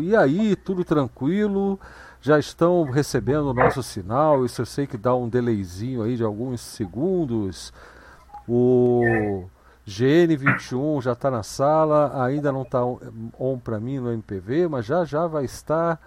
E aí, tudo tranquilo? Já estão recebendo o nosso sinal? Isso eu sei que dá um delayzinho aí de alguns segundos. O GN21 já está na sala, ainda não está on para mim no MPV, mas já já vai estar.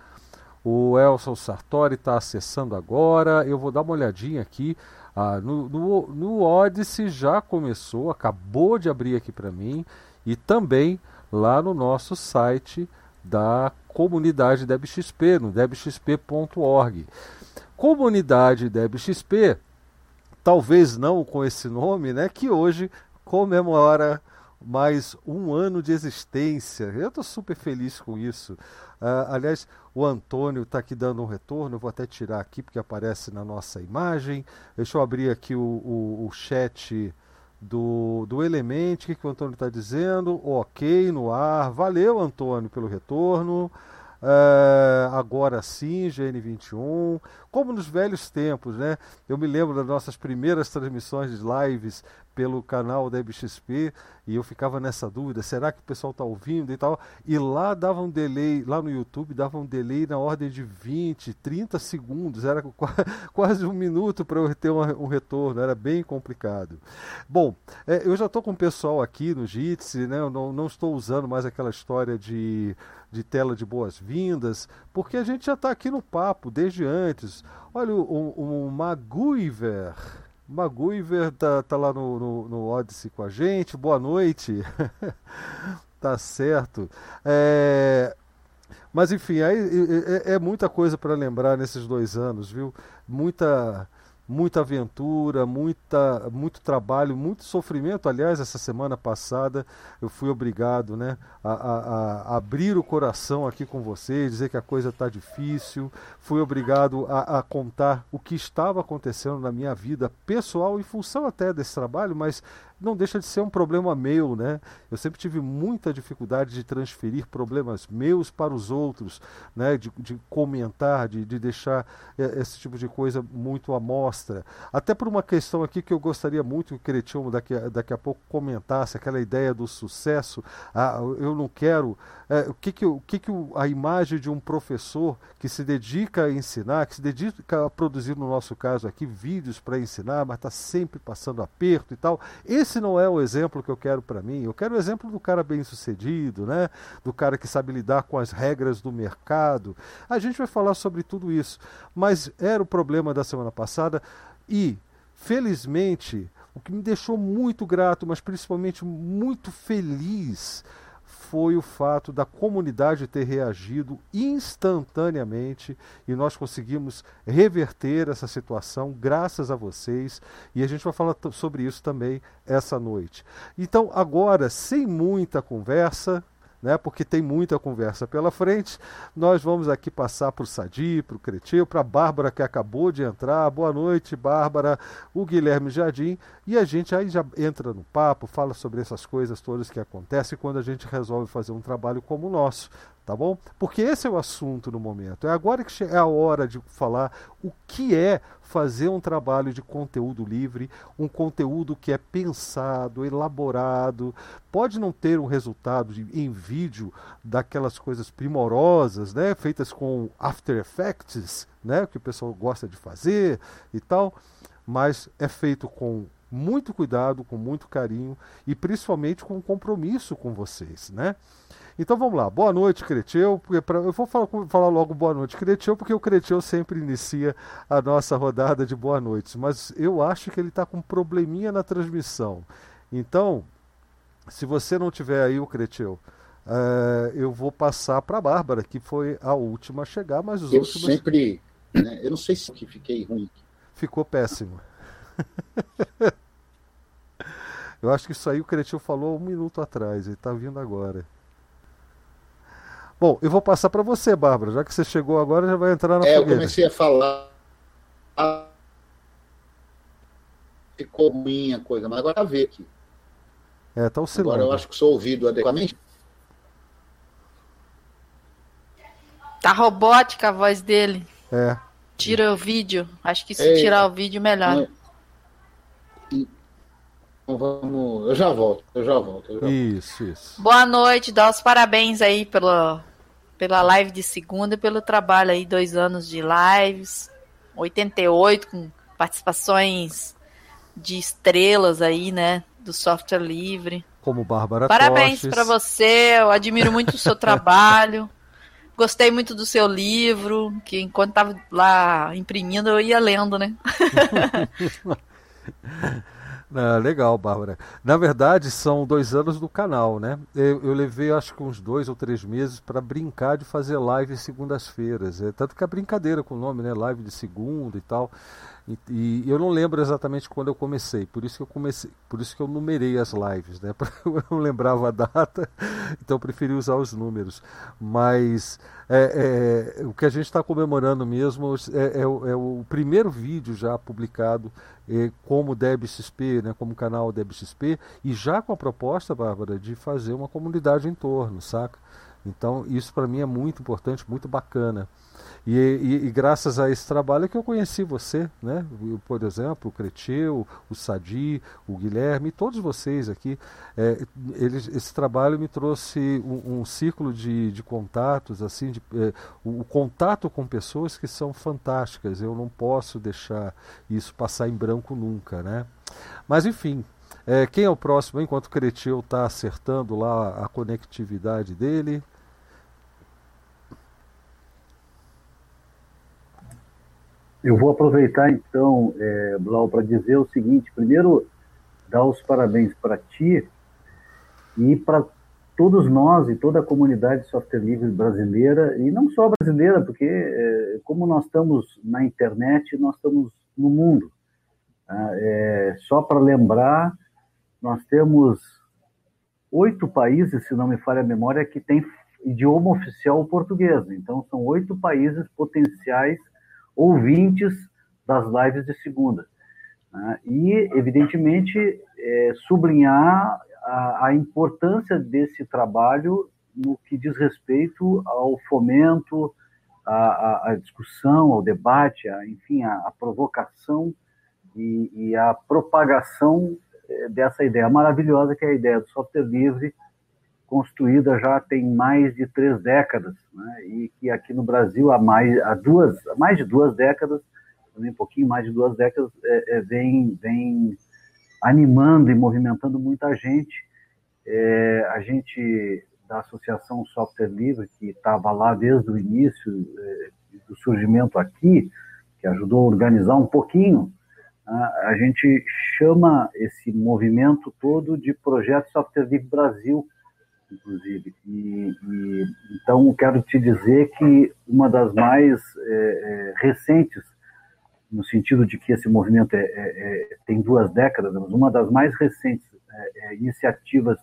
O Elson Sartori está acessando agora. Eu vou dar uma olhadinha aqui. Ah, no, no, no Odyssey já começou, acabou de abrir aqui para mim. E também lá no nosso site da comunidade DebXP, no debxp.org. Comunidade DebXP, talvez não com esse nome, né, que hoje comemora mais um ano de existência. Eu estou super feliz com isso. Uh, aliás, o Antônio está aqui dando um retorno. Eu vou até tirar aqui porque aparece na nossa imagem. Deixa eu abrir aqui o, o, o chat do, do Element. O que, que o Antônio está dizendo? Ok, no ar. Valeu, Antônio, pelo retorno. Uh, agora sim, GN21, como nos velhos tempos, né? Eu me lembro das nossas primeiras transmissões de lives pelo canal da EBXP e eu ficava nessa dúvida, será que o pessoal está ouvindo e tal? E lá dava um delay, lá no YouTube dava um delay na ordem de 20, 30 segundos, era quase um minuto para eu ter um, um, retorno, era bem complicado. Bom, é, eu já estou com o pessoal aqui no Jitsi, né? eu não, não estou usando mais aquela história de, de tela de boas-vindas, porque a gente já está aqui no papo desde antes. Olha o, o, o Maguiver Maguiver tá, tá lá no, no, no Odyssey com a gente. Boa noite. tá certo. É... Mas enfim, aí, é, é muita coisa para lembrar nesses dois anos, viu? Muita muita aventura, muita, muito trabalho, muito sofrimento. Aliás, essa semana passada eu fui obrigado né, a, a, a abrir o coração aqui com vocês, dizer que a coisa está difícil. Fui obrigado a, a, contar o que estava acontecendo na minha vida pessoal, em função até desse trabalho, mas não deixa de ser um problema meu, né? Eu sempre tive muita dificuldade de transferir problemas meus para os outros, né? De, de comentar, de, de deixar é, esse tipo de coisa muito à mostra. Até por uma questão aqui que eu gostaria muito que o Cretinho daqui, daqui a pouco comentasse, aquela ideia do sucesso. Ah, eu não quero. É, o que, que, o que, que a imagem de um professor que se dedica a ensinar, que se dedica a produzir, no nosso caso aqui, vídeos para ensinar, mas está sempre passando aperto e tal. Esse esse não é o exemplo que eu quero para mim. Eu quero o exemplo do cara bem sucedido, né? do cara que sabe lidar com as regras do mercado. A gente vai falar sobre tudo isso. Mas era o problema da semana passada e, felizmente, o que me deixou muito grato, mas principalmente muito feliz, foi o fato da comunidade ter reagido instantaneamente e nós conseguimos reverter essa situação graças a vocês e a gente vai falar sobre isso também essa noite. Então, agora, sem muita conversa, né, porque tem muita conversa pela frente. Nós vamos aqui passar para o Sadi, para o Cretil, para a Bárbara que acabou de entrar. Boa noite, Bárbara, o Guilherme Jardim. E a gente aí já entra no papo, fala sobre essas coisas todas que acontecem quando a gente resolve fazer um trabalho como o nosso tá bom? Porque esse é o assunto no momento. É agora que é a hora de falar o que é fazer um trabalho de conteúdo livre, um conteúdo que é pensado, elaborado, pode não ter um resultado de, em vídeo daquelas coisas primorosas, né, feitas com After Effects, né, que o pessoal gosta de fazer e tal, mas é feito com muito cuidado, com muito carinho e principalmente com compromisso com vocês, né? Então vamos lá. Boa noite, Creteu. Eu vou falar, falar, logo boa noite, Creteu, porque o Creteu sempre inicia a nossa rodada de boa noite. Mas eu acho que ele está com um probleminha na transmissão. Então, se você não tiver aí o Creteu, uh, eu vou passar para a Bárbara, que foi a última a chegar, mas os eu últimos. sempre. Né, eu não sei se que fiquei ruim. Ficou péssimo. eu acho que isso aí o Cretil falou um minuto atrás, ele está vindo agora. Bom, eu vou passar para você, Bárbara. Já que você chegou agora, já vai entrar na É, fogueira. eu comecei a falar. Ficou ruim a coisa, mas agora ver aqui. É, tá oscilando. Agora eu acho que sou ouvido adequadamente. Tá robótica a voz dele. É. Tira o vídeo. Acho que se Ei, tirar o vídeo, melhor. Então vamos. Eu já volto, eu já volto. Eu já isso, volto. isso. Boa noite, dá os parabéns aí pelo, pela live de segunda e pelo trabalho aí, dois anos de lives, 88 com participações de estrelas aí, né, do software livre. Como Bárbara Parabéns para você, eu admiro muito o seu trabalho. Gostei muito do seu livro, que enquanto estava lá imprimindo, eu ia lendo, né? Ah, legal, Bárbara. Na verdade, são dois anos do canal, né? Eu, eu levei acho que uns dois ou três meses para brincar de fazer live segundas-feiras. É, tanto que a brincadeira com o nome, né? Live de segunda e tal. E, eu não lembro exatamente quando eu comecei, por isso que eu comecei, por isso que eu numerei as lives, né? Eu não lembrava a data, então eu preferi usar os números. Mas é, é, o que a gente está comemorando mesmo é, é, o, é, o, primeiro vídeo já publicado é, como DebXP, né? Como canal DebXP e já com a proposta, Bárbara, de fazer uma comunidade em torno, saca? Então isso para mim é muito importante, muito bacana. E, e, e, graças a esse trabalho é que eu conheci você, né? por exemplo, o Cretil, o Sadi, o Guilherme, todos vocês aqui. É, eles, esse trabalho me trouxe um, um círculo de, de, contatos, assim, de, é, o, o, contato com pessoas que são fantásticas. Eu não posso deixar isso passar em branco nunca, né? Mas enfim, é, quem é o próximo? Enquanto o Cretil está acertando lá a conectividade dele. Eu vou aproveitar então, é, Blau, para dizer o seguinte: primeiro, dar os parabéns para ti e para todos nós e toda a comunidade de software livre brasileira, e não só brasileira, porque é, como nós estamos na internet, nós estamos no mundo. Tá? É, só para lembrar, nós temos oito países, se não me falha a memória, que tem idioma oficial português. Então, são oito países potenciais ouvintes das lives de segunda. Né? E, evidentemente, é, sublinhar a, a, importância desse trabalho no que diz respeito ao fomento, à, discussão, ao debate, enfim, à, provocação e, e à propagação é, dessa ideia maravilhosa que é a ideia do software livre, construída já tem mais de três décadas, né? e que aqui no Brasil há mais, há duas, há mais de duas décadas, também um pouquinho mais de duas décadas, é, é, vem, vem animando e movimentando muita gente. É, a gente da Associação Software Livre, que estava lá desde o início é, do surgimento aqui, que ajudou a organizar um pouquinho, a gente chama esse movimento todo de Projeto Software Livre Brasil, inclusive. E, e, então, quero te dizer que uma das mais é, é, recentes, no sentido de que esse movimento é, é, é tem duas décadas, mas uma das mais recentes é, iniciativas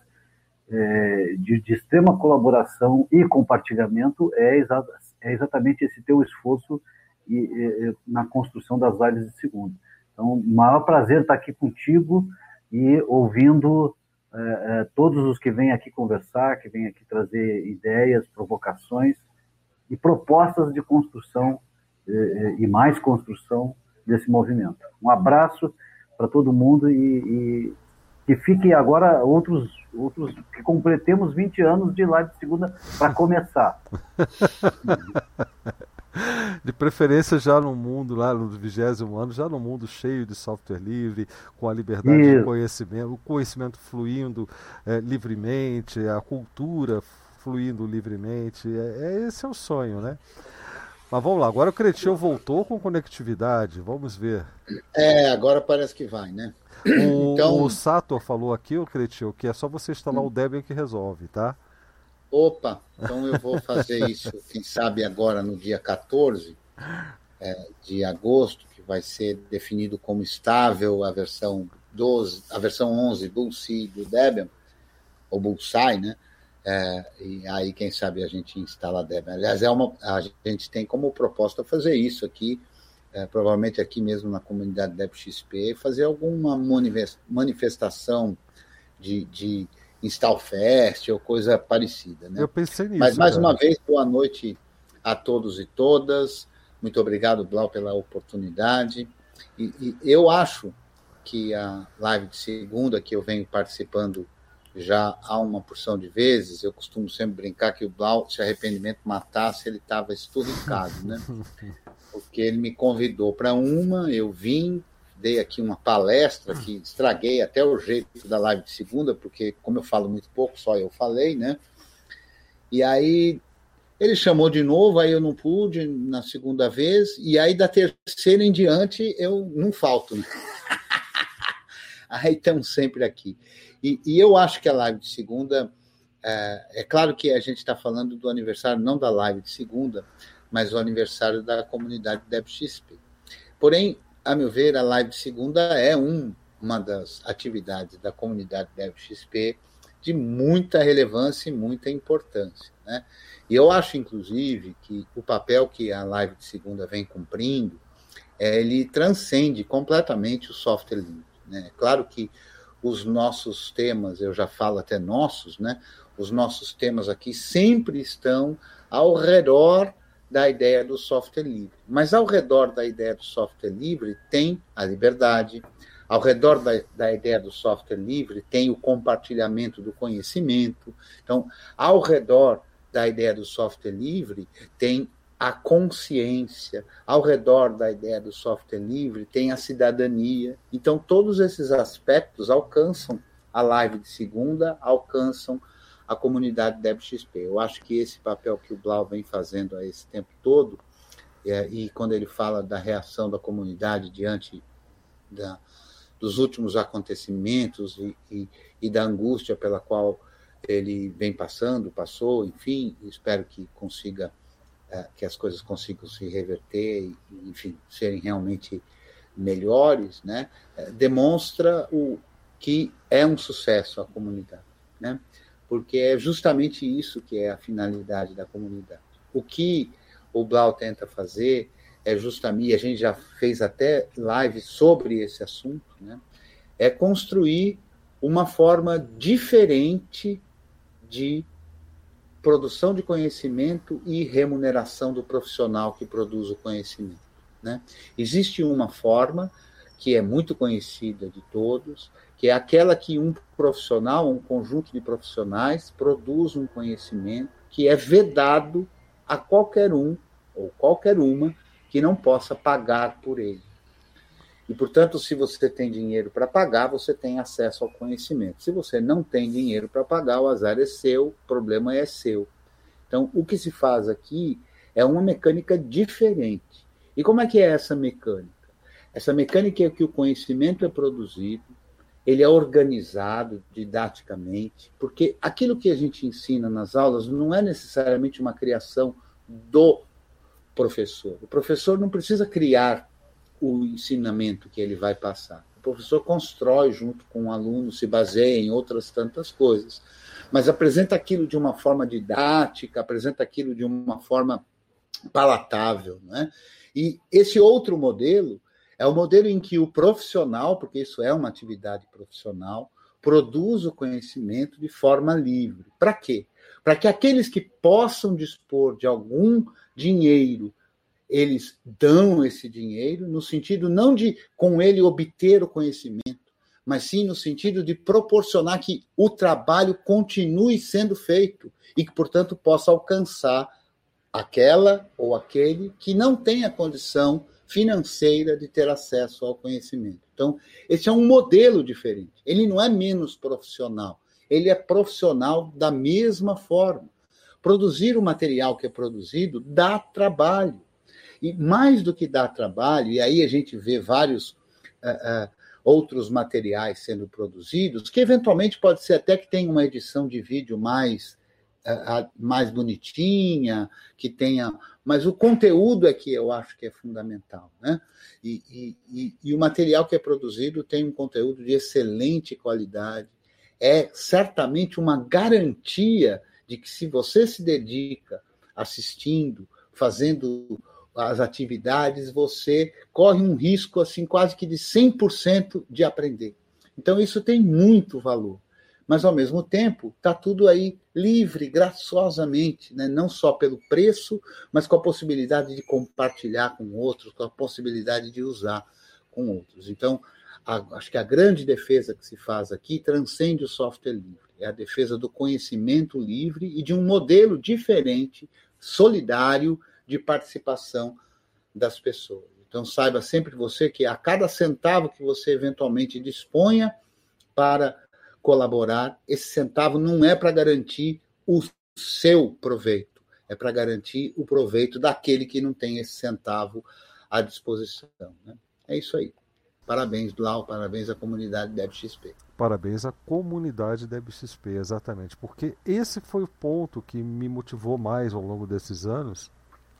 de, de, extrema colaboração e compartilhamento é, exa exatamente esse teu esforço e, na construção das lives de segunda. Então, maior prazer estar aqui contigo e ouvindo é, é, todos os que vêm aqui conversar, que vêm aqui trazer ideias, provocações e propostas de construção é, é, e mais construção desse movimento. Um abraço para todo mundo e, e que fiquem agora outros, outros que completemos 20 anos de lá de segunda para começar. de preferência já no mundo, lá no vigésimo ano, já no mundo cheio de software livre, com a liberdade Isso. de conhecimento, o conhecimento fluindo é, livremente, a cultura fluindo livremente. É, é, esse é o sonho, né? Mas vamos lá, agora o Cretil voltou com conectividade, vamos ver. É, agora parece que vai, né? O, então... o Sator falou aqui, o Cretil, que é só você instalar hum. o Debian que resolve, tá? Opa, então eu vou fazer isso, quem sabe agora no dia 14 é, de agosto, que vai ser definido como estável a versão 12, a versão 11 Bullseye do Debian, ou Bullseye, né? É, e aí, quem sabe, a gente instala Debian. Aliás, é uma, a gente tem como proposta fazer isso aqui, é, provavelmente aqui mesmo na comunidade DebXP, fazer alguma manifestação de, de Instalfest ou coisa parecida. Né? Eu pensei nisso. Mas, mais cara. uma vez, boa noite a todos e todas. Muito obrigado, Blau, pela oportunidade. E, e, eu acho que a live de segunda, que eu venho participando já há uma porção de vezes. Eu costumo sempre brincar que o Blau, se arrependimento matasse, ele estava esturricado, né? Porque ele me convidou para uma, eu vim, dei aqui uma palestra que estraguei até o jeito da live de segunda, porque como eu falo muito pouco, só eu falei, né? E aí ele chamou de novo, aí eu não pude na segunda vez, e aí da terceira em diante eu não falto. Né? aí estamos sempre aqui. E, e, eu acho que a live de segunda, é, é claro que a gente está falando do aniversário, não da live de segunda, mas o aniversário da comunidade DebXP. Porém, a meu ver, a live de segunda é um, uma das atividades da comunidade DevXP de muita relevância e muita importância. Né? E eu acho, inclusive, que o papel que a live de segunda vem cumprindo, é, ele transcende completamente o software livre. Né? Claro que os nossos temas, eu já falo até nossos, né? os nossos temas aqui sempre estão ao redor da ideia do software livre. Mas ao redor da ideia do software livre tem a liberdade, ao redor da, da, ideia do software livre tem o compartilhamento do conhecimento. Então, ao redor da ideia do software livre tem a consciência, ao redor da ideia do software livre tem a cidadania. Então, todos esses aspectos alcançam a live de segunda, alcançam a comunidade DebXP. Eu acho que esse papel que o Blau vem fazendo a esse tempo todo, é, e quando ele fala da reação da comunidade diante da, dos últimos acontecimentos e, e, e da angústia pela qual ele vem passando, passou, enfim, espero que consiga, é, que as coisas consigam se reverter e, enfim, serem realmente melhores, né? É, demonstra o que é um sucesso a comunidade, né? Porque é justamente isso que é a finalidade da comunidade. O que o Blau tenta fazer é justamente, a gente já fez até live sobre esse assunto, né? É construir uma forma diferente de produção de conhecimento e remuneração do profissional que produz o conhecimento. Né? Existe uma forma que é muito conhecida de todos, que é aquela que um profissional, um conjunto de profissionais, produz um conhecimento que é vedado a qualquer um ou qualquer uma que não possa pagar por ele. E, portanto, se você tem dinheiro para pagar, você tem acesso ao conhecimento. Se você não tem dinheiro para pagar, o azar é seu, o problema é seu. Então, o que se faz aqui é uma mecânica diferente. E como é que é essa mecânica? Essa mecânica é que o conhecimento é produzido, ele é organizado didaticamente, porque aquilo que a gente ensina nas aulas não é necessariamente uma criação do professor. O professor não precisa criar o ensinamento que ele vai passar. O professor constrói junto com o aluno, se baseia em outras tantas coisas, mas apresenta aquilo de uma forma didática, apresenta aquilo de uma forma palatável. Né? E esse outro modelo é o modelo em que o profissional, porque isso é uma atividade profissional, produz o conhecimento de forma livre. Para quê? Para que aqueles que possam dispor de algum dinheiro eles dão esse dinheiro no sentido não de com ele obter o conhecimento, mas sim no sentido de proporcionar que o trabalho continue sendo feito e que, portanto, possa alcançar aquela ou aquele que não tem a condição financeira de ter acesso ao conhecimento. Então, esse é um modelo diferente. Ele não é menos profissional, ele é profissional da mesma forma. Produzir o material que é produzido dá trabalho. E mais do que dar trabalho, e aí a gente vê vários uh, uh, outros materiais sendo produzidos, que eventualmente pode ser até que tenha uma edição de vídeo mais, mais bonitinha, que tenha. Mas o conteúdo é que eu acho que é fundamental. Né? E, e, e, o material que é produzido tem um conteúdo de excelente qualidade. É certamente uma garantia de que se você se dedica assistindo, fazendo as atividades, você corre um risco assim quase que de 100% de aprender. Então isso tem muito valor. Mas ao mesmo tempo, está tudo aí livre, graciosamente, né? não só pelo preço, mas com a possibilidade de compartilhar com outros, com a possibilidade de usar com outros. Então, a, acho que a grande defesa que se faz aqui transcende o software livre. é a defesa do conhecimento livre e de um modelo diferente, solidário de participação das pessoas. Então, saiba sempre você que a cada centavo que você eventualmente disponha para colaborar, esse centavo não é para garantir o seu proveito, é para garantir o proveito daquele que não tem esse centavo à disposição. Né? É isso aí. Parabéns, Lau, parabéns à comunidade DebXP. Parabéns à comunidade DebXP, exatamente, porque esse foi o ponto que me motivou mais ao longo desses anos,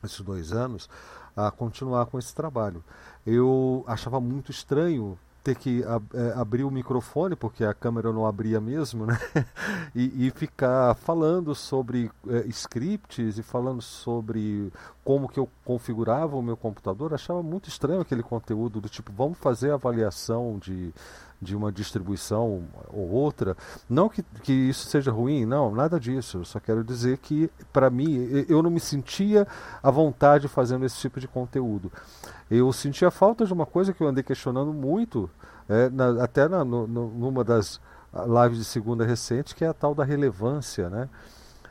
esses dois anos, a continuar com esse trabalho. Eu achava muito estranho ter que ab é, abrir o microfone, porque a câmera não abria mesmo, né? e, e ficar falando sobre é, scripts e falando sobre como que eu configurava o meu computador. achava muito estranho aquele conteúdo do tipo, vamos fazer avaliação de, de uma distribuição ou outra. Não que, que isso seja ruim, não, nada disso. Eu só quero dizer que, para mim, eu não me sentia à vontade fazendo esse tipo de conteúdo. Eu sentia falta de uma coisa que eu andei questionando muito, é, na, até na, no, numa das lives de segunda recente, que é a tal da relevância, né?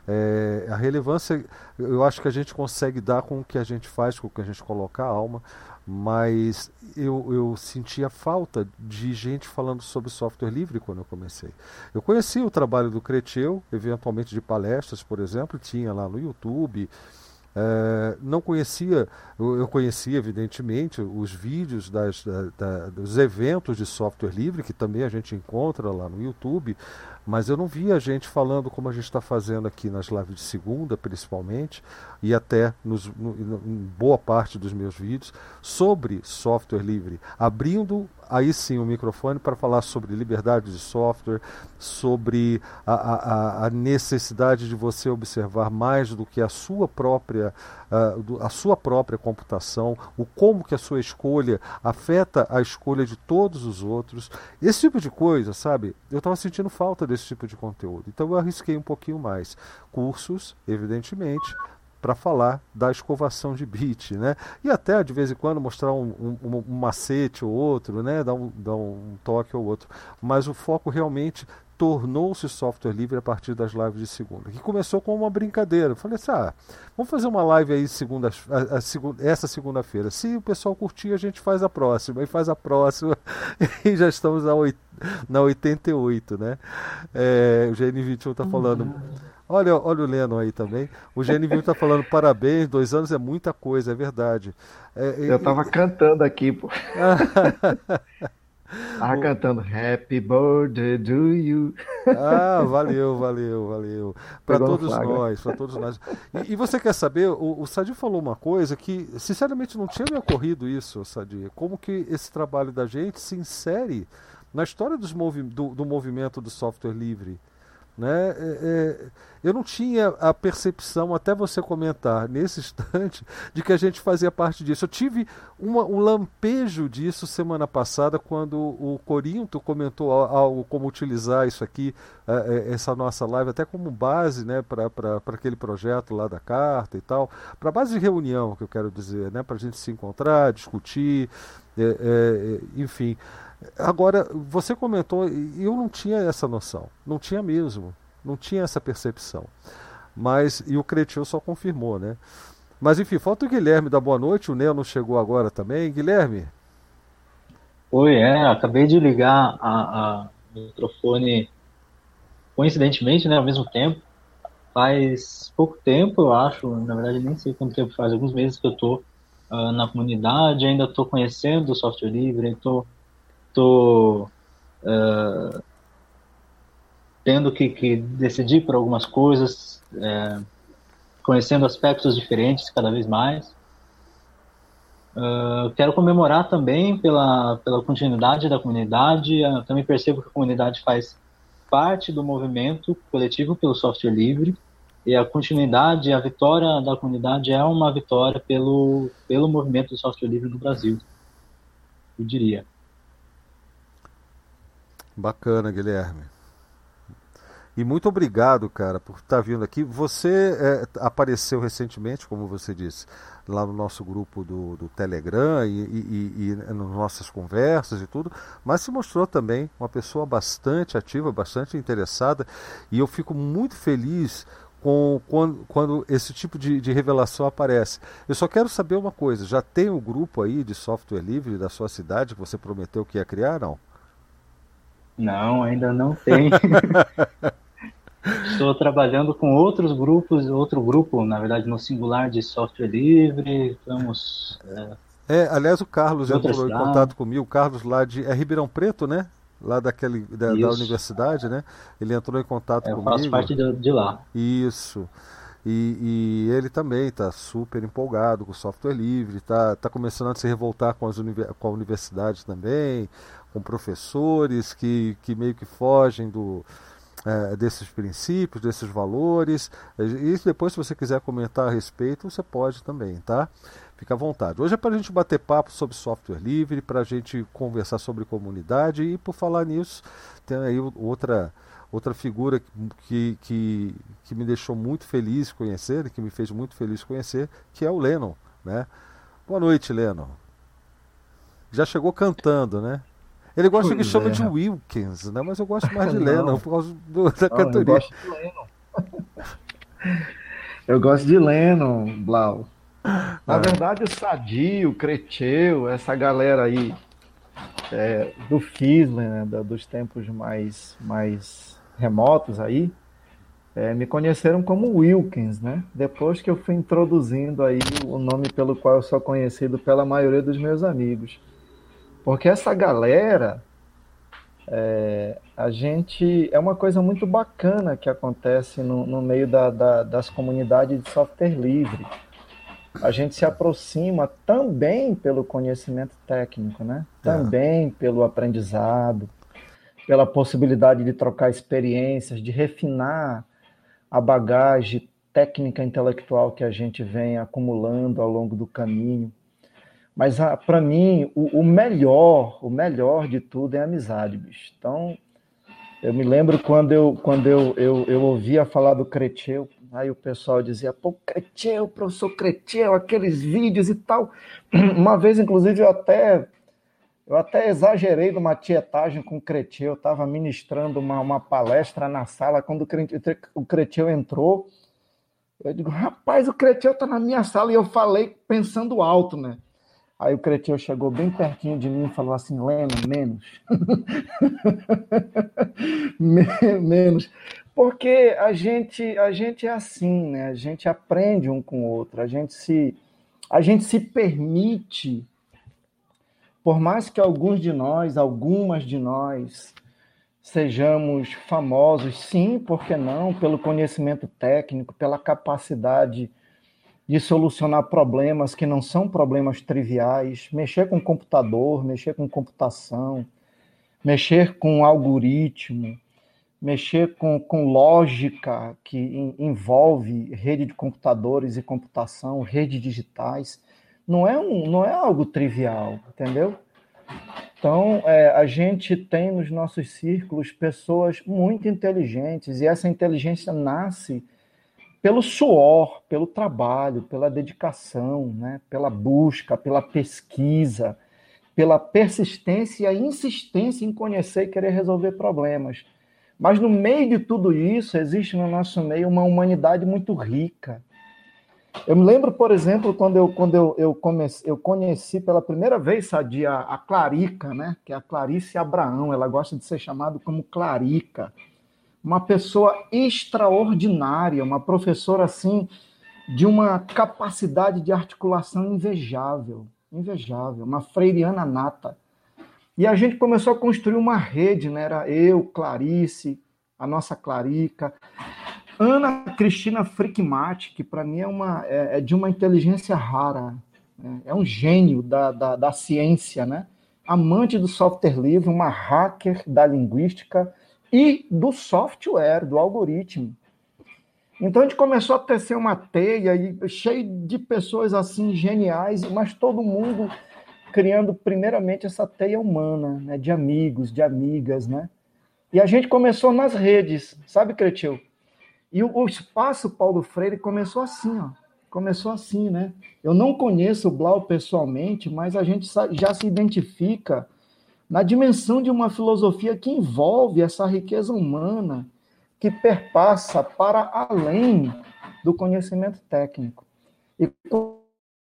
É, a relevância, eu acho que a gente consegue dar com o que a gente faz, com o que a gente coloca a alma, mas eu, eu sentia falta de gente falando sobre software livre quando eu comecei. Eu conheci o trabalho do Creteu, eventualmente de palestras, por exemplo, tinha lá no YouTube. É, não conhecia, eu conhecia evidentemente os vídeos das, da, da, dos eventos de software livre, que também a gente encontra lá no YouTube, mas eu não via gente falando como a gente está fazendo aqui nas lives de segunda, principalmente, e até nos, no, em boa parte dos meus vídeos, sobre software livre, abrindo aí sim o microfone para falar sobre liberdade de software, sobre a, a, a, necessidade de você observar mais do que a sua própria a, a sua própria computação, o como que a sua escolha afeta a escolha de todos os outros, esse tipo de coisa, sabe? Eu estava sentindo falta desse tipo de conteúdo, então eu arrisquei um pouquinho mais. Cursos, evidentemente, para falar da escovação de bit, né? E até de vez em quando mostrar um, um, um macete ou outro, né? Dar um, dar um toque ou outro. Mas o foco realmente tornou-se software livre a partir das lives de segunda, que começou com uma brincadeira. Eu falei assim, ah, vamos fazer uma live aí segunda, a, a, segunda, essa segunda-feira. Se o pessoal curtir, a gente faz a próxima, e faz a próxima, e já estamos na, na 88, né? É, o GN21 está falando... Uhum Olha, olha o Lennon aí também. O GNV está falando parabéns, dois anos é muita coisa, é verdade. É, Eu estava e... cantando aqui, pô. Tava cantando Happy Birthday to You. Ah, valeu, valeu, valeu. Para todos nós, para todos nós. E, e, você quer saber, o, o Sadi falou uma coisa que, sinceramente, não tinha me ocorrido isso, Sadi. Como que esse trabalho da gente se insere na história dos movi do, do movimento do software livre. Né? É, é, eu não tinha a percepção, até você comentar nesse instante, de que a gente fazia parte disso. Eu tive uma, um lampejo disso semana passada, quando o Corinto comentou algo como utilizar isso aqui, é, essa nossa live, até como base né, para aquele projeto lá da carta e tal, para base de reunião, que eu quero dizer, né, para a gente se encontrar, discutir, é, é, enfim. Agora, você comentou, e eu não tinha essa noção, não tinha mesmo, não tinha essa percepção. Mas, e o Cretil só confirmou, né? Mas enfim, falta o Guilherme da boa noite, o Neo não chegou agora também. Guilherme? Oi, é, acabei de ligar a, a microfone coincidentemente, né, ao mesmo tempo. Faz pouco tempo, eu acho, na verdade nem sei quanto tempo faz, alguns meses que eu tô uh, na comunidade, ainda estou conhecendo o software livre, estou estou uh, tendo que, que, decidir por algumas coisas, é, conhecendo aspectos diferentes cada vez mais. Uh, quero comemorar também pela, pela continuidade da comunidade. Eu também percebo que a comunidade faz parte do movimento coletivo pelo software livre e a continuidade, a vitória da comunidade é uma vitória pelo, pelo movimento do software livre no Brasil, eu diria. Bacana, Guilherme. E muito obrigado, cara, por estar vindo aqui. Você é, apareceu recentemente, como você disse, lá no nosso grupo do, do Telegram e, e, e, e nas nossas conversas e tudo, mas se mostrou também uma pessoa bastante ativa, bastante interessada. E eu fico muito feliz com, quando, quando esse tipo de, de, revelação aparece. Eu só quero saber uma coisa: já tem o um grupo aí de software livre da sua cidade que você prometeu que ia criar, não? Não, ainda não tem. Estou trabalhando com outros grupos, outro grupo, na verdade, no singular de software livre. Vamos. É, é aliás, o Carlos entrou em contato comigo, o Carlos lá de. É Ribeirão Preto, né? Lá daquele, da, da universidade, né? Ele entrou em contato é, comigo. Eu faço parte de, de lá. Isso. E, e, ele também está super empolgado com o software livre, está tá começando a se revoltar com, as com a universidade também, com professores que, que meio que fogem do, é, desses princípios, desses valores. E depois, se você quiser comentar a respeito, você pode também, tá? Fica à vontade. Hoje é para a gente bater papo sobre software livre, para a gente conversar sobre comunidade e, por falar nisso, tem aí outra outra figura que, que, que me deixou muito feliz conhecer, que me fez muito feliz conhecer, que é o Lennon, né? Boa noite, Lennon. Já chegou cantando, né? Ele gosta pois que chama é. de Wilkins, né? Mas eu gosto mais de Lennon por causa do, da não, cantoria. Eu gosto de Lennon. eu gosto de Lennon, Blau. Na ah. verdade, o Sadio, o Creteu, essa galera aí é, do Fisler, né, dos tempos mais, mais remotos aí, é, me conheceram como Wilkins, né? Depois que eu fui introduzindo aí o nome pelo qual eu sou conhecido pela maioria dos meus amigos. Porque essa galera, é, a gente. É uma coisa muito bacana que acontece no, no meio da, da, das comunidades de software livre. A gente se aproxima também pelo conhecimento técnico, né? É. Também pelo aprendizado, pela possibilidade de trocar experiências, de refinar a bagagem técnica intelectual que a gente vem acumulando ao longo do caminho. Mas ah, para mim, o, o, melhor, o melhor de tudo é a amizade, bicho. Então, eu me lembro quando eu, quando eu, eu, eu ouvia falar do Creteu, aí o pessoal dizia, pô, Creteu, professor Creteu, aqueles vídeos e tal. Uma vez, inclusive, eu até eu até exagerei numa tietagem com o Creteu, eu estava ministrando uma, uma palestra na sala, quando o Creteu entrou, eu digo, rapaz, o Creteu está na minha sala, e eu falei pensando alto, né? Aí o Cretinho chegou bem pertinho de mim e falou assim: Leno, menos. menos. Porque a gente, a gente é assim, né? A gente aprende um com o outro, a gente se, a gente se permite, por mais que alguns de nós, algumas de nós, sejamos famosos, sim, por que não? Pelo conhecimento técnico, pela capacidade de solucionar problemas que não são problemas triviais, mexer com computador, mexer com computação, mexer com algoritmo, mexer com, com lógica que in, envolve rede de computadores e computação, redes digitais, não é, um, não é algo trivial, entendeu? Então, é, a gente tem nos nossos círculos pessoas muito inteligentes e essa inteligência nasce pelo suor, pelo trabalho, pela dedicação, né? pela busca, pela pesquisa, pela persistência e insistência em conhecer e querer resolver problemas. Mas no meio de tudo isso, existe no nosso meio uma humanidade muito rica. Eu me lembro, por exemplo, quando eu, quando eu, eu, comecei, eu conheci pela primeira vez, Sadia, a Clarica, né? que é a Clarice Abraão, ela gosta de ser chamada como Clarica uma pessoa extraordinária, uma professora assim de uma capacidade de articulação invejável, invejável, uma freiriana nata. E a gente começou a construir uma rede, né? Era eu, Clarice, a nossa Clarica, Ana Cristina Frickmati, que para mim é, uma, é, é, de uma inteligência rara, né? é um gênio da, da, da ciência, né? Amante do software livre, uma hacker da linguística, e do software, do algoritmo. Então a gente começou a tecer uma teia e cheio de pessoas assim geniais, mas todo mundo criando primeiramente essa teia humana, né, de amigos, de amigas, né? E a gente começou nas redes, sabe, Cretil? E o, o espaço Paulo Freire começou assim, ó. Começou assim, né? Eu não conheço o Blau pessoalmente, mas a gente já se identifica na dimensão de uma filosofia que envolve essa riqueza humana que perpassa para além do conhecimento técnico. E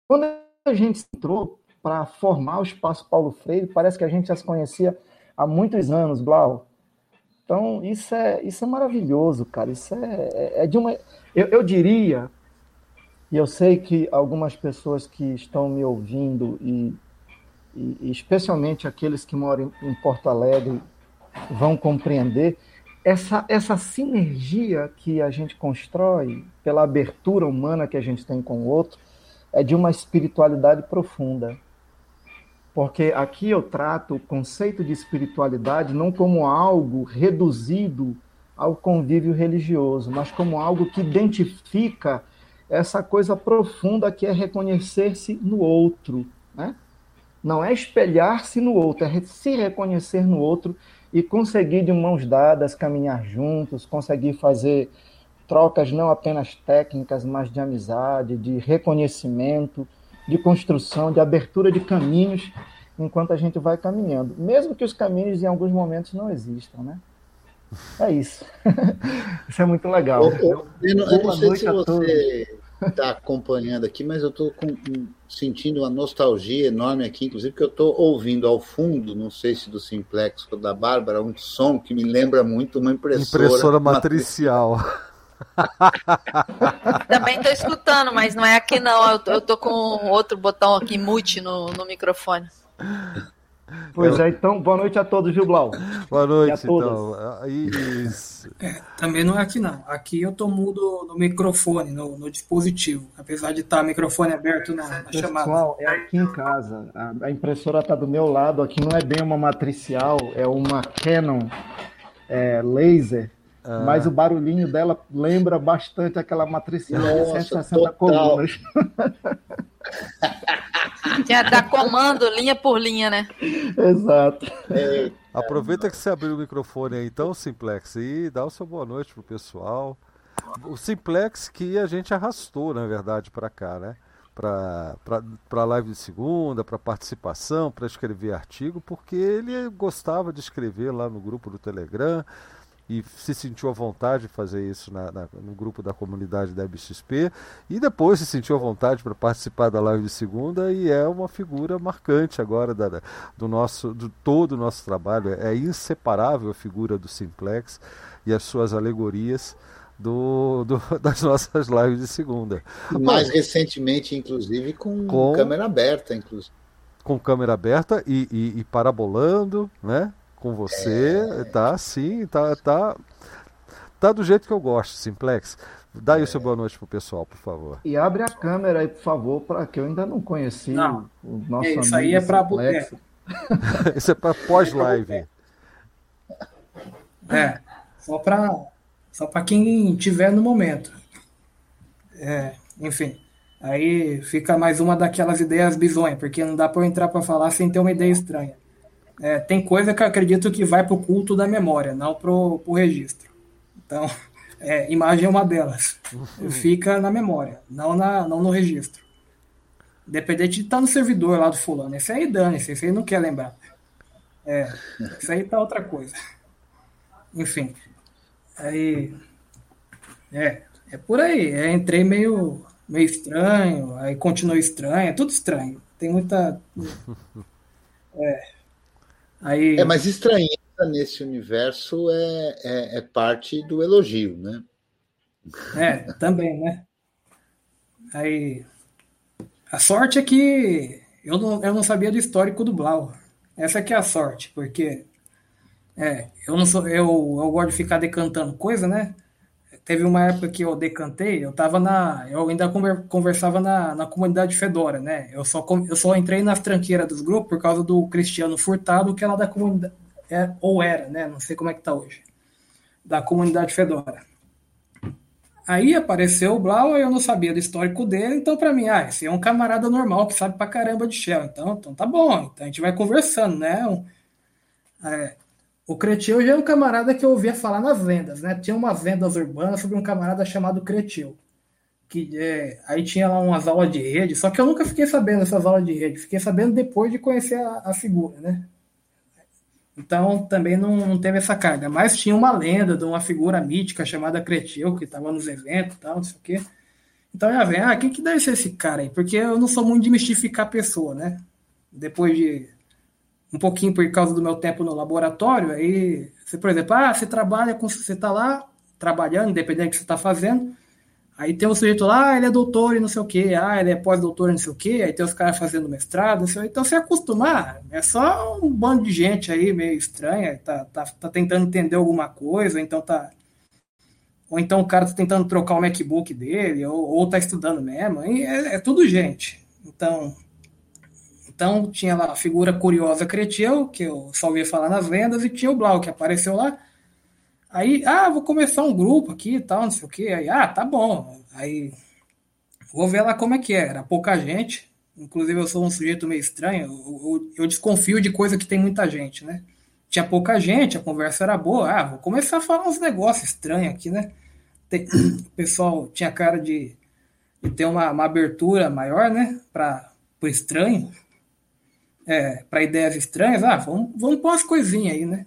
quando a gente entrou para formar o Espaço Paulo Freire, parece que a gente já se conhecia há muitos anos, Blau. Então, isso é, isso é maravilhoso, cara. Isso é, é, é de uma. Eu, eu diria, e eu sei que algumas pessoas que estão me ouvindo, e, e, especialmente aqueles que moram em Porto Alegre, vão compreender, essa, essa sinergia que a gente constrói pela abertura humana que a gente tem com o outro é de uma espiritualidade profunda. Porque aqui eu trato o conceito de espiritualidade não como algo reduzido ao convívio religioso, mas como algo que identifica essa coisa profunda que é reconhecer-se no outro. Né? Não é espelhar-se no outro, é se reconhecer no outro e conseguir de mãos dadas caminhar juntos, conseguir fazer trocas não apenas técnicas, mas de amizade, de reconhecimento de construção, de abertura de caminhos enquanto a gente vai caminhando, mesmo que os caminhos em alguns momentos não existam, né? É isso. isso é muito legal. Eu, eu, eu não, eu não sei se você está acompanhando aqui, mas eu estou sentindo uma nostalgia enorme aqui, inclusive que eu estou ouvindo ao fundo, não sei se do Simplex ou da Bárbara, um som que me lembra muito uma impressora. Impressora matricial. matricial. Também estou escutando, mas não é aqui não. Eu, tô com outro botão aqui, mute no, no microfone. Pois é, então, boa noite a todos, viu, Blau? Boa noite, então. Isso. É, também não é aqui, não. Aqui eu tô mudo no microfone, no, no dispositivo, apesar de estar tá, microfone aberto na, na Pessoal, chamada. Pessoal, é aqui em casa. A, a impressora está do meu lado. Aqui não é bem uma matricial, é uma Canon é, laser ah. Mas o barulhinho dela lembra bastante aquela matricial de 160 colunas. Que dá comando linha por linha, né? Exato. É, Aproveita que você abriu o microfone aí, então, Simplex, e dá o seu boa noite pro pessoal. O Simplex que a gente arrastou, na verdade, para cá, né? Para a live de segunda, para participação, para escrever artigo, porque ele gostava de escrever lá no grupo do Telegram e se sentiu à vontade de fazer isso na, na, no grupo da comunidade da BXP e depois se sentiu à vontade para participar da live de segunda e é uma figura marcante agora da, do nosso do todo o nosso trabalho é inseparável a figura do Simplex e as suas alegorias do, do, das nossas lives de segunda. Mais Bom, recentemente, inclusive, com, com, câmera aberta, inclusive. Com câmera aberta e, e, e parabolando, né? Com você, é... tá sim, tá, tá, tá do jeito que eu gosto, Simplex. Dá aí é... o seu boa noite pro pessoal, por favor. E abre a câmera aí, por favor, para que eu ainda não conheci não. o nosso é, Isso aí é para Isso é para pós-live. É, só para só para quem tiver no momento. É, enfim, aí fica mais uma daquelas ideias bizonhas, porque não dá para eu entrar para falar sem ter uma ideia estranha. É, tem coisa que eu acredito que vai para o culto da memória, não para o registro. Então, é, imagem é uma delas. Uhum. Fica na memória, não, na, não no registro. Dependente de estar tá no servidor lá do fulano. Esse aí dane-se, esse aí não quer lembrar. É, isso aí tá outra coisa. Enfim. Aí. É, é por aí. É, entrei meio, meio estranho, aí continuou estranho, é tudo estranho. Tem muita. É, Aí... É, mas estranheza nesse universo é, é, é, parte do elogio, né? É, também, né? Aí. A sorte é que eu não, eu não sabia do histórico do Blau. Essa que é a sorte, porque é, eu não sou, eu, eu gosto de ficar decantando coisa, né? Teve uma época que eu decantei, eu tava na. Eu ainda conversava na, na comunidade Fedora, né? Eu só, eu só entrei nas tranqueiras dos grupos por causa do Cristiano Furtado, que é lá da comunidade. É, ou era, né? Não sei como é que tá hoje. Da comunidade Fedora. Aí apareceu o Blau, eu não sabia do histórico dele, então para mim, ah, esse é um camarada normal que sabe pra caramba de Shell. Então, então tá bom, então a gente vai conversando, né? É, o Cretil já é um camarada que eu ouvia falar nas vendas, né? Tinha umas vendas urbanas sobre um camarada chamado Cretil. Que, é, aí tinha lá umas aulas de rede, só que eu nunca fiquei sabendo dessas aulas de rede, fiquei sabendo depois de conhecer a, a figura, né? Então também não, não, teve essa carga. Mas tinha uma lenda de uma figura mítica chamada Cretil, que estava nos eventos e tal, não sei o quê. Então já vem, ah, quem que deve ser esse cara aí? Porque eu não sou muito de mistificar a pessoa, né? Depois de um pouquinho por causa do meu tempo no laboratório, aí você, por exemplo, ah, você trabalha com. Você está lá trabalhando, independente do que você está fazendo. Aí tem um sujeito lá, ah, ele é doutor e não sei o quê, ah, ele é pós-doutor e não sei o quê, aí tem os caras fazendo mestrado, sei, então você acostumar, é só um bando de gente aí meio estranha, tá, tá, tá tentando entender alguma coisa, então tá. Ou então o cara tá tentando trocar o MacBook dele, ou, ou tá estudando mesmo, é, é tudo gente. Então, então tinha lá a figura curiosa Cretil, que eu só ouvia falar nas vendas, e tinha o Blau, que apareceu lá, Aí, ah, vou começar um grupo aqui e tal, não sei o quê. Aí, ah, tá bom. Aí, vou ver lá como é que é. Era pouca gente. Inclusive, eu sou um sujeito meio estranho. Eu, eu, eu desconfio de coisa que tem muita gente, né? Tinha pouca gente, a conversa era boa. Ah, vou começar a falar uns negócios estranhos aqui, né? Tem, o pessoal tinha cara de, de ter uma, uma abertura maior, né? Para o estranho. É, para ideias estranhas. Ah, vamos, vamos pôr umas coisinhas aí, né?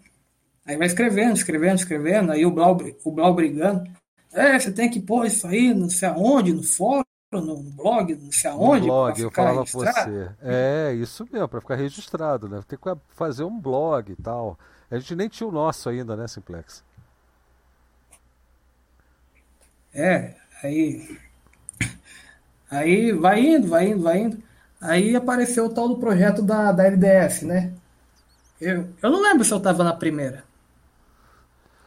Aí vai escrevendo, escrevendo, escrevendo, aí o Blau, o Blau brigando. É, você tem que pôr isso aí, não sei aonde, no fórum, no blog, não sei aonde. No blog, eu falava pra você. É, isso mesmo, para ficar registrado, né? Tem que fazer um blog e tal. A gente nem tinha o nosso ainda, né, Simplex? É, aí. Aí vai indo, vai indo, vai indo. Aí apareceu o tal do projeto da, da LDS, né? Eu, eu não lembro se eu estava na primeira.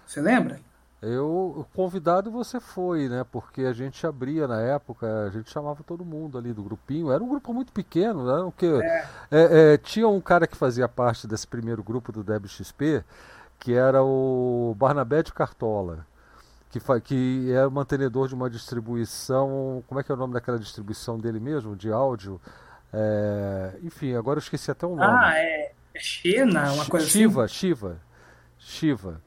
Você lembra? Eu, convidado você foi, né? Porque a gente abria na época, a gente chamava todo mundo ali do grupinho. Era um grupo muito pequeno, né? O que é. É, é, tinha um cara que fazia parte desse primeiro grupo do DebXP, que era o Barnabé de Cartola, que, que é o mantenedor de uma distribuição. Como é que é o nome daquela distribuição dele mesmo, de áudio? É, enfim, agora eu esqueci até o nome. Ah, é. China, uma coisa Shiva, assim. Shiva, Shiva.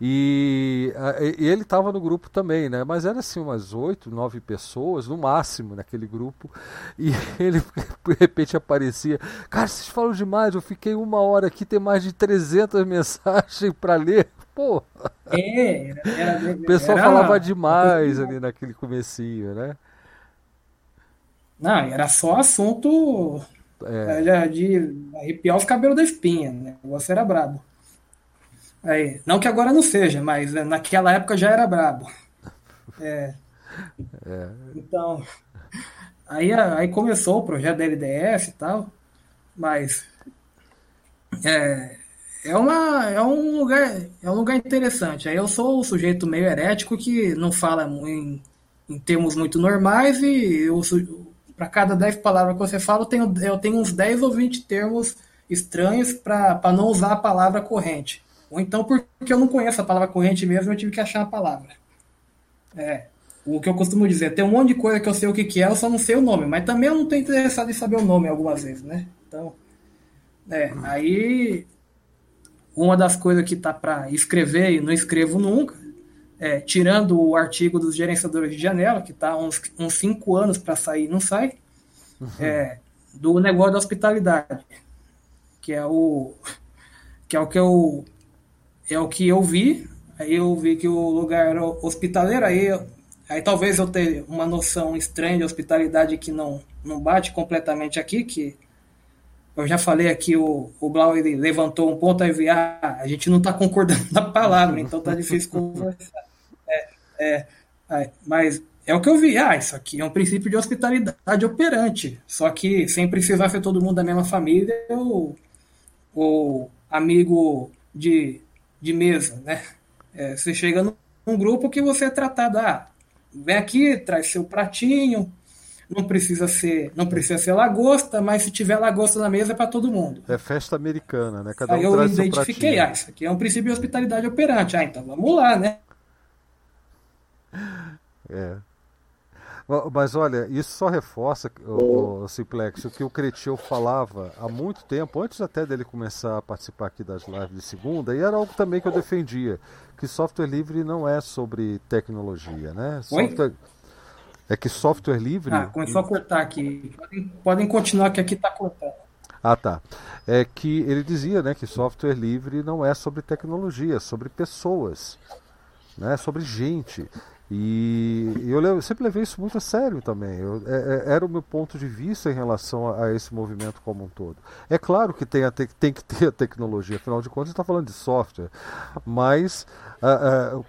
E, e ele estava no grupo também, né? Mas era assim umas oito, nove pessoas no máximo naquele grupo. E ele de repente aparecia, cara, vocês falam demais. Eu fiquei uma hora aqui, tem mais de 300 mensagens para ler. Pô. É, era, era, o pessoal falava demais ali naquele comecinho, né? Não, era só assunto é. de arrepiar os cabelos da espinha, né? O negócio era brabo. Aí, não que agora não seja, mas né, naquela época já era brabo. É. É. Então, aí, aí começou o projeto da LDS e tal, mas é, é, uma, é um lugar é um lugar interessante. Aí eu sou o sujeito meio herético que não fala em, em termos muito normais e eu, para cada 10 palavras que você fala, eu tenho, eu tenho uns 10 ou 20 termos estranhos para não usar a palavra corrente. Ou então porque eu não conheço a palavra corrente mesmo, eu tive que achar a palavra. É, o que eu costumo dizer, tem um monte de coisa que eu sei o que, que é, eu só não sei o nome, mas também eu não estou interessado em saber o nome algumas vezes, né? Então, é, aí uma das coisas que tá para escrever e não escrevo nunca é, tirando o artigo dos gerenciadores de janela, que está uns, uns cinco anos para sair não sai, uhum. é, do negócio da hospitalidade, que é o que é o que eu é o que eu vi, aí eu vi que o lugar era hospitaleiro, aí, aí talvez eu tenha uma noção estranha de hospitalidade que não, não bate completamente aqui, que eu já falei aqui, o, o Blau ele levantou um ponto aí, ah, a gente não está concordando na palavra, então tá difícil conversar. É, é, mas é o que eu vi. Ah, isso aqui é um princípio de hospitalidade operante. Só que sem precisar ser todo mundo da mesma família ou, ou amigo de, de mesa, né? É, você chega num grupo que você é tratado, ah, vem aqui, traz seu pratinho, não precisa ser, não precisa ser lagosta, mas se tiver lagosta na mesa é para todo mundo. É festa americana, né? Cada um Aí eu identifiquei, ah, isso aqui é um princípio de hospitalidade operante. Ah, então vamos lá, né? É. Mas olha, isso só reforça, o, o Simplex, o que o Cretil falava há muito tempo, antes até dele começar a participar aqui das lives de segunda, e era algo também que eu defendia, que software livre não é sobre tecnologia, né? Software... É que software livre. Ah, começou a cortar aqui. Podem, podem continuar que aqui está cortando. Ah, tá. É que ele dizia, né, que software livre não é sobre tecnologia, é sobre pessoas, né, é sobre gente. E eu sempre levei isso muito a sério também. Eu, é, é, era o meu ponto de vista em relação a, a, esse movimento como um todo. É claro que tem, a te, tem que ter a tecnologia, afinal de contas, está falando de software. Mas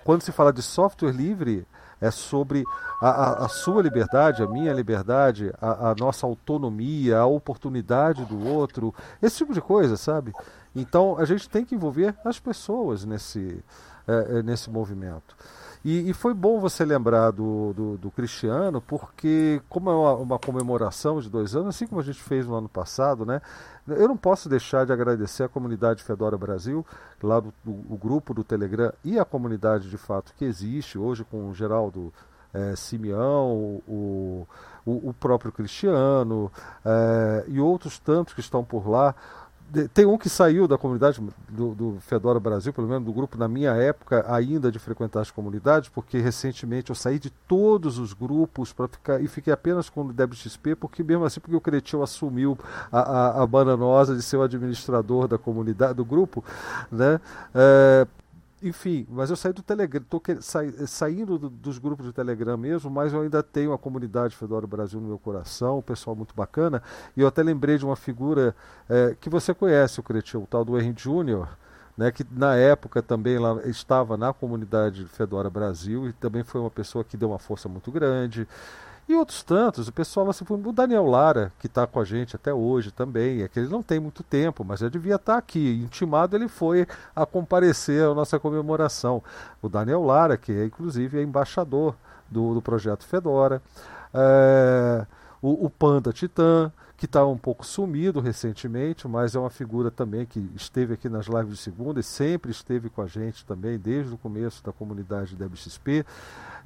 quando se fala de software livre, é sobre a, a, a sua liberdade, a minha liberdade, a, a, nossa autonomia, a oportunidade do outro, esse tipo de coisa, sabe? Então a gente tem que envolver as pessoas nesse, é, é nesse movimento. E, e, foi bom você lembrar do, do, do Cristiano, porque como é uma, uma, comemoração de dois anos, assim como a gente fez no ano passado, né? Eu não posso deixar de agradecer a comunidade Fedora Brasil, lá do, do grupo do Telegram e a comunidade de fato que existe hoje com o Geraldo é, Simeão, o, o, o, próprio Cristiano é, e outros tantos que estão por lá tem um que saiu da comunidade do, do, Fedora Brasil, pelo menos do grupo na minha época ainda de frequentar as comunidades, porque recentemente eu saí de todos os grupos para ficar e fiquei apenas com o DebXP, porque mesmo assim porque o Cretil assumiu a, a, a bananosa de ser o administrador da comunidade do grupo, né? É, enfim, mas eu saí do Telegram, estou saindo do, dos grupos de Telegram mesmo, mas eu ainda tenho a comunidade Fedora Brasil no meu coração, o pessoal muito bacana, e eu até lembrei de uma figura é, que você conhece, o Cretil, o tal do Henry Júnior, né, que na época também lá estava na comunidade Fedora Brasil e também foi uma pessoa que deu uma força muito grande. E outros tantos, o pessoal assim, o Daniel Lara, que está com a gente até hoje também, é que ele não tem muito tempo, mas já devia estar tá aqui. Intimado ele foi a comparecer à nossa comemoração. O Daniel Lara, que é inclusive é embaixador do, do projeto Fedora. É, o, o Panda Titã, que está um pouco sumido recentemente, mas é uma figura também que esteve aqui nas lives de segunda e sempre esteve com a gente também, desde o começo da comunidade da BXP.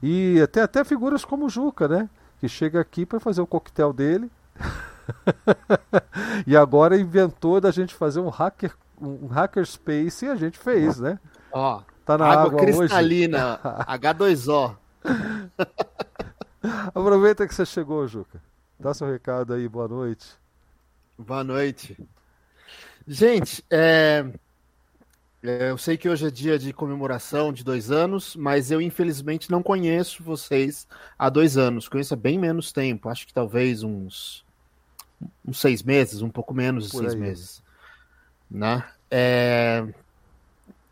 E até, até figuras como o Juca, né? Que chega aqui para fazer o coquetel dele. e agora inventou da gente fazer um hacker um hackerspace e a gente fez, né? Ó, tá na água, água cristalina, H2O. Aproveita que você chegou, Juca. Dá seu recado aí, boa noite. Boa noite. Gente, é, é, eu sei que hoje é dia de comemoração de dois anos, mas eu infelizmente não conheço vocês há dois anos. Conheço há bem menos tempo, acho que talvez uns, uns seis meses, um pouco menos de seis aí. meses. Né? É...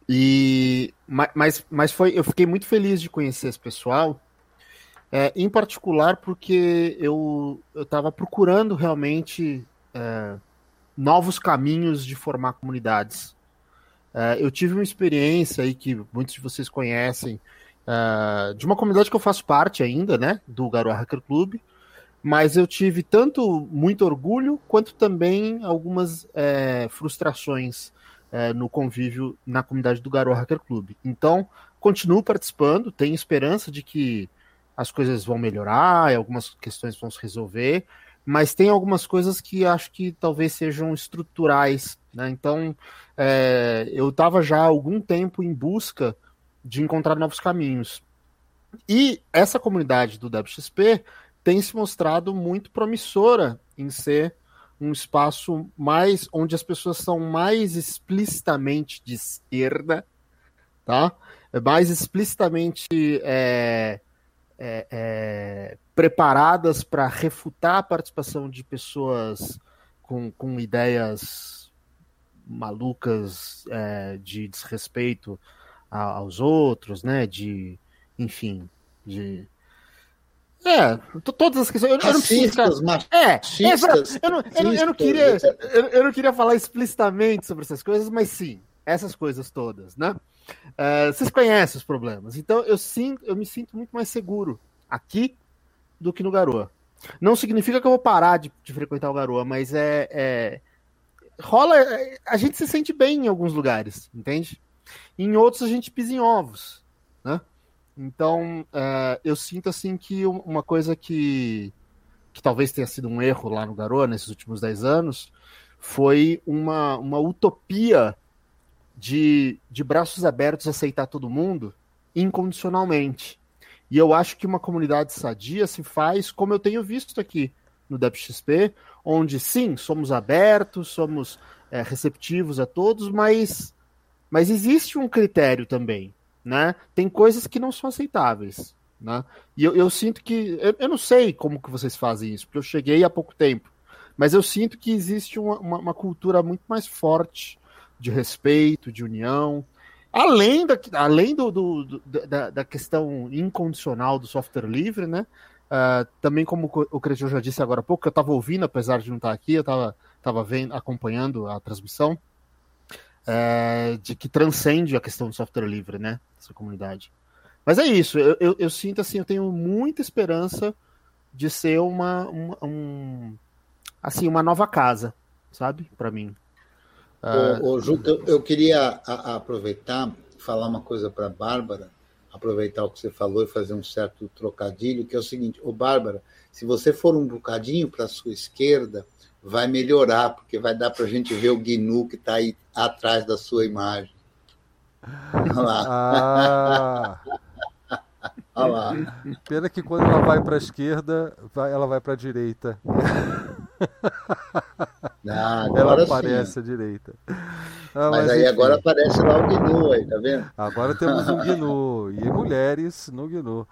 E, mas, mas foi, eu fiquei muito feliz de conhecer esse pessoal, é, em particular porque eu estava procurando realmente é, novos caminhos de formar comunidades. Uh, eu tive uma experiência aí que muitos de vocês conhecem, uh, de uma comunidade que eu faço parte ainda, né? Do Garoa Hacker Club. Mas eu tive tanto muito orgulho quanto também algumas é, frustrações é, no convívio na comunidade do Garoa Hacker Club. Então, continuo participando, tenho esperança de que as coisas vão melhorar, algumas questões vão se resolver, mas tem algumas coisas que acho que talvez sejam estruturais. Né? Então, é, eu estava já há algum tempo em busca de encontrar novos caminhos. E essa comunidade do WXP tem se mostrado muito promissora em ser um espaço mais onde as pessoas são mais explicitamente de esquerda, tá? Mais explicitamente é, é, é, preparadas para refutar a participação de pessoas com, com ideias malucas é, de desrespeito a, aos outros, né? De, enfim, de é, todas as questões. Eu, Racistas, eu não ficar... é, é, eu, não, eu, não, eu, não queria, eu, eu, não queria falar explicitamente sobre essas coisas, mas sim, essas coisas todas, né? Uh, vocês conhecem os problemas. Então eu sinto, eu me sinto muito mais seguro aqui do que no Garoa. Não significa que eu vou parar de, de frequentar o Garoa, mas é, é, rola. A gente se sente bem em alguns lugares, entende? Em outros a gente pisa em ovos, né? Então, é, eu sinto assim que uma coisa que, que talvez tenha sido um erro lá no Garou nesses últimos 10 anos foi uma, uma utopia de, de braços abertos aceitar todo mundo incondicionalmente. E eu acho que uma comunidade sadia se faz como eu tenho visto aqui no DepXP, onde sim, somos abertos, somos é, receptivos a todos, mas, mas existe um critério também, né? Tem coisas que não são aceitáveis, né? E eu, eu sinto que, eu, eu, não sei como que vocês fazem isso, porque eu cheguei há pouco tempo, mas eu sinto que existe uma, uma, uma cultura muito mais forte de respeito, de união, além da, além do, do, do da, da, questão incondicional do software livre, né? Uh, também como o Cresceu já disse agora há pouco, eu estava ouvindo, apesar de não estar aqui, eu estava tava vendo, acompanhando a transmissão, uh, de que transcende a questão do software livre, né? Essa comunidade. Mas é isso, eu, eu, eu sinto assim, eu tenho muita esperança de ser uma, uma um, assim, uma nova casa, sabe? Para mim. Ô, ô, Juca, eu, queria a, a aproveitar falar uma coisa para a Bárbara, aproveitar o que você falou e fazer um certo trocadilho, que é o seguinte, ô Bárbara, se você for um bocadinho para a sua esquerda, vai melhorar, porque vai dar para a gente ver o Gnu que está aí atrás da sua imagem. Olha lá. Ah. Olha lá. Pena que quando ela vai para a esquerda, ela vai para a direita. Ah, ela aparece sim. à direita. Ah, mas, mas, aí enfim. agora aparece lá o GNU aí, tá vendo? Agora temos um GNU e mulheres no GNU.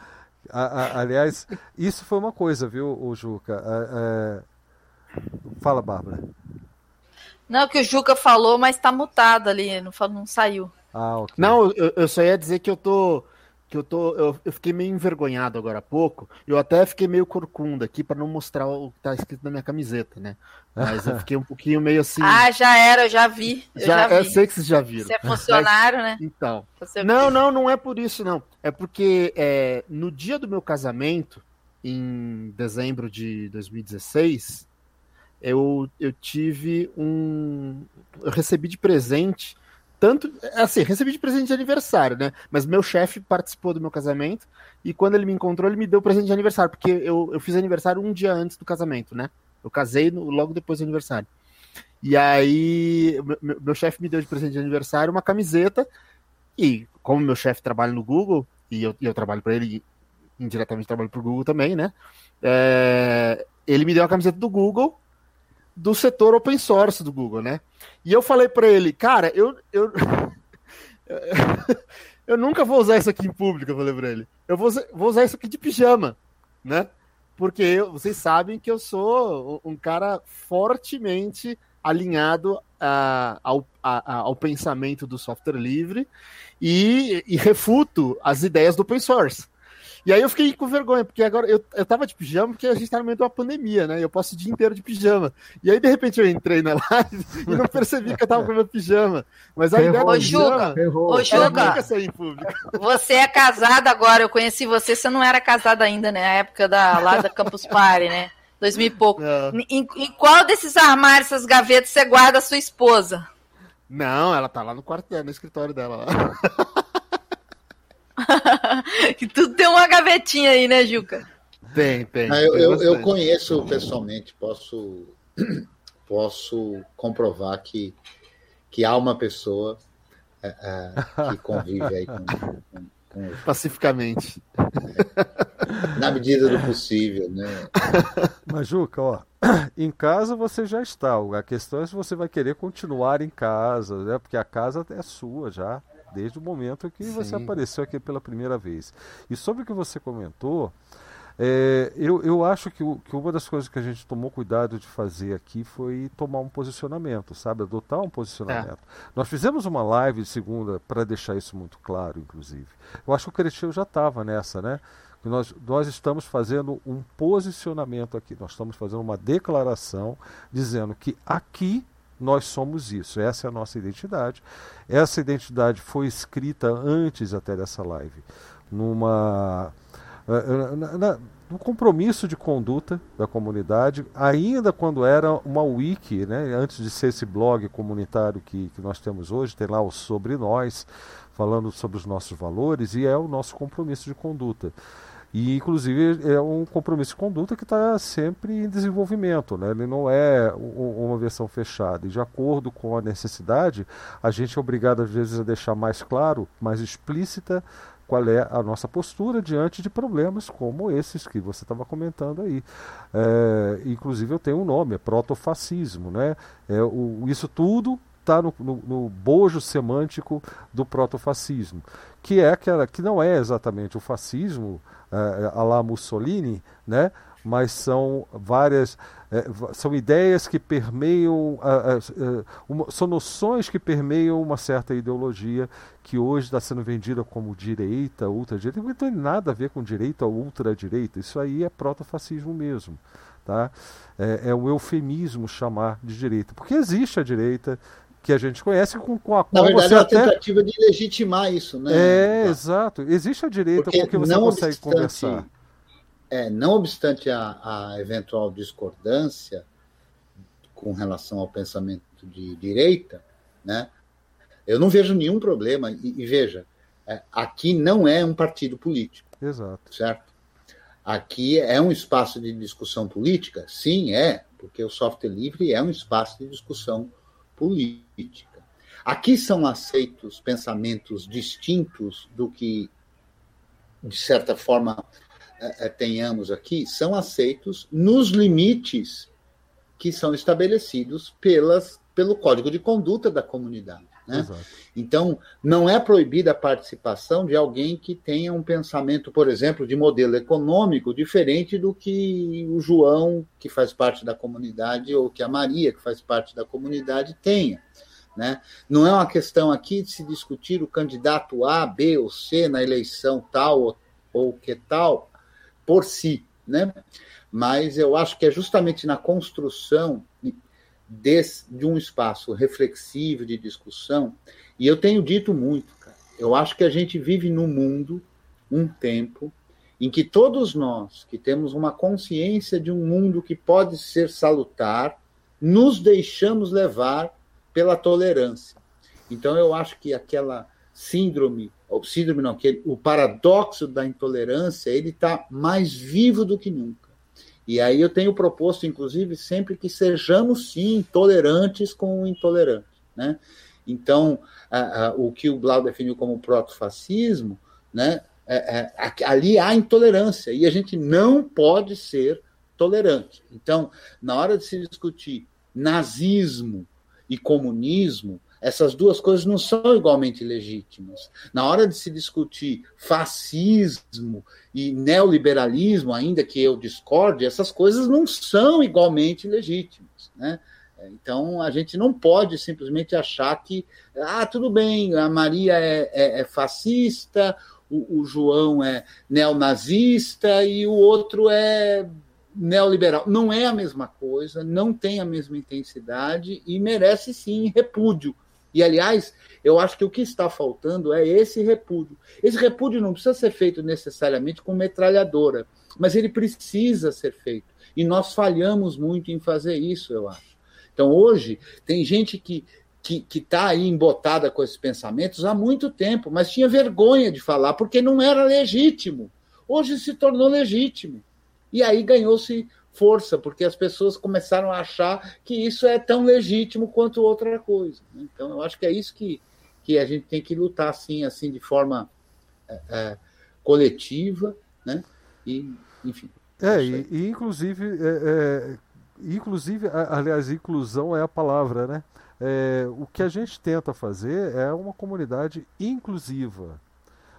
aliás, isso foi uma coisa, viu, o Juca? É... Fala, Bárbara. Não, que o Juca falou, mas tá mutado ali, não, não saiu. Ah, okay. Não, eu, eu só ia dizer que eu tô que eu tô. Eu, eu, fiquei meio envergonhado agora há pouco. Eu até fiquei meio corcunda aqui para não mostrar o que tá escrito na minha camiseta, né? Mas eu fiquei um pouquinho meio assim. Ah, já era, eu já vi. Eu já, já vi. Eu sei que vocês já viram. Você é funcionário, Mas, né? Então. Você não, não, não é por isso, não. É porque é, no dia do meu casamento, em dezembro de 2016, eu, eu tive um. Eu recebi de presente tanto, assim, recebi de presente de aniversário, né? Mas meu chefe participou do meu casamento e quando ele me encontrou, ele me deu presente de aniversário, porque eu, eu fiz aniversário um dia antes do casamento, né? Eu casei no, logo depois do aniversário. E aí, meu, meu chefe me deu de presente de aniversário uma camiseta e, como meu chefe trabalha no Google, e eu, e eu trabalho para ele, indiretamente trabalho para o Google também, né? É, ele me deu a camiseta do Google do setor open source do Google, né? E eu falei para ele, cara, eu, eu, eu nunca vou usar isso aqui em público, eu falei para ele. Eu vou, vou usar isso aqui de pijama, né? Porque eu, vocês sabem que eu sou um cara fortemente alinhado uh, ao, a, ao pensamento do software livre e, e refuto as ideias do open source. E aí eu fiquei com vergonha, porque agora eu, eu tava de pijama, porque a gente tá no meio de uma pandemia, né? Eu passo o dia inteiro de pijama. E aí, de repente, eu entrei na live e não percebi que eu tava com meu pijama. Mas a ideia do pijama ô, Juca, sair público. você é casado agora, eu conheci você, você não era casado ainda, né? A época da, lá da Campus Party, né? 2000 e pouco. Em, em, qual desses armários, essas gavetas, você guarda a sua esposa? Não, ela tá lá no quarto dela, no escritório dela. que tudo tem uma gavetinha aí, né, Juca? Tem, tem. Ah, eu, eu, eu, conheço pessoalmente, posso, posso comprovar que, que há uma pessoa é, que convive aí com, com, com pacificamente. É, na medida do possível, né? Mas, Juca, ó, em casa você já está. A questão é se você vai querer continuar em casa, né? Porque a casa é sua já desde o momento que Sim. você apareceu aqui pela primeira vez. E sobre o que você comentou, é, eu, eu acho que, que uma das coisas que a gente tomou cuidado de fazer aqui foi tomar um posicionamento, sabe? Adotar um posicionamento. É. Nós fizemos uma live de segunda para deixar isso muito claro, inclusive. Eu acho que o Creteu já estava nessa, né? Nós, nós estamos fazendo um posicionamento aqui, nós estamos fazendo uma declaração dizendo que aqui nós somos isso, essa é a nossa identidade. Essa identidade foi escrita antes até dessa live, numa. Eh, eh, na, na, do compromisso de conduta da comunidade, ainda quando era uma wiki, né, antes de ser esse blog comunitário que, que nós temos hoje, tem lá o Sobre Nós, falando sobre os nossos valores, e é o nosso compromisso de conduta. E, inclusive, é um compromisso de conduta que está sempre em desenvolvimento, né? ele não é uma versão fechada. E, de acordo com a necessidade, a gente é obrigado, às vezes, a deixar mais claro, mais explícita, qual é a nossa postura diante de problemas como esses que você estava comentando aí. É, inclusive, eu tenho um nome, é protofascismo. Né? É, o, isso tudo está no, no, no, bojo semântico do protofascismo, que é aquela que não é exatamente o fascismo uh, a la Mussolini, né? mas são várias é, são ideias que permeiam uh, uma, são noções que permeiam uma certa ideologia que hoje está sendo vendida como direita, ultradireita, não tem nada a ver com direita ou ultradireita, isso aí é protofascismo mesmo. Tá? É, é um eufemismo chamar de direita, porque existe a direita, que a gente conhece com, com a qual Na verdade, você é uma até... tentativa de legitimar isso, né? É, tá. exato. Existe a direita porque com que você consegue obstante, conversar. É, não obstante a, a, eventual discordância com relação ao pensamento de direita, né? Eu não vejo nenhum problema. E, e veja, é, aqui não é um partido político. Exato. Certo? Aqui é um espaço de discussão política? Sim, é, porque o software livre é um espaço de discussão política política. Aqui são aceitos pensamentos distintos do que, de certa forma, é, é, tenhamos aqui, são aceitos nos limites que são estabelecidos pelas, pelo código de conduta da comunidade. Né? Então, não é proibida a participação de alguém que tenha um pensamento, por exemplo, de modelo econômico diferente do que o João, que faz parte da comunidade, ou que a Maria, que faz parte da comunidade, tenha. Né? Não é uma questão aqui de se discutir o candidato A, B ou C na eleição tal ou, ou que tal por si, né? Mas eu acho que é justamente na construção desse, de um espaço reflexivo de discussão. E eu tenho dito muito, cara, eu acho que a gente vive num mundo, um tempo, em que todos nós que temos uma consciência de um mundo que pode ser salutar, nos deixamos levar pela tolerância. Então eu acho que aquela síndrome, ou síndrome não, que o paradoxo da intolerância, ele está mais vivo do que nunca. E aí eu tenho proposto, inclusive, sempre que sejamos, sim, tolerantes com o intolerante. Né? Então, a, a, o que o Blau definiu como protofascismo, né, é, é, ali há intolerância, e a gente não pode ser tolerante. Então, na hora de se discutir nazismo e comunismo, essas duas coisas não são igualmente legítimas. Na hora de se discutir fascismo e neoliberalismo, ainda que eu discorde, essas coisas não são igualmente legítimas. Né? Então, a gente não pode simplesmente achar que, ah, tudo bem, a Maria é, é, é fascista, o, o João é neonazista e o outro é neoliberal. Não é a mesma coisa, não tem a mesma intensidade e merece sim repúdio. E, aliás, eu acho que o que está faltando é esse repúdio. Esse repúdio não precisa ser feito necessariamente com metralhadora, mas ele precisa ser feito. E nós falhamos muito em fazer isso, eu acho. Então, hoje, tem gente que que está aí embotada com esses pensamentos há muito tempo, mas tinha vergonha de falar, porque não era legítimo. Hoje se tornou legítimo. E aí ganhou-se força, porque as pessoas começaram a achar que isso é tão legítimo quanto outra coisa. Então, eu acho que é isso que, que a gente tem que lutar assim, assim de forma é, é, coletiva, né? E, enfim. É, e, e, inclusive, é, é, inclusive, aliás, inclusão é a palavra, né? É, o que a gente tenta fazer é uma comunidade inclusiva.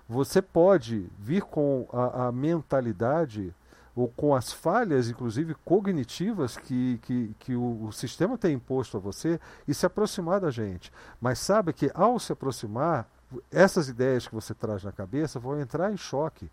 Você pode vir com a, a mentalidade ou com as falhas, inclusive cognitivas, que, que, que o, o, sistema tem imposto a você e se aproximar da gente. Mas sabe que ao se aproximar, essas ideias que você traz na cabeça vão entrar em choque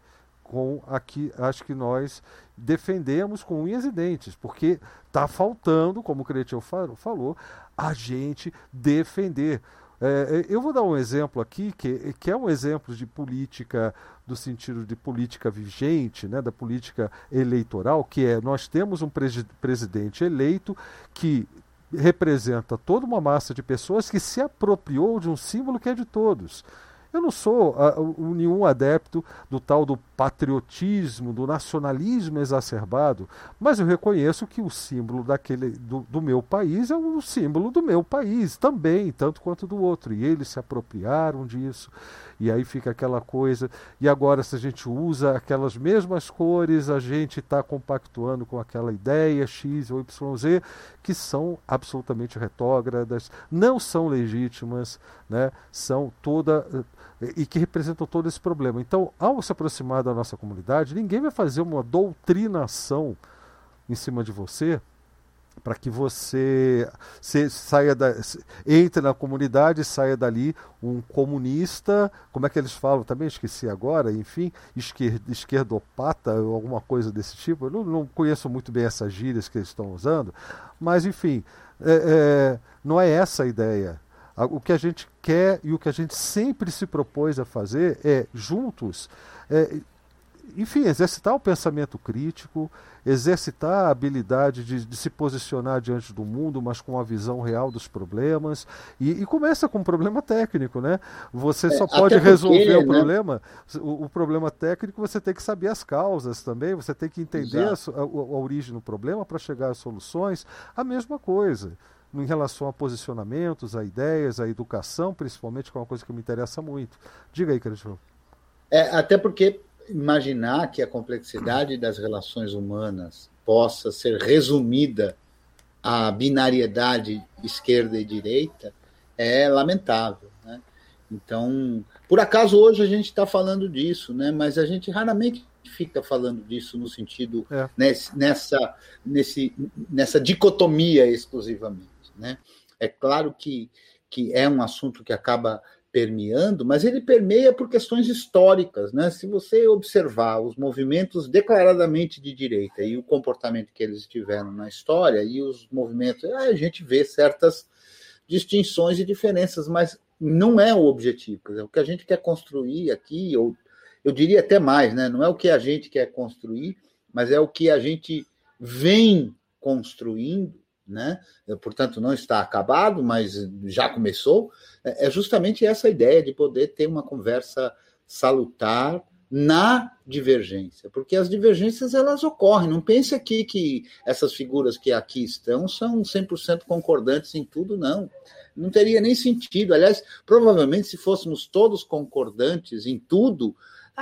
com aqui acho que nós defendemos com unhas e dentes, porque está faltando, como o Cretil falou, a gente defender. É, eu vou dar um exemplo aqui, que, que é um exemplo de política, do sentido de política vigente, né, da política eleitoral, que é nós temos um presidente eleito que representa toda uma massa de pessoas que se apropriou de um símbolo que é de todos. Eu não sou uh, nenhum adepto do tal do patriotismo, do nacionalismo exacerbado, mas eu reconheço que o símbolo daquele do, do, meu país é o símbolo do meu país também, tanto quanto do outro. E eles se apropriaram disso. E aí fica aquela coisa. E agora, se a gente usa aquelas mesmas cores, a gente está compactuando com aquela ideia X ou YZ, que são absolutamente retrógradas, não são legítimas, né? são toda. E que representam todo esse problema. Então, ao se aproximar da nossa comunidade, ninguém vai fazer uma doutrinação em cima de você para que você, você saia da, entre na comunidade, saia dali um comunista, como é que eles falam também, esqueci agora, enfim, esquer, esquerdopata ou alguma coisa desse tipo. Eu não, não, conheço muito bem essas gírias que eles estão usando, mas enfim, é, é, não é essa a ideia. O que a gente quer e o que a gente sempre se propôs a fazer é, juntos, é, enfim, exercitar o pensamento crítico, exercitar a habilidade de, de, se posicionar diante do mundo, mas com a visão real dos problemas. E, e começa com um problema técnico, né? Você é, só pode porque, resolver o né? problema, o, o, problema técnico, você tem que saber as causas também, você tem que entender a, a, a origem do problema para chegar às soluções. A mesma coisa em relação a posicionamentos, a ideias, a educação, principalmente, que é uma coisa que me interessa muito. Diga aí, Cristiano. É, até porque imaginar que a complexidade das relações humanas possa ser resumida à binariedade esquerda e direita é lamentável. Né? Então, por acaso hoje a gente está falando disso, né? mas a gente raramente fica falando disso no sentido é. nesse, nessa, nesse, nessa dicotomia exclusivamente. Né? É claro que, que é um assunto que acaba permeando, mas ele permeia por questões históricas, né? Se você observar os movimentos declaradamente de direita e o comportamento que eles tiveram na história e os movimentos, a gente vê certas distinções e diferenças, mas não é o objetivo. O que a gente quer construir aqui, ou eu diria até mais, né? Não é o que a gente quer construir, mas é o que a gente vem construindo né? portanto não está acabado, mas já começou, é, é justamente essa ideia de poder ter uma conversa salutar na divergência, porque as divergências elas ocorrem. Não pense aqui que essas figuras que aqui estão são 100% concordantes em tudo, não. Não teria nem sentido. Aliás, provavelmente se fôssemos todos concordantes em tudo,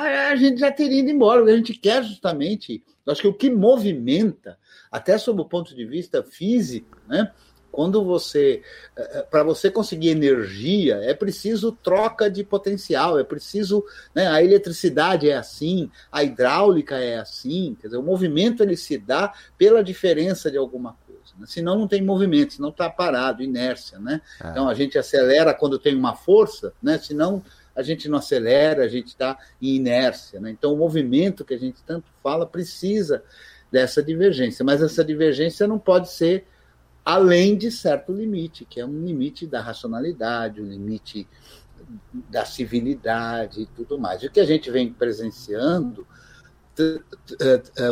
a gente já teria ido embora. A gente quer justamente, acho que o que movimenta até sob o ponto de vista físico, né? Quando você, eh, eh, para você conseguir energia, é preciso troca de potencial, é preciso, né, a eletricidade é assim, a hidráulica é assim, quer dizer, o movimento ele se dá pela diferença de alguma coisa, né? senão não tem movimento, senão está parado, inércia, né? É. Então a gente acelera quando tem uma força, né? Senão a gente não acelera, a gente está em inércia, né? Então o movimento que a gente tanto fala precisa dessa divergência. Mas essa divergência não pode ser além de certo limite, que é um limite da racionalidade, um limite da civilidade e tudo mais. O que a gente vem presenciando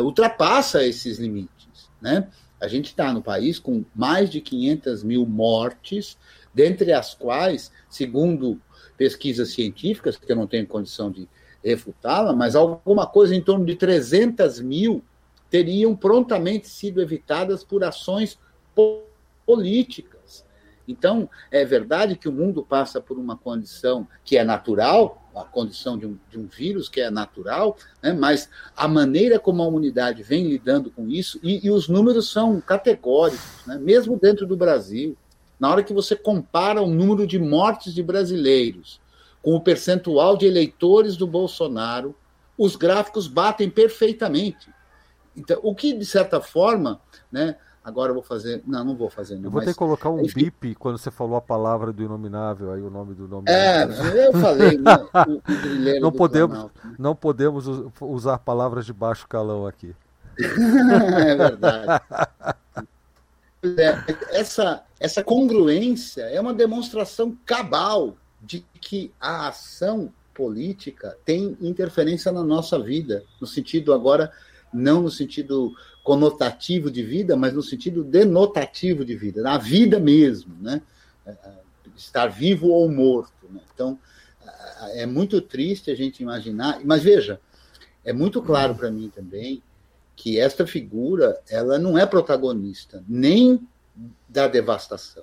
ultrapassa esses limites. Né? A gente está no país com mais de 500 mil mortes, dentre as quais, segundo pesquisas científicas, que eu não tenho condição de refutá-la, mas alguma coisa em torno de 300 mil teriam prontamente sido evitadas por ações políticas. Então, é verdade que o mundo passa por uma condição que é natural, a condição de um, de um vírus que é natural, né, mas a maneira como a humanidade vem lidando com isso, e, e os números são categóricos, né, mesmo dentro do Brasil. Na hora que você compara o número de mortes de brasileiros com o percentual de eleitores do Bolsonaro, os gráficos batem perfeitamente. Então, o que, de certa forma, né, agora eu vou fazer. Não, não vou fazer. Não, eu vou ter que colocar um enfim... bip quando você falou a palavra do inominável, aí o nome do nome. É, eu falei, né, o, o não podemos, né? não podemos usar palavras de baixo calão aqui. é verdade. é, essa, essa congruência é uma demonstração cabal de que a ação política tem interferência na nossa vida, no sentido agora, não no sentido conotativo de vida, mas no sentido denotativo de vida, na vida mesmo, né? É, é, estar vivo ou morto. Né? Então, é muito triste a gente imaginar, mas veja, é muito claro para mim também que esta figura ela não é protagonista nem da devastação.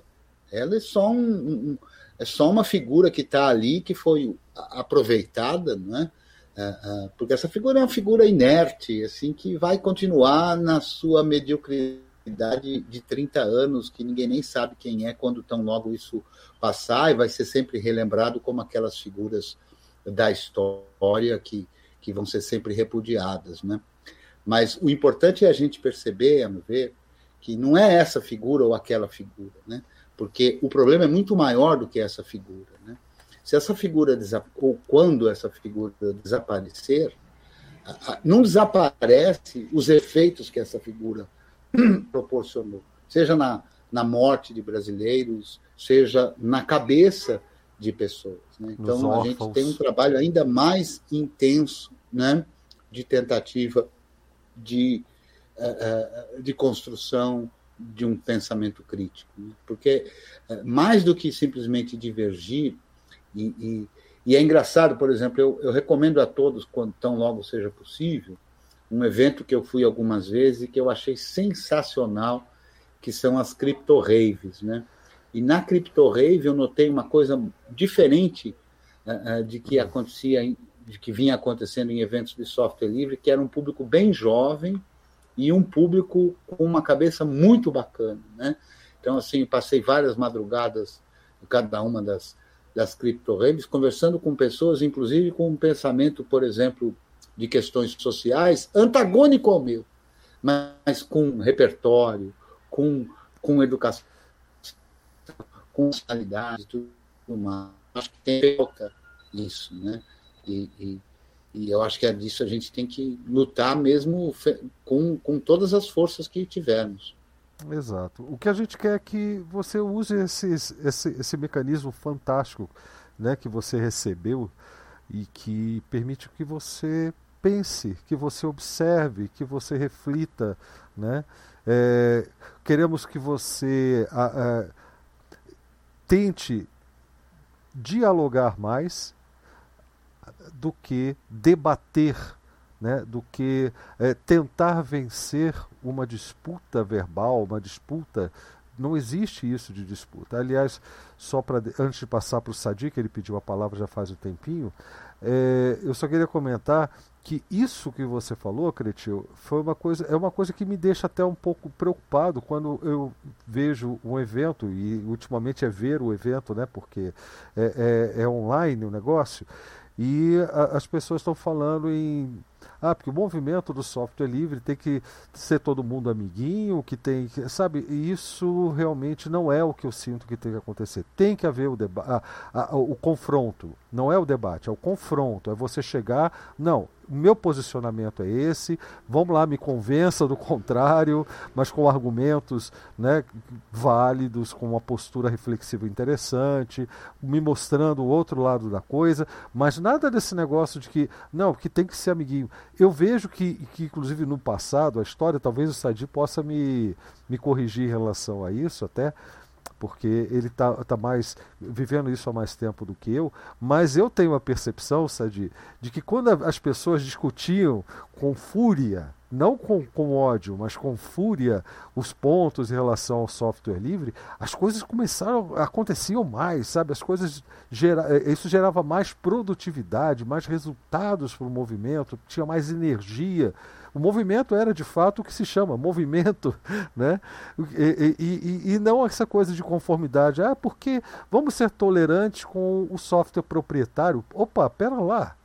Ela é só um, um é só uma figura que está ali que foi aproveitada, né? porque essa figura é uma figura inerte, assim que vai continuar na sua mediocridade de 30 anos, que ninguém nem sabe quem é quando tão logo isso passar e vai ser sempre relembrado como aquelas figuras da história que, que vão ser sempre repudiadas, né? Mas o importante é a gente perceber, a meu ver, que não é essa figura ou aquela figura, né? Porque o problema é muito maior do que essa figura, né? Se essa figura ou quando essa figura desaparecer, não desaparece os efeitos que essa figura proporcionou, seja na, na morte de brasileiros, seja na cabeça de pessoas. Né? Então a gente tem um trabalho ainda mais intenso, né, de tentativa de, uh, de construção de um pensamento crítico, né? porque uh, mais do que simplesmente divergir e, e, e é engraçado, por exemplo, eu, eu, recomendo a todos, quando tão logo seja possível, um evento que eu fui algumas vezes e que eu achei sensacional, que são as cripto raves, né? E na cripto rave eu notei uma coisa diferente de que acontecia, de que vinha acontecendo em eventos de software livre, que era um público bem jovem e um público com uma cabeça muito bacana, né? Então assim passei várias madrugadas em cada uma das das cripto raves conversando com pessoas, inclusive com um pensamento, por exemplo, de questões sociais antagônico ao meu, mas com repertório, com com educação com qualidade tudo mais. Acho que tem falta isso, né? E, e, e, eu acho que é disso a gente tem que lutar mesmo com, com todas as forças que tivermos. Exato. O que a gente quer é que você use esse, esse, esse mecanismo fantástico né, que você recebeu e que permite que você pense, que você observe, que você reflita. Né? É, queremos que você. A, a, tente dialogar mais do que debater, né, do que é, tentar vencer uma disputa verbal, uma disputa. Não existe isso de disputa. Aliás, só para antes de passar para o Sadi, que ele pediu a palavra já faz um tempinho, é, eu só queria comentar que isso que você falou, Cretil, foi uma coisa, é uma coisa que me deixa até um pouco preocupado quando eu vejo um evento, e ultimamente é ver o evento, né, porque é, é, é online o negócio, e a, as pessoas estão falando em ah, porque o movimento do software livre tem que ser todo mundo amiguinho, que tem. Sabe, isso realmente não é o que eu sinto que tem que acontecer. Tem que haver o debate, o confronto. Não é o debate, é o confronto. É você chegar. Não, meu posicionamento é esse, vamos lá, me convença do contrário, mas com argumentos né, válidos, com uma postura reflexiva interessante, me mostrando o outro lado da coisa, mas nada desse negócio de que, não, que tem que ser amiguinho. Eu vejo que, que inclusive no passado, a história, talvez o Sadi possa me, me corrigir em relação a isso até, porque ele está tá mais vivendo isso há mais tempo do que eu, mas eu tenho a percepção, Sadi, de que quando as pessoas discutiam com fúria, não com, com ódio, mas com fúria, os pontos em relação ao software livre, as coisas começaram, aconteciam mais, sabe? As coisas gera, eh, isso gerava mais produtividade, mais resultados para o movimento, tinha mais energia. O movimento era de fato o que se chama movimento, né? E, e, e, não essa coisa de conformidade. Ah, porque vamos ser tolerantes com o software proprietário. Opa, pera lá.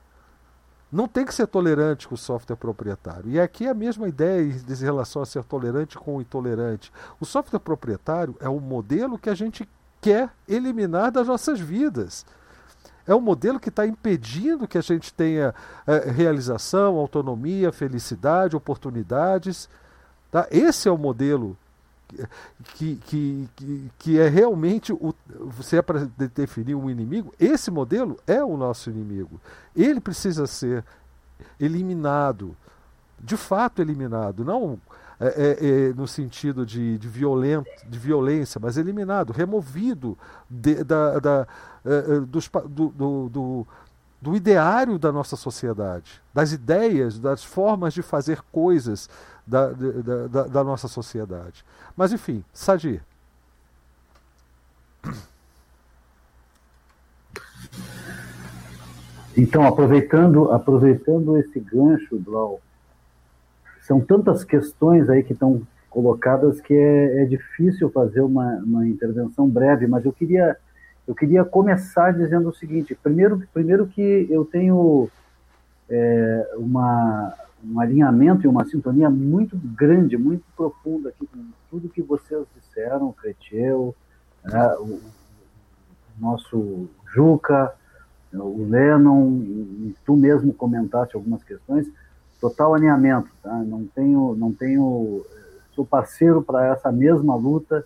Não tem que ser tolerante com o software proprietário. E aqui é a mesma ideia em relação a ser tolerante com o intolerante. O software proprietário é o modelo que a gente quer eliminar das nossas vidas. É um modelo que está impedindo que a gente tenha é, realização, autonomia, felicidade, oportunidades. Tá? Esse é o modelo que, que, que, que é realmente o, você é para definir um inimigo, esse modelo é o nosso inimigo. Ele precisa ser eliminado, de fato eliminado, não é, é, é, no sentido de, de, violent, de violência, mas eliminado, removido de, da, da, é, é dos, do, do, do, do ideário da nossa sociedade, das ideias, das formas de fazer coisas da, da, da, da nossa sociedade. Mas enfim, Sadir. Então, aproveitando, aproveitando esse gancho, Blau, são tantas questões aí que estão colocadas que é, é difícil fazer uma, uma, intervenção breve, mas eu queria, eu queria começar dizendo o seguinte: primeiro, primeiro que eu tenho é, uma, um alinhamento e uma sintonia muito grande, muito profunda aqui com tudo que vocês disseram, Creteu, né, o, nosso Juca, o Lennon, e tu mesmo comentaste algumas questões total alinhamento, tá? Não tenho, não tenho, sou parceiro para essa mesma luta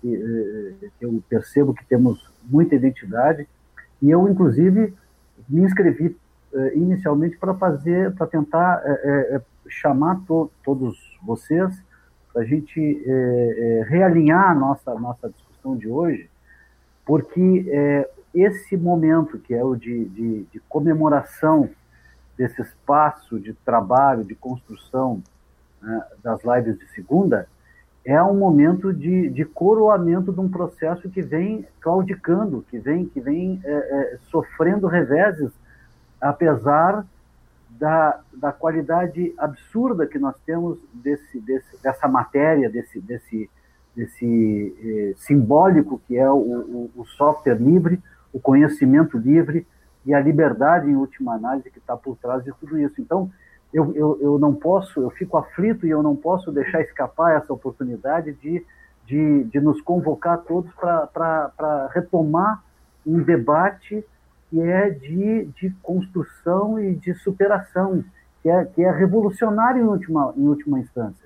que, eh, que, eu percebo que temos muita identidade e eu inclusive me inscrevi eh, inicialmente para fazer, para tentar eh, chamar to, todos vocês para a gente realinhar a nossa nossa discussão de hoje, porque esse momento que é o de, de, de comemoração desse espaço de trabalho, de construção né, das lives de segunda, é um momento de, de, coroamento de um processo que vem claudicando, que vem, que vem é, é, sofrendo reveses, apesar da, da qualidade absurda que nós temos desse, desse, dessa matéria, desse, desse, desse eh, simbólico que é o, o, o software livre, o conhecimento livre, e a liberdade, em última análise, que está por trás de tudo isso. Então, eu, eu, eu não posso, eu fico aflito e eu não posso deixar escapar essa oportunidade de, de, de nos convocar todos para retomar um debate que é de, de construção e de superação, que é, que é revolucionário em última, em última instância.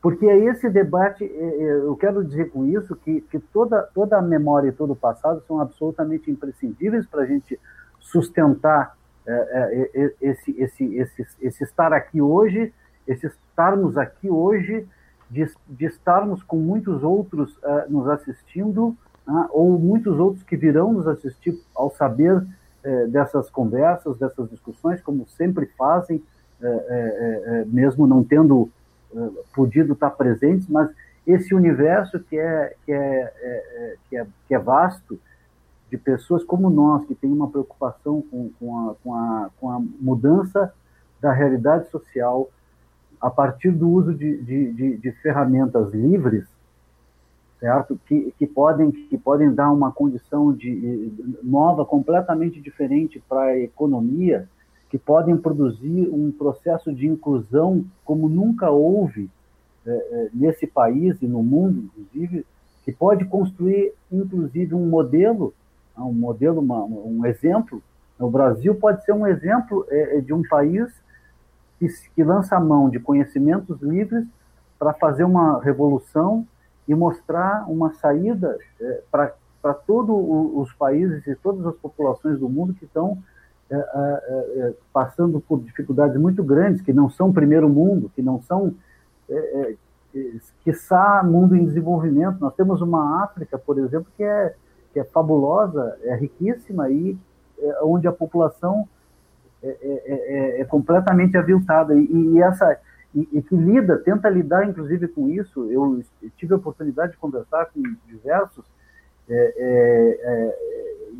Porque é esse debate, é, é, eu quero dizer com isso que, que toda, toda a memória e todo o passado são absolutamente imprescindíveis para a gente sustentar é, é, é, esse, esse, esse, esse estar aqui hoje, esse estarmos aqui hoje, de, de estarmos com muitos outros uh, nos assistindo, uh, ou muitos outros que virão nos assistir ao saber uh, dessas conversas, dessas discussões, como sempre fazem, mesmo não tendo podido estar presentes, mas esse universo que é, que é, que é, que é vasto, de pessoas como nós, que tem uma preocupação com, com, a, com, a, com a mudança da realidade social a partir do uso de, de, de, de ferramentas livres, certo? Que, que, podem, que podem dar uma condição de, nova, completamente diferente para a economia, que podem produzir um processo de inclusão como nunca houve é, é, nesse país e no mundo, inclusive, que pode construir, inclusive, um modelo um modelo, uma, um exemplo. O Brasil pode ser um exemplo é, é, de um país que, que lança a mão de conhecimentos livres para fazer uma revolução e mostrar uma saída é, para todos os países e todas as populações do mundo que estão é, é, é, passando por dificuldades muito grandes, que não são primeiro mundo, que não são, é, quiçá, mundo em desenvolvimento. Nós temos uma África, por exemplo, que é que é fabulosa, é riquíssima e é, onde a população é, é, é, é, é completamente aviltada e, e essa e, e, que lida, tenta lidar inclusive com isso. Eu tive a oportunidade de conversar com diversos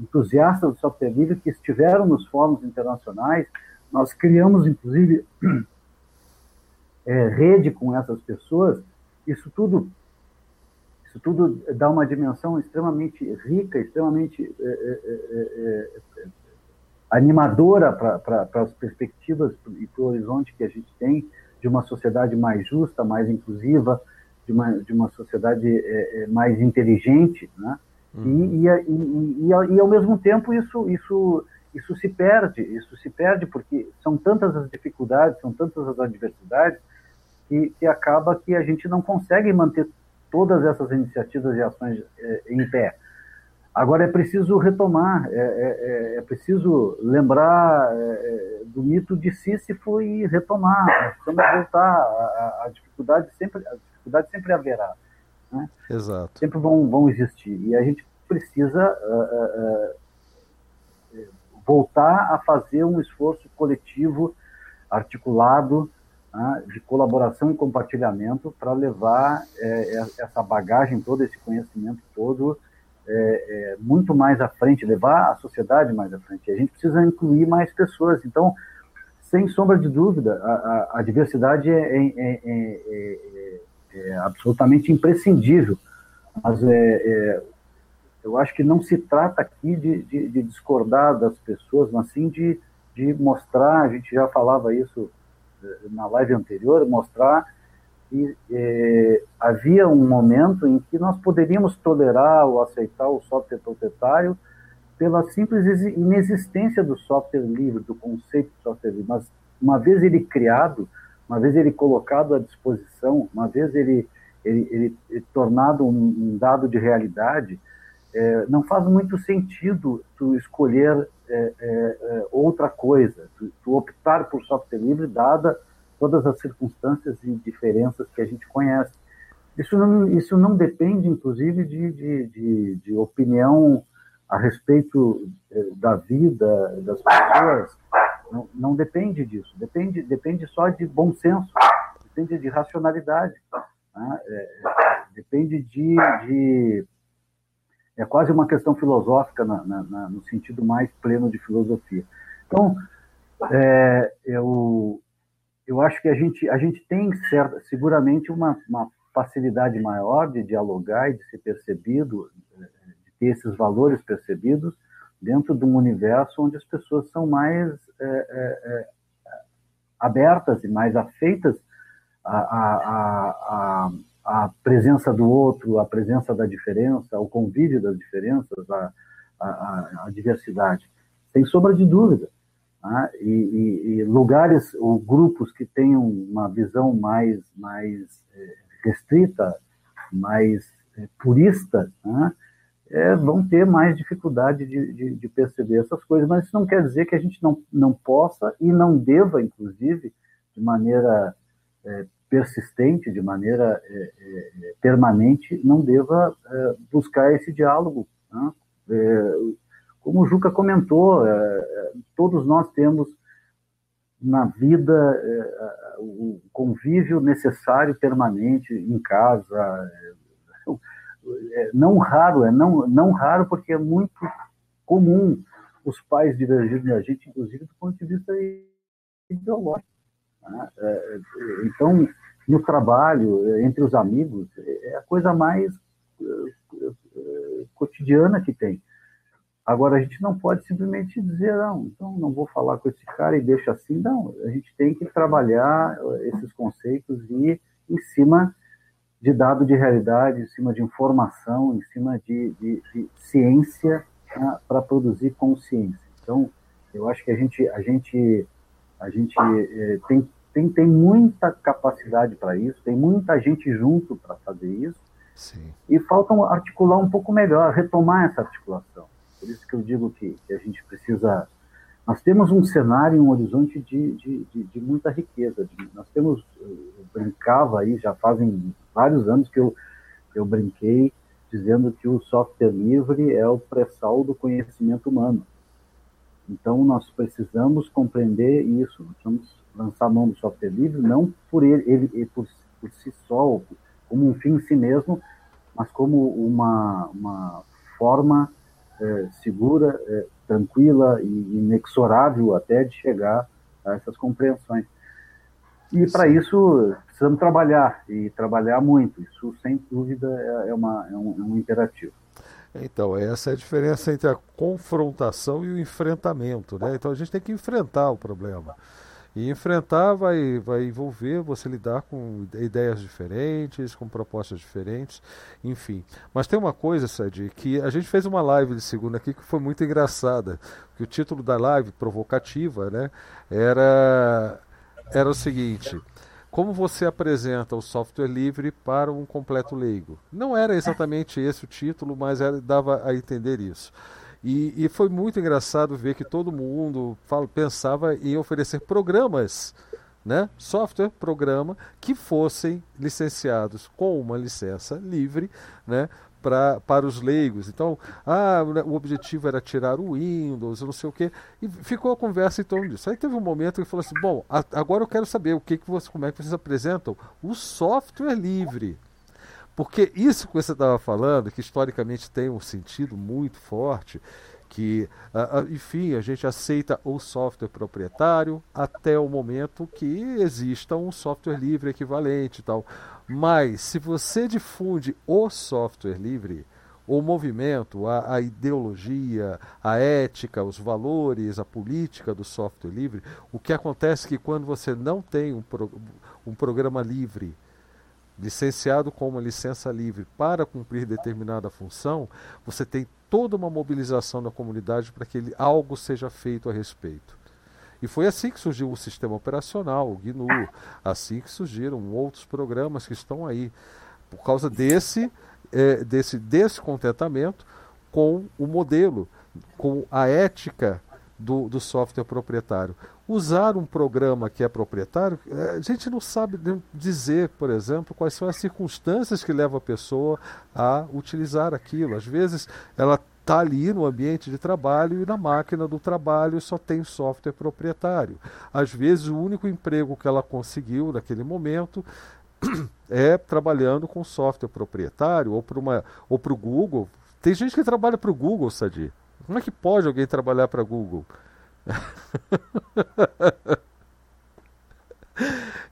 entusiastas do software livre que estiveram nos fóruns internacionais. Nós criamos inclusive rede com essas pessoas. Isso tudo isso tudo dá uma dimensão extremamente rica, extremamente é, é, é, animadora para as perspectivas e para o horizonte que a gente tem de uma sociedade mais justa, mais inclusiva, de uma, de uma sociedade mais inteligente, né? Uhum. E, e, e, e, ao mesmo tempo isso, isso, isso se perde, isso se perde porque são tantas as dificuldades, são tantas as adversidades que, que acaba que a gente não consegue manter todas essas iniciativas e ações é, em pé. Agora é preciso retomar, é, é, é, é preciso lembrar é, do mito de Sísifo e retomar. Nós precisamos voltar. A, a, dificuldade sempre, a dificuldade sempre haverá. Né? Exato. Sempre vão, vão existir. E a gente precisa uh, uh, voltar a fazer um esforço coletivo, articulado, uh, de colaboração e compartilhamento para levar é, essa bagagem toda, esse conhecimento todo é, é, muito mais à frente, levar a sociedade mais à frente. A gente precisa incluir mais pessoas. Então, sem sombra de dúvida, a, a, a diversidade é, é, é, é absolutamente imprescindível. Mas eu acho que não se trata aqui de, de, de, discordar das pessoas, mas sim de, de mostrar, a gente já falava isso na live anterior, mostrar que eh, havia um momento em que nós poderíamos tolerar ou aceitar o software proprietário pela simples inexistência do software livre, do conceito de software livre. Mas uma vez ele criado, uma vez ele colocado à disposição, uma vez ele, ele, ele, ele tornado um, um, dado de realidade, é, não faz muito sentido tu escolher é, é, outra coisa, tu, tu optar por software livre, dada todas as circunstâncias e diferenças que a gente conhece. Isso não, isso não depende, inclusive, de, de, de, de opinião a respeito eh, da vida das pessoas. Não, não, depende disso. Depende, depende só de bom senso, depende de racionalidade, né? é, depende de, de, É quase uma questão filosófica na, na, na, no sentido mais pleno de filosofia. Então, é, eu, eu acho que a gente, a gente tem certa, seguramente uma, uma facilidade maior de dialogar e de ser percebido, de ter esses valores percebidos dentro de um universo onde as pessoas são mais é, é, é abertas e mais afeitas à, à, à, à, presença do outro, à presença da diferença, ao convívio das diferenças, à, à, à diversidade. Sem sombra de dúvida. Né? E, e, e, lugares ou grupos que tenham uma visão mais, mais é, restrita, mais é, purista, né? é, vão ter mais dificuldade de, de, de, perceber essas coisas. Mas isso não quer dizer que a gente não, não possa e não deva, inclusive, de maneira é, persistente, de maneira é, é, permanente, não deva buscar esse diálogo. Né? como o Juca comentou, é, é, todos nós temos na vida é, o convívio necessário permanente em casa. não raro, é não, não raro porque é muito comum os pais divergirem da gente, inclusive do ponto de vista ideológico. Né? Então, no trabalho, entre os amigos, é a coisa mais cotidiana que tem. Agora, a gente não pode simplesmente dizer, não, então não vou falar com esse cara e deixa assim. Não, a gente tem que trabalhar esses conceitos e em cima de dado de realidade, em cima de informação, em cima de, de, de ciência né, para produzir consciência. Então, eu acho que a gente, a gente, a gente eh, tem, tem, tem muita capacidade para isso, tem muita gente junto para fazer isso, Sim. e falta articular um pouco melhor, retomar essa articulação. Por isso que eu digo que, que a gente precisa. Nós temos um cenário, um horizonte de, de, de, de muita riqueza. nós temos. Eu brincava aí, já fazem vários anos que eu, eu brinquei dizendo que o software livre é o pré-sal do conhecimento humano. Então, nós precisamos compreender isso. Nós vamos lançar mão do software livre, não por ele, ele por, por si só, como um fim em si mesmo, mas como uma, uma forma é, segura, é, tranquila e inexorável até de chegar a essas compreensões. E para isso precisamos trabalhar e trabalhar muito. Isso sem dúvida é, é uma, é um, é um imperativo. Então, essa é a diferença entre a confrontação e o enfrentamento. Né? Então, a gente tem que enfrentar o problema. E enfrentar vai, vai envolver você lidar com ideias diferentes, com propostas diferentes, enfim. Mas tem uma coisa, Sadi, que a gente fez uma live de segunda aqui que foi muito engraçada. Que o título da live, provocativa, né, era, era o seguinte: como você apresenta o software livre para um completo leigo. Não era exatamente esse o título, mas era, dava a entender isso. E, e, foi muito engraçado ver que todo mundo fala, pensava em oferecer programas, né? software, programa, que fossem licenciados com uma licença livre, né? Pra, para os leigos. Então, ah, o objetivo era tirar o Windows, não sei o quê, e ficou a conversa em torno disso. Aí teve um momento que falou assim: bom, a, agora eu quero saber o que, que você, como é que vocês apresentam o software livre. Porque isso que você estava falando, que historicamente tem um sentido muito forte, que, uh, uh, enfim, a gente aceita o software proprietário até o momento que exista um software livre equivalente e tal. Mas se você difunde o software livre, o movimento, a, a, ideologia, a ética, os valores, a política do software livre, o que acontece é que quando você não tem um, pro, um programa livre, licenciado com uma licença livre para cumprir determinada função, você tem toda uma mobilização da comunidade para que ele, algo seja feito a respeito. E foi assim que surgiu o sistema operacional, o GNU, assim que surgiram outros programas que estão aí, por causa desse, é, desse descontentamento com o modelo, com a ética do, do software proprietário. Usar um programa que é proprietário, é, a gente não sabe dizer, por exemplo, quais são as circunstâncias que levam a pessoa a utilizar aquilo. Às vezes ela está ali no ambiente de trabalho e na máquina do trabalho só tem software proprietário. Às vezes o único emprego que ela conseguiu naquele momento é trabalhando com software proprietário ou para o Google. Tem gente que trabalha para o Google, Sadi. Como é que pode alguém trabalhar para Google?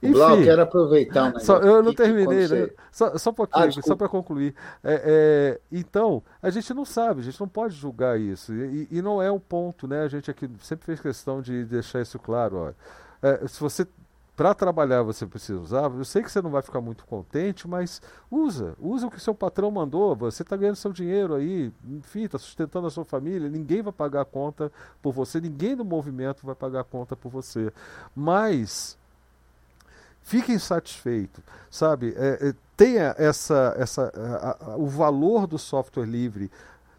Enfim, Blau, quero aproveitar um só, Eu não terminei, né? Só, só um pouquinho, ah, só para concluir. É, é, então, a gente não sabe, a gente não pode julgar isso. E, e, não é o ponto, né? A gente aqui sempre fez questão de deixar isso claro. É, se você para trabalhar você precisa usar. Eu sei que você não vai ficar muito contente, mas usa. Usa o que seu patrão mandou. Você está ganhando seu dinheiro aí, enfim, está sustentando a sua família. Ninguém vai pagar a conta por você, ninguém do movimento vai pagar a conta por você. Mas fiquem satisfeitos, sabe? É, é, tenha essa, essa, a, a, o valor do software livre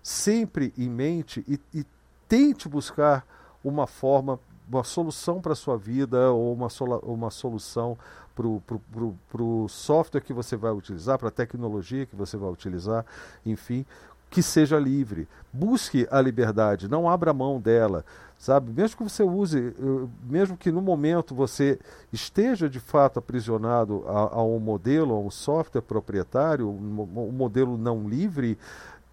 sempre em mente e, e tente buscar uma forma uma solução para a sua vida ou uma, uma solução para o software que você vai utilizar, para a tecnologia que você vai utilizar, enfim, que seja livre. Busque a liberdade, não abra mão dela, sabe? Mesmo que você use, mesmo que no momento você esteja de fato aprisionado a, a um modelo, a um software proprietário, um, um modelo não livre,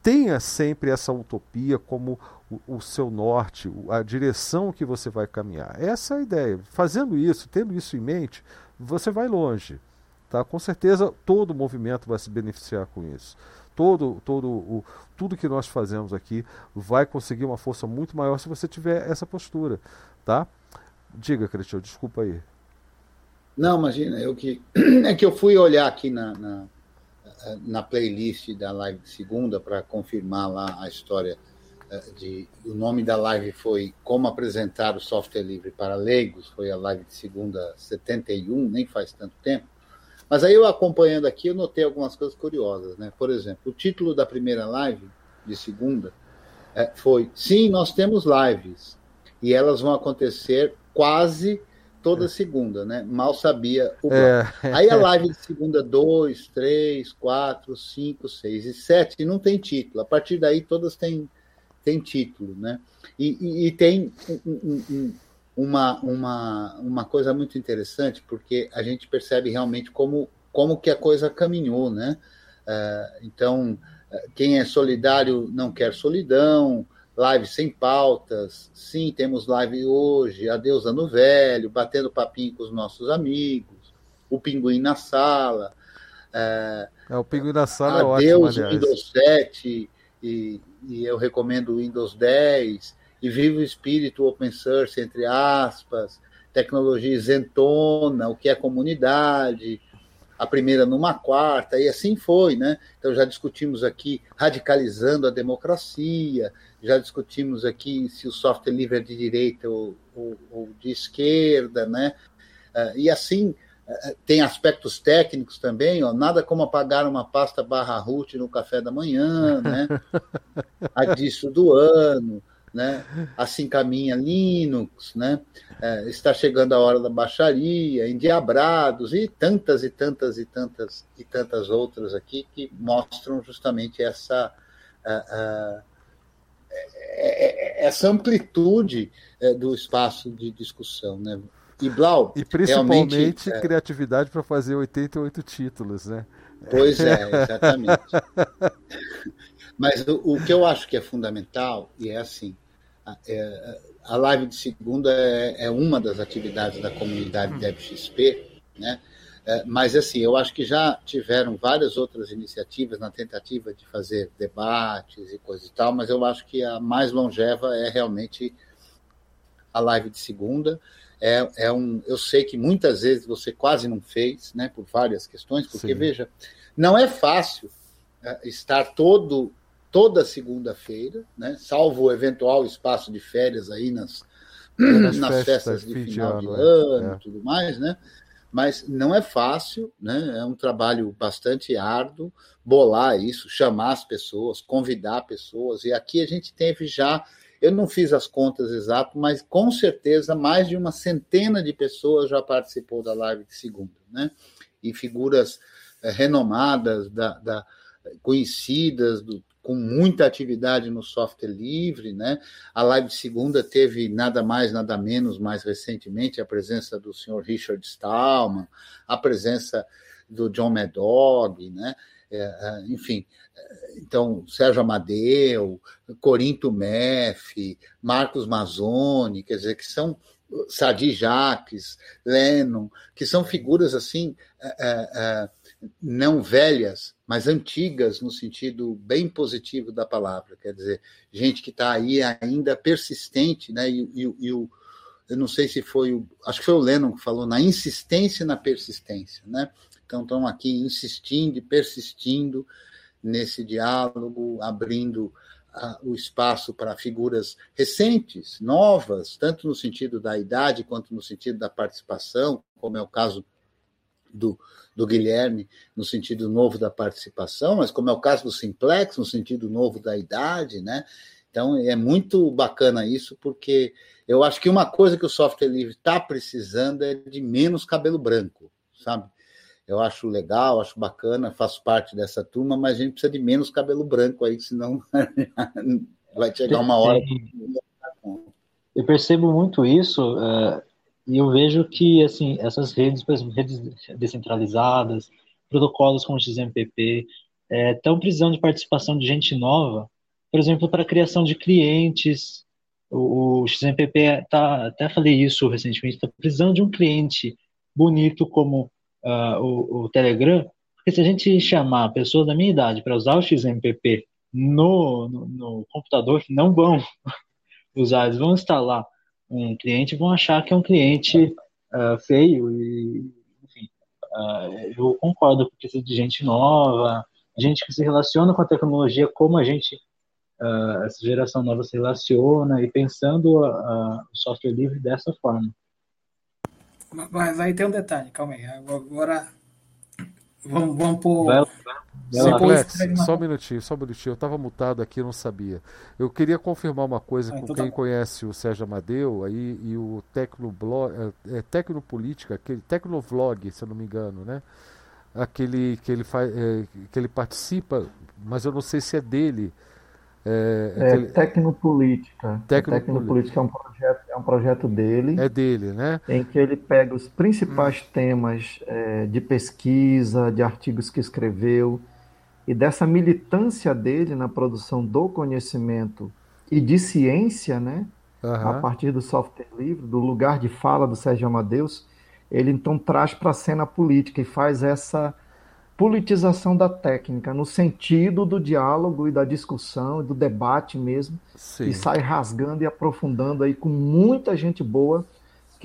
tenha sempre essa utopia como o, o, seu norte, a direção que você vai caminhar. Essa é a ideia. Fazendo isso, tendo isso em mente, você vai longe. Tá? Com certeza todo movimento vai se beneficiar com isso. Todo, todo o, tudo que nós fazemos aqui vai conseguir uma força muito maior se você tiver essa postura. Tá? Diga, Cristian, desculpa aí. Não, imagina, eu que. É que eu fui olhar aqui na, na na playlist da live segunda para confirmar lá a história eh, de o nome da live foi como apresentar o software livre para leigos foi a live de segunda 71 nem faz tanto tempo mas aí eu acompanhando aqui eu notei algumas coisas curiosas né por exemplo o título da primeira live de segunda é, foi sim nós temos lives e elas vão acontecer quase toda segunda, né? Mal sabia o é. Aí a live de segunda, dois, três, quatro, cinco, seis e sete, e não tem título. A partir daí todas têm, têm título, né? E, e, e tem um, um, uma, uma, uma coisa muito interessante, porque a gente percebe realmente como, como que a coisa caminhou, né? Uh, então, quem é solidário não quer solidão, live sem pautas. Sim, temos live hoje, adeus ano velho, batendo papinho com os nossos amigos, o pinguim na sala. É, é o pinguim na sala adeus é ótimo, Windows 7 e, e eu recomendo o Windows 10 e viva o espírito open source, entre aspas, tecnologia isentona, o que é comunidade, a primeira numa quarta, e assim foi, né? Então já discutimos aqui radicalizando a democracia, já discutimos aqui se o software livre é de direita ou, ou, ou de esquerda, né? Uh, e assim tem aspectos técnicos também, ó, nada como apagar uma pasta barra root no café da manhã, né? a disso do ano, né? Assim caminha Linux, né? É, está chegando a hora da baixaria, endiabrados e tantas e tantas e tantas e tantas outras aqui que mostram justamente essa essa amplitude do espaço de discussão, né? E Blau, e principalmente é, criatividade para fazer 88 títulos, né? Pois é, exatamente. Mas o, o, que eu acho que é fundamental e é assim, a, é, a live de segunda é, é, uma das atividades da comunidade DebXP, né? É, mas, assim, eu acho que já tiveram várias outras iniciativas na tentativa de fazer debates e coisa e tal, mas eu acho que a mais longeva é realmente a live de segunda. É, é um, eu sei que muitas vezes você quase não fez, né, por várias questões, porque, Sim. veja, não é fácil estar todo toda segunda-feira, né, salvo o eventual espaço de férias aí nas, nas, nas festas, festas, de final de ano e é. tudo mais, né? mas não é fácil, né? É um trabalho bastante árduo bolar isso, chamar as pessoas, convidar pessoas. E aqui a gente teve já, eu não fiz as contas exatas, mas com certeza mais de uma centena de pessoas já participou da live de segunda, né? E figuras é, renomadas, da, da conhecidas do, com muita atividade no software livre, né? A live segunda teve nada mais, nada menos, mais recentemente, a presença do senhor Richard Stallman, a presença do John Medog, né? É, é enfim, então, Sérgio Amadeu, Corinto Meff, Marcos Mazzoni, quer dizer, que são Sadi Jacques, Lennon, que são figuras assim é, é, é não velhas, mas antigas no sentido bem positivo da palavra. Quer dizer, gente que está aí ainda persistente, né? E, e, e, o, eu não sei se foi o, acho que foi o Lennon que falou na insistência e na persistência, né? Então estão aqui insistindo e persistindo nesse diálogo, abrindo o espaço para figuras recentes, novas, tanto no sentido da idade quanto no sentido da participação, como é o caso do, do Guilherme no sentido novo da participação, mas como é o caso do Simplex, no sentido novo da idade, né? Então é muito bacana isso, porque eu acho que uma coisa que o software livre está precisando é de menos cabelo branco, sabe? Eu acho legal, acho bacana, faço parte dessa turma, mas a gente precisa de menos cabelo branco aí, senão vai chegar uma hora. Eu percebo muito isso. Uh e eu vejo que, assim, essas redes, por exemplo, redes descentralizadas, protocolos como o XMPP, estão é, precisando de participação de gente nova, por exemplo, para a criação de clientes. O, o XMPP, tá, até falei isso recentemente, está precisando de um cliente bonito como uh, o, o Telegram, porque se a gente chamar pessoas da minha idade para usar o XMPP no, no, no computador, não vão usar, eles vão instalar um cliente vão achar que é um cliente uh, feio e enfim uh, eu concordo que precisa de gente nova gente que se relaciona com a tecnologia como a gente uh, essa geração nova se relaciona e pensando o software livre dessa forma mas aí tem um detalhe calma aí agora vamos vamos por vai, vai. Simplex, só um minutinho, só um minutinho. Eu estava mutado aqui, não sabia. Eu queria confirmar uma coisa ah, com então quem tá conhece o Sérgio Amadeu aí, e o Tecnoblog, é, é, Tecnopolítica, aquele Tecnovlog, se eu não me engano, né? Aquele que ele, faz, é, que ele participa, mas eu não sei se é dele. É, é aquele... Tecnopolítica. Tecnopolítica. Tecnopolítica é um, projeto, é um projeto dele. É dele, né? Em que ele pega os principais hum. temas é, de pesquisa, de artigos que escreveu, e dessa militância dele na produção do conhecimento e de ciência, né? Uhum. A partir do software livre, do lugar de fala do Sérgio Amadeus, ele então traz para a cena política e faz essa politização da técnica, no sentido do diálogo e da discussão, do debate mesmo, Sim. e sai rasgando e aprofundando aí com muita gente boa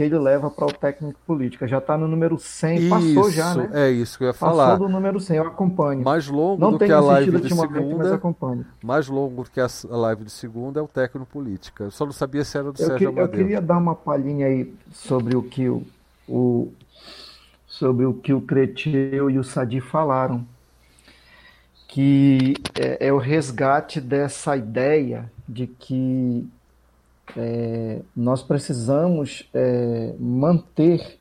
que ele leva para o técnico política. Já está no número 100, isso, passou já, né? É isso que eu ia falar. Passou do número 100, eu acompanho. Mais longo Não do que a live de segunda. Mais longo do que a live de segunda é o técnico política. Eu só não sabia se era do eu Sérgio que, Eu queria dar uma palhinha aí sobre o que o, o sobre o que o Creteu e o Sadi falaram, que é, é o resgate dessa ideia de que é, nós precisamos é, manter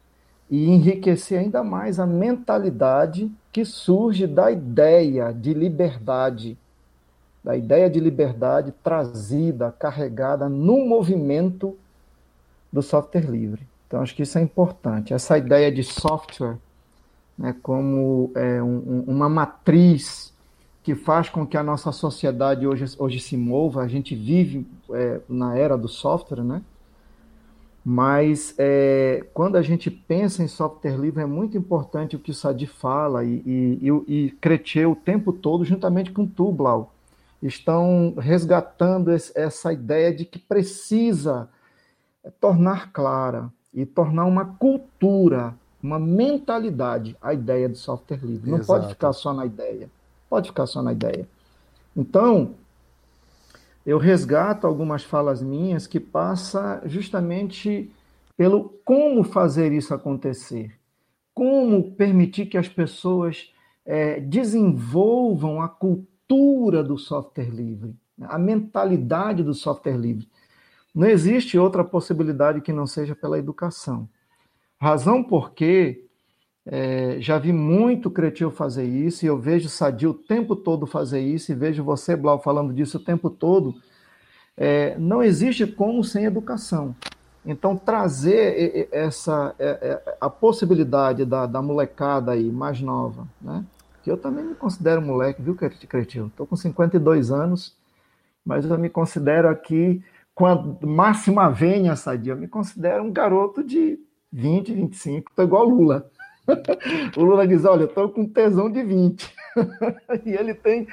e enriquecer ainda mais a mentalidade que surge da ideia de liberdade, da ideia de liberdade trazida, carregada no movimento do software livre. Então, acho que isso é importante. Essa ideia de software né, como é, um, uma matriz que faz com que a nossa sociedade hoje, hoje se mova, a gente vive é, na era do software, né? Mas é, quando a gente pensa em software livre, é muito importante o que o Sadi fala e, e, e, e Creteu o tempo todo, juntamente com tu, Blau, estão resgatando esse, essa ideia de que precisa tornar clara e tornar uma cultura, uma mentalidade a ideia de software livre. Não Exato. pode ficar só na ideia. Pode ficar só na ideia. Então, eu resgato algumas falas minhas que passa justamente pelo como fazer isso acontecer, como permitir que as pessoas é, desenvolvam a cultura do software livre, a mentalidade do software livre. Não existe outra possibilidade que não seja pela educação. Razão porque é, já vi muito Cretil fazer isso, e eu vejo Sadio o tempo todo fazer isso, e vejo você, Blau, falando disso o tempo todo. É, não existe como sem educação. Então, trazer essa é, é, a possibilidade da, da molecada aí mais nova, né? Que eu também me considero moleque, viu, Cretil? Estou com 52 anos, mas eu me considero aqui com a máxima venha, Sadia, eu me considero um garoto de 20, 25, estou igual Lula. o Lula diz: Olha, eu estou com tesão de 20. e ele tem,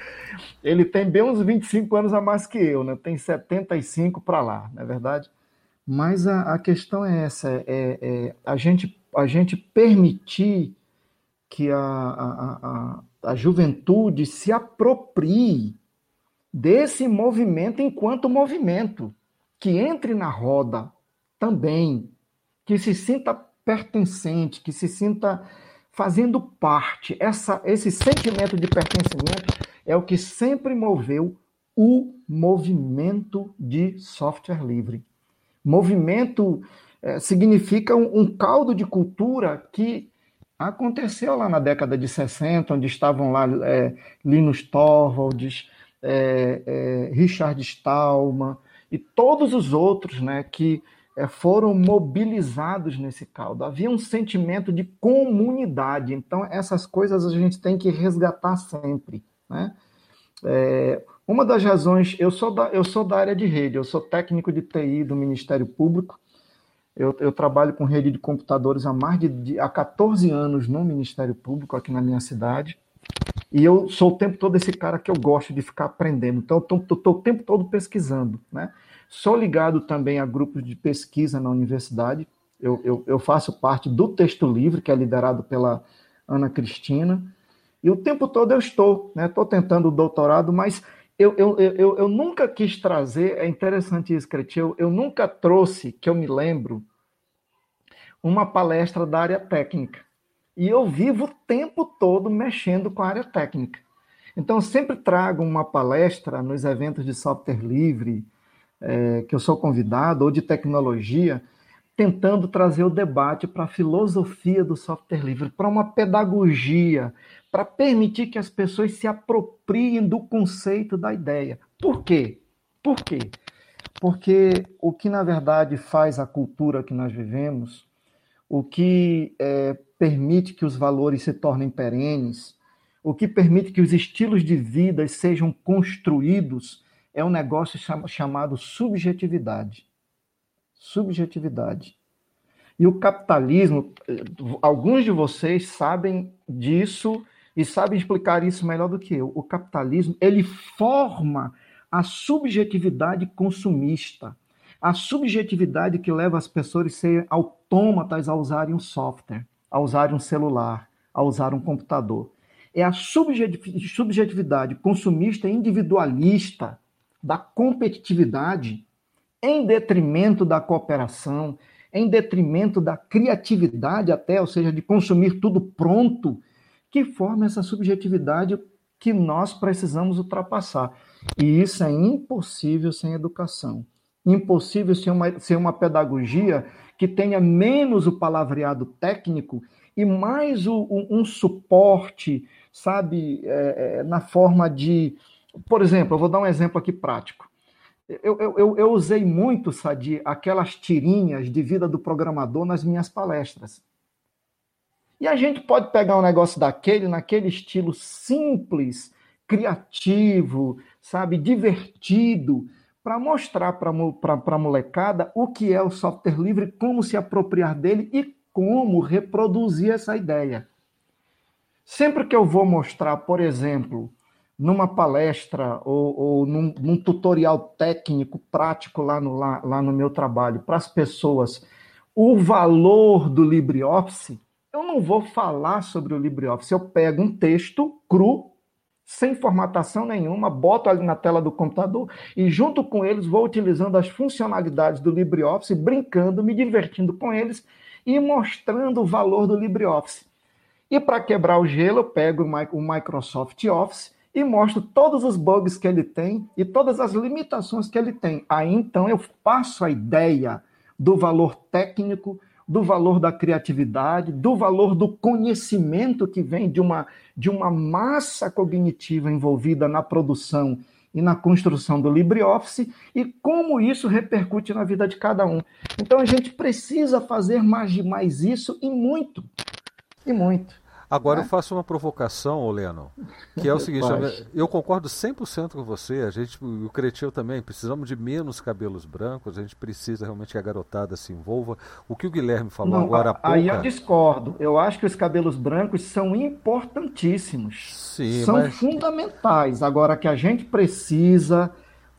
ele tem bem uns 25 anos a mais que eu, né? Tem 75 para lá, não é verdade? Mas a, a questão é essa: é, é, a, gente, a gente permitir que a, a, a, a juventude se aproprie desse movimento enquanto movimento que entre na roda também, que se sinta pertencente, que se sinta fazendo parte. Essa, esse sentimento de pertencimento é o que sempre moveu o movimento de software livre. Movimento é, significa um, um, caldo de cultura que aconteceu lá na década de 60, onde estavam lá é, Linus Torvalds, é, é Richard Stallman, e todos os outros né, que foram mobilizados nesse caldo. Havia um sentimento de comunidade. Então, essas coisas a gente tem que resgatar sempre. Né? É, uma das razões, eu sou, da, eu sou da área de rede, eu sou técnico de TI do Ministério Público, eu, eu trabalho com rede de computadores há mais de, de há 14 anos no Ministério Público, aqui na minha cidade. E eu sou o tempo todo esse cara que eu gosto de ficar aprendendo. Então, eu estou o tempo todo pesquisando. Né? Sou ligado também a grupos de pesquisa na universidade. Eu, eu, eu faço parte do Texto Livre, que é liderado pela Ana Cristina. E o tempo todo eu estou, né? tentando o doutorado, mas eu, eu, eu, eu nunca quis trazer, é interessante isso, Cretil, eu nunca trouxe, que eu me lembro, uma palestra da área técnica. E eu vivo o tempo todo mexendo com a área técnica. Então, sempre trago uma palestra nos eventos de software livre, é, que eu sou convidado, ou de tecnologia, tentando trazer o debate para a filosofia do software livre, para uma pedagogia, para permitir que as pessoas se apropriem do conceito da ideia. Por quê? Por quê? Porque o que, na verdade, faz a cultura que nós vivemos, o que é, permite que os valores se tornem perenes, o que permite que os estilos de vida sejam construídos, é um negócio chamado subjetividade. Subjetividade. E o capitalismo, alguns de vocês sabem disso e sabem explicar isso melhor do que eu. O capitalismo, ele forma a subjetividade consumista, a subjetividade que leva as pessoas a serem autômatas a usarem um software a usar um celular, a usar um computador. É a subjetividade consumista individualista da competitividade em detrimento da cooperação, em detrimento da criatividade até, ou seja, de consumir tudo pronto, que forma essa subjetividade que nós precisamos ultrapassar. E isso é impossível sem educação. Impossível sem uma, sem uma pedagogia que tenha menos o palavreado técnico e mais o, um, um suporte, sabe, é, é, na forma de. Por exemplo, eu vou dar um exemplo aqui prático. Eu, eu, eu, usei muito, Sadi, aquelas tirinhas de vida do programador nas minhas palestras. E a gente pode pegar um negócio daquele, naquele estilo simples, criativo, sabe, divertido, para mostrar para a molecada o que é o software livre, como se apropriar dele e como reproduzir essa ideia. Sempre que eu vou mostrar, por exemplo, numa palestra ou, ou num, num, tutorial técnico, prático lá no, lá, lá no meu trabalho, para as pessoas, o valor do LibreOffice, eu não vou falar sobre o LibreOffice. Eu pego um texto cru, sem formatação nenhuma, boto ali na tela do computador e, junto com eles, vou utilizando as funcionalidades do LibreOffice, brincando, me divertindo com eles e mostrando o valor do LibreOffice. E para quebrar o gelo, eu pego o Microsoft Office e mostro todos os bugs que ele tem e todas as limitações que ele tem. Aí então eu passo a ideia do valor técnico, do valor da criatividade, do valor do conhecimento que vem de uma, de uma massa cognitiva envolvida na produção e na construção do LibreOffice e como isso repercute na vida de cada um. Então a gente precisa fazer mais mais isso e muito. E muito. Agora é? eu faço uma provocação, Leno, que é o seguinte, eu concordo 100% com você, a gente, o Cretil também, precisamos de menos cabelos brancos, a gente precisa realmente que a garotada se envolva. O que o Guilherme falou Não, agora há pouco... Aí eu discordo, eu acho que os cabelos brancos são importantíssimos, Sim, são mas... fundamentais, agora que a gente precisa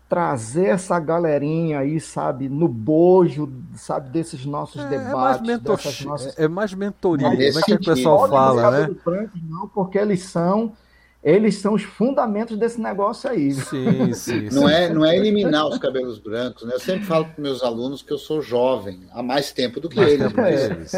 trazer essa galerinha aí, sabe, no bojo, sabe, desses nossos é, debates. É mais, nossas... é mais mentoria, como é que o pessoal fala, né? Brancos, não, porque eles são eles são os fundamentos desse negócio aí. Sim, sim, não, é, não é eliminar os cabelos brancos, né? Eu sempre falo para meus alunos que eu sou jovem, há mais tempo do que mais eles. Mas, eles.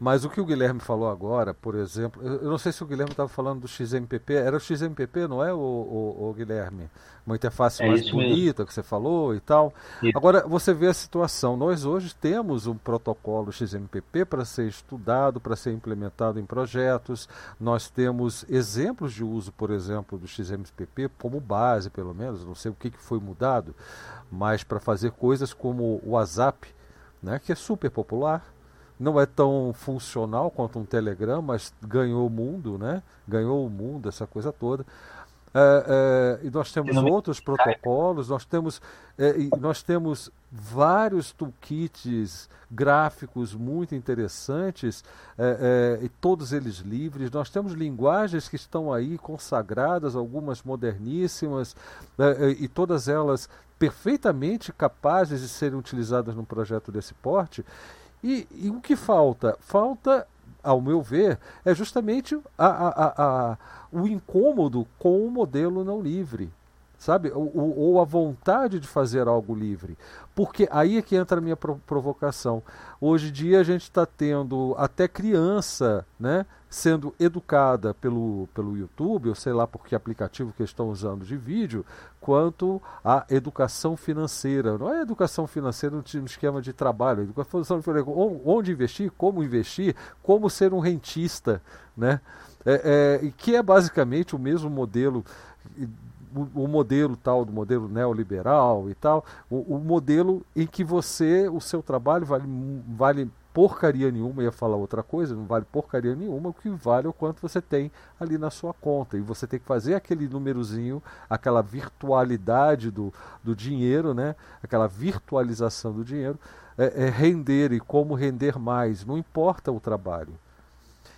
mas o que o Guilherme falou agora, por exemplo, eu não sei se o Guilherme estava falando do XMPP, era o XMPP, não é, o, o, o Guilherme? Uma interface é mais bonita mesmo. que você falou e tal. Isso. Agora, você vê a situação. Nós hoje temos um protocolo XMPP para ser estudado, para ser implementado em projetos. Nós temos exemplos de uso, por exemplo, do XMPP como base, pelo menos. Não sei o que, que foi mudado, mas para fazer coisas como o WhatsApp, né, que é super popular não é tão funcional quanto um Telegram, mas ganhou o mundo, né? Ganhou o mundo, essa coisa toda. É, é, e nós temos outros protocolos, nós temos, é, nós temos vários toolkits gráficos muito interessantes, é, é, e todos eles livres. Nós temos linguagens que estão aí consagradas, algumas moderníssimas, e todas elas perfeitamente capazes de serem utilizadas num projeto desse porte. E, e o que falta? Falta, ao meu ver, é justamente a, a, a o incômodo com o modelo não livre, sabe? Ou, ou, a vontade de fazer algo livre. Porque aí é que entra a minha provocação. Hoje em dia a gente está tendo até criança né, sendo educada pelo, pelo YouTube, ou sei lá por que aplicativo que estão usando de vídeo, quanto à educação financeira. Não é educação financeira no esquema de trabalho, educação financeira, onde investir, como investir, como ser um rentista, né? é, é, que é basicamente o mesmo modelo o, modelo tal do modelo neoliberal e tal, o, o, modelo em que você, o seu trabalho vale, vale porcaria nenhuma, ia falar outra coisa, não vale porcaria nenhuma, o que vale é o quanto você tem ali na sua conta. E você tem que fazer aquele númerozinho, aquela virtualidade do, do dinheiro, né? aquela virtualização do dinheiro, é, é render e como render mais, não importa o trabalho.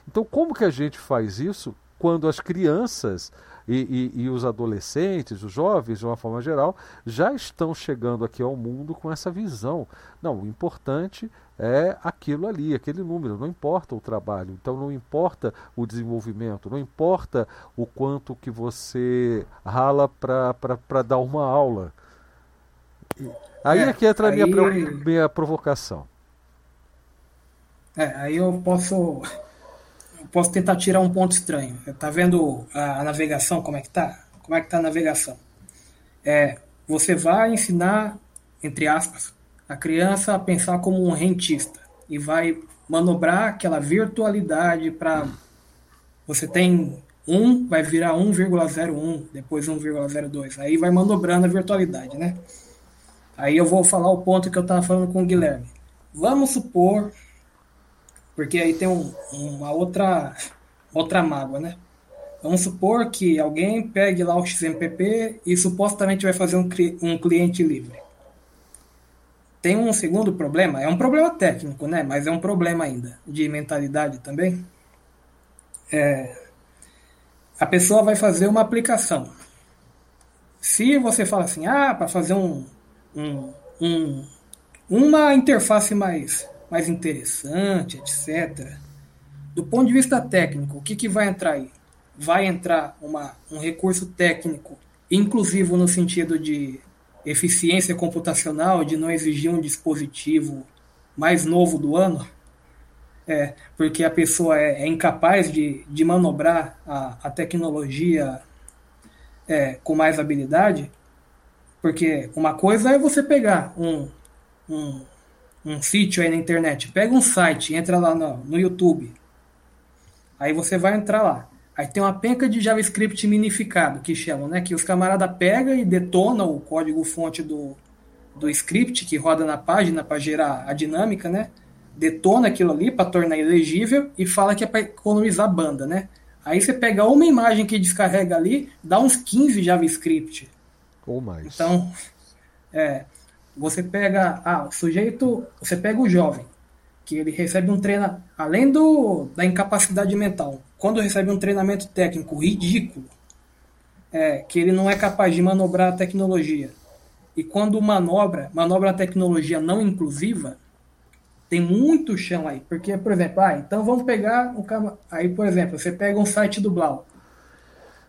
Então, como que a gente faz isso quando as crianças e, e, e, os adolescentes, os jovens, de uma forma geral, já estão chegando aqui ao mundo com essa visão? Não, o importante é aquilo ali, aquele número, não importa o trabalho, então não importa o desenvolvimento, não importa o quanto que você rala para dar uma aula. Aí é, que entra a minha, minha provocação. É, aí eu posso posso tentar tirar um ponto estranho. Tá vendo a, a navegação como é que tá? Como é que tá a navegação? É, você vai ensinar, entre aspas, a criança a pensar como um rentista e vai manobrar aquela virtualidade para você tem 1 vai virar 1,01, depois 1,02. Aí vai manobrando a virtualidade, né? Aí eu vou falar o ponto que eu estava falando com o Guilherme. Vamos supor, porque aí tem um, uma outra, outra mágoa, né? Vamos supor que alguém pegue lá o XMPP e supostamente vai fazer um, um cliente livre. Tem um segundo problema, é um problema técnico, né? Mas é um problema ainda de mentalidade também. É, a pessoa vai fazer uma aplicação. Se você fala assim, ah, para fazer um, um, um, uma interface mais, mais interessante, etc. Do ponto de vista técnico, o que, que vai entrar aí? Vai entrar uma, um recurso técnico, inclusive no sentido de eficiência computacional, de não exigir um dispositivo mais novo do ano? É, porque a pessoa é, é incapaz de, de manobrar a, a tecnologia é, com mais habilidade. Porque uma coisa é você pegar um, um, um sítio aí na internet, pega um site, entra lá no, no YouTube. Aí você vai entrar lá. Aí tem uma penca de JavaScript minificado, que chamam, né? Que os camaradas pegam e detonam o código-fonte do, do script que roda na página para gerar a dinâmica, né? detona aquilo ali para tornar elegível e fala que é para economizar banda, né? Aí você pega uma imagem que descarrega ali, dá uns 15 JavaScript. Ou mais. Então, é, você pega, ah, o sujeito, você pega o jovem, que ele recebe um treinamento, além do, da incapacidade mental, quando recebe um treinamento técnico ridículo, é, que ele não é capaz de manobrar a tecnologia, e quando manobra, manobra a tecnologia não inclusiva, tem muito chão aí. Porque, por exemplo, ah, então vamos pegar o aí, por exemplo, você pega um site do Blau.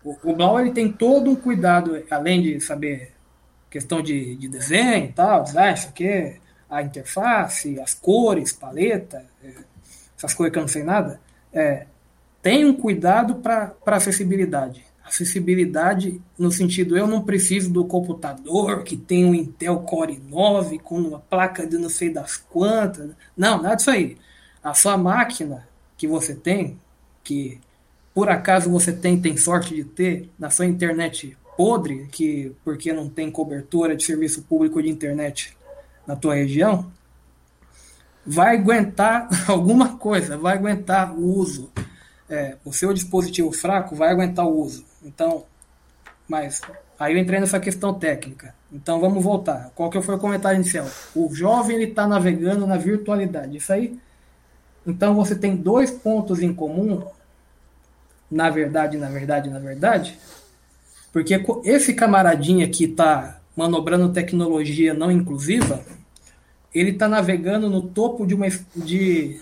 O, o Blau ele tem todo um cuidado, além de saber questão de, de desenho e tal, design, isso aqui, a interface, as cores, paleta, é, essas coisas que eu não sei nada, é, um cuidado para acessibilidade acessibilidade no sentido eu não preciso do computador que tem um Intel Core 9 com uma placa de não sei das quantas. Não, nada disso aí. A sua máquina que você tem, que por acaso você tem, tem sorte de ter na sua internet podre, que porque não tem cobertura de serviço público de internet na tua região, vai aguentar alguma coisa, vai aguentar o uso. É, o seu dispositivo fraco vai aguentar o uso. Então, mas aí eu entrei nessa questão técnica. Então vamos voltar. Qual que foi o comentário inicial? O jovem ele está navegando na virtualidade. Isso aí. Então você tem dois pontos em comum. Na verdade, na verdade, na verdade, porque esse camaradinha que está manobrando tecnologia não inclusiva, ele está navegando no topo de uma de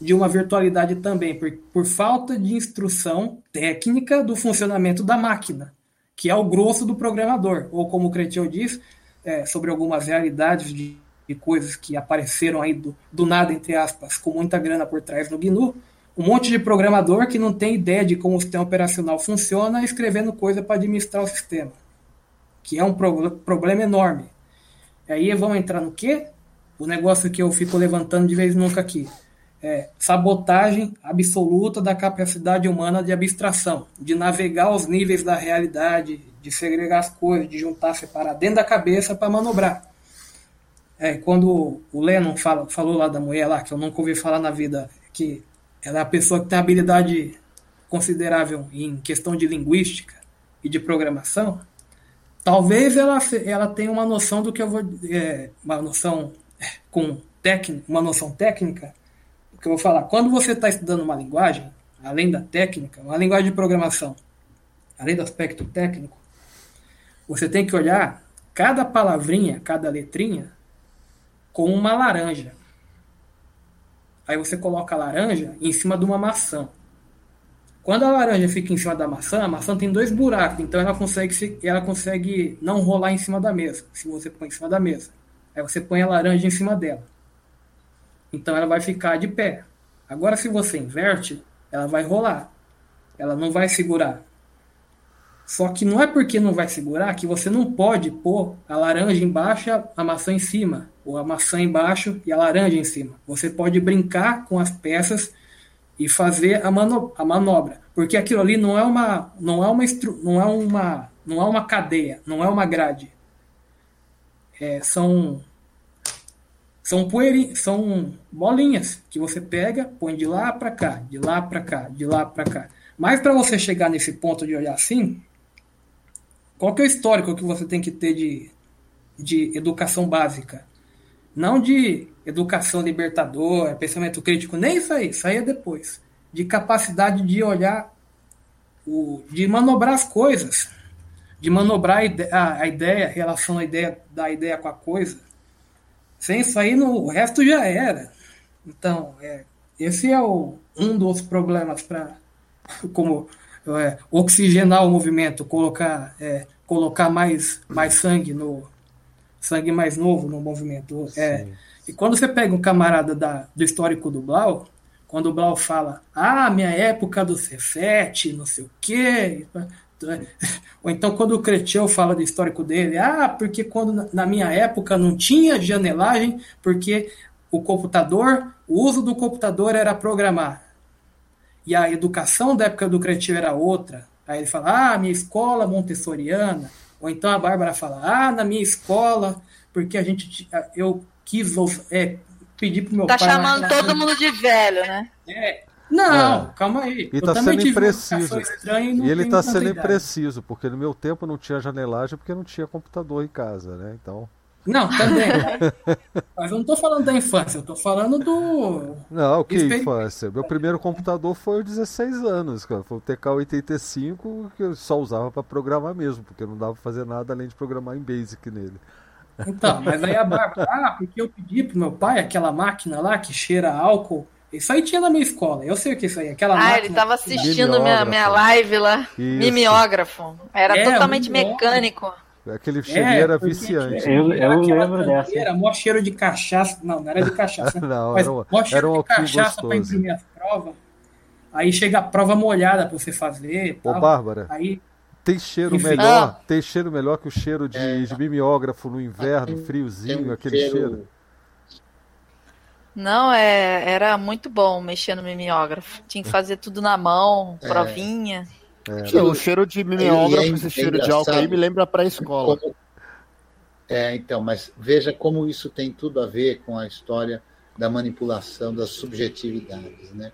de uma virtualidade também, por, por falta de instrução técnica do funcionamento da máquina, que é o grosso do programador. Ou como o Cretil diz, é, sobre algumas realidades de, de, coisas que apareceram aí do, do nada, entre aspas, com muita grana por trás no GNU, um monte de programador que não tem ideia de como o sistema operacional funciona, escrevendo coisa para administrar o sistema, que é um pro, problema enorme. Aí vamos entrar no quê? O negócio que eu fico levantando de vez nunca aqui é, sabotagem absoluta da capacidade humana de abstração, de navegar aos níveis da realidade, de segregar as coisas, de juntar, separar dentro da cabeça para manobrar. É, quando o Lennon fala, falou lá da mulher lá, que eu nunca ouvi falar na vida, que ela é a pessoa que tem habilidade considerável em questão de linguística e de programação, talvez ela, ela tenha uma noção do que eu vou. É, uma noção é, com técnica, uma noção técnica que eu vou falar, quando você está estudando uma linguagem, além da técnica, uma linguagem de programação, além do aspecto técnico, você tem que olhar cada palavrinha, cada letrinha, como uma laranja. Aí você coloca a laranja em cima de uma maçã. Quando a laranja fica em cima da maçã, a maçã tem dois buracos, então ela consegue, ela consegue não rolar em cima da mesa, se você põe em cima da mesa. Aí você põe a laranja em cima dela. Então ela vai ficar de pé. Agora, se você inverte, ela vai rolar. Ela não vai segurar. Só que não é porque não vai segurar que você não pode pôr a laranja embaixo a maçã em cima, a maçã embaixo e a laranja em cima. Você pode brincar com as peças e fazer a, mano a manobra, porque aquilo ali não é uma não é uma não é uma não é uma cadeia, não é uma grade. É, são são poeirinhas, são bolinhas que você pega, põe de lá para cá, de lá para cá, de lá para cá. Mas para você chegar nesse ponto de olhar assim, qual que é o histórico que você tem que ter de, de educação básica? Não de educação libertadora, pensamento crítico, nem isso aí, isso aí é depois. De capacidade de olhar, o, de manobrar as coisas, de manobrar a ideia, a relação a ideia, da ideia com a coisa. Sem isso aí, no, o resto já era. Então, é, esse é o, um dos problemas para como é, oxigenar o movimento, colocar, é, colocar mais, mais sangue no sangue mais novo no movimento. É, e quando você pega um camarada da, do histórico do Blau, quando o Blau fala, ah, minha época do C7, não sei o quê. Ou então quando o Cretil fala do histórico dele, ah, porque quando na minha época não tinha janelagem, porque o computador, o uso do computador era programar e a educação da época do Cretil era outra. Aí ele fala, ah, minha escola montessoriana. Ou então a Bárbara fala, ah, na minha escola, porque a gente, eu quis é, pedir pro meu tá pai... Tá chamando todo mundo de velho, né? É. Não, é. calma aí. E está sendo impreciso. E, e ele está sendo impreciso, porque no meu tempo não tinha janelagem porque não tinha computador em casa, né? Então... Não, também. Mas eu não estou falando da infância, eu estou falando do. Não, que infância? Meu primeiro computador foi aos 16 anos, cara. Foi o TK-85 que eu só usava para programar mesmo, porque não dava para fazer nada além de programar em Basic nele. Então, mas aí a Bárbara, ah, porque eu pedi pro meu pai aquela máquina lá que cheira álcool. Isso aí tinha na minha escola. Eu sei o que é isso aí. Aquela ah, máquina... ele estava assistindo minha, minha live lá. Isso. Mimeógrafo. Era é, totalmente mecânico. Aquele cheirinho é, era viciante. Eu, eu lembro dessa. Era mó cheiro de cachaça. Não, não era de cachaça. não, mas era um, mó cheiro era um de cachaça para imprimir as provas. Aí chega a prova molhada para você fazer. Ô, Bárbara. Aí, tem cheiro Enfim. melhor, ah. tem cheiro melhor que o cheiro de, é. de mimeógrafo no inverno, friozinho, aquele cheiro. cheiro. Não, é, era muito bom mexer no mimeógrafo. Tinha que fazer tudo na mão, é. provinha. É. o cheiro de mimeógrafo, é, esse cheiro de álcool aí me lembra para a escola. Como... É, então, mas veja como isso tem tudo a ver com a história da manipulação das subjetividades, né?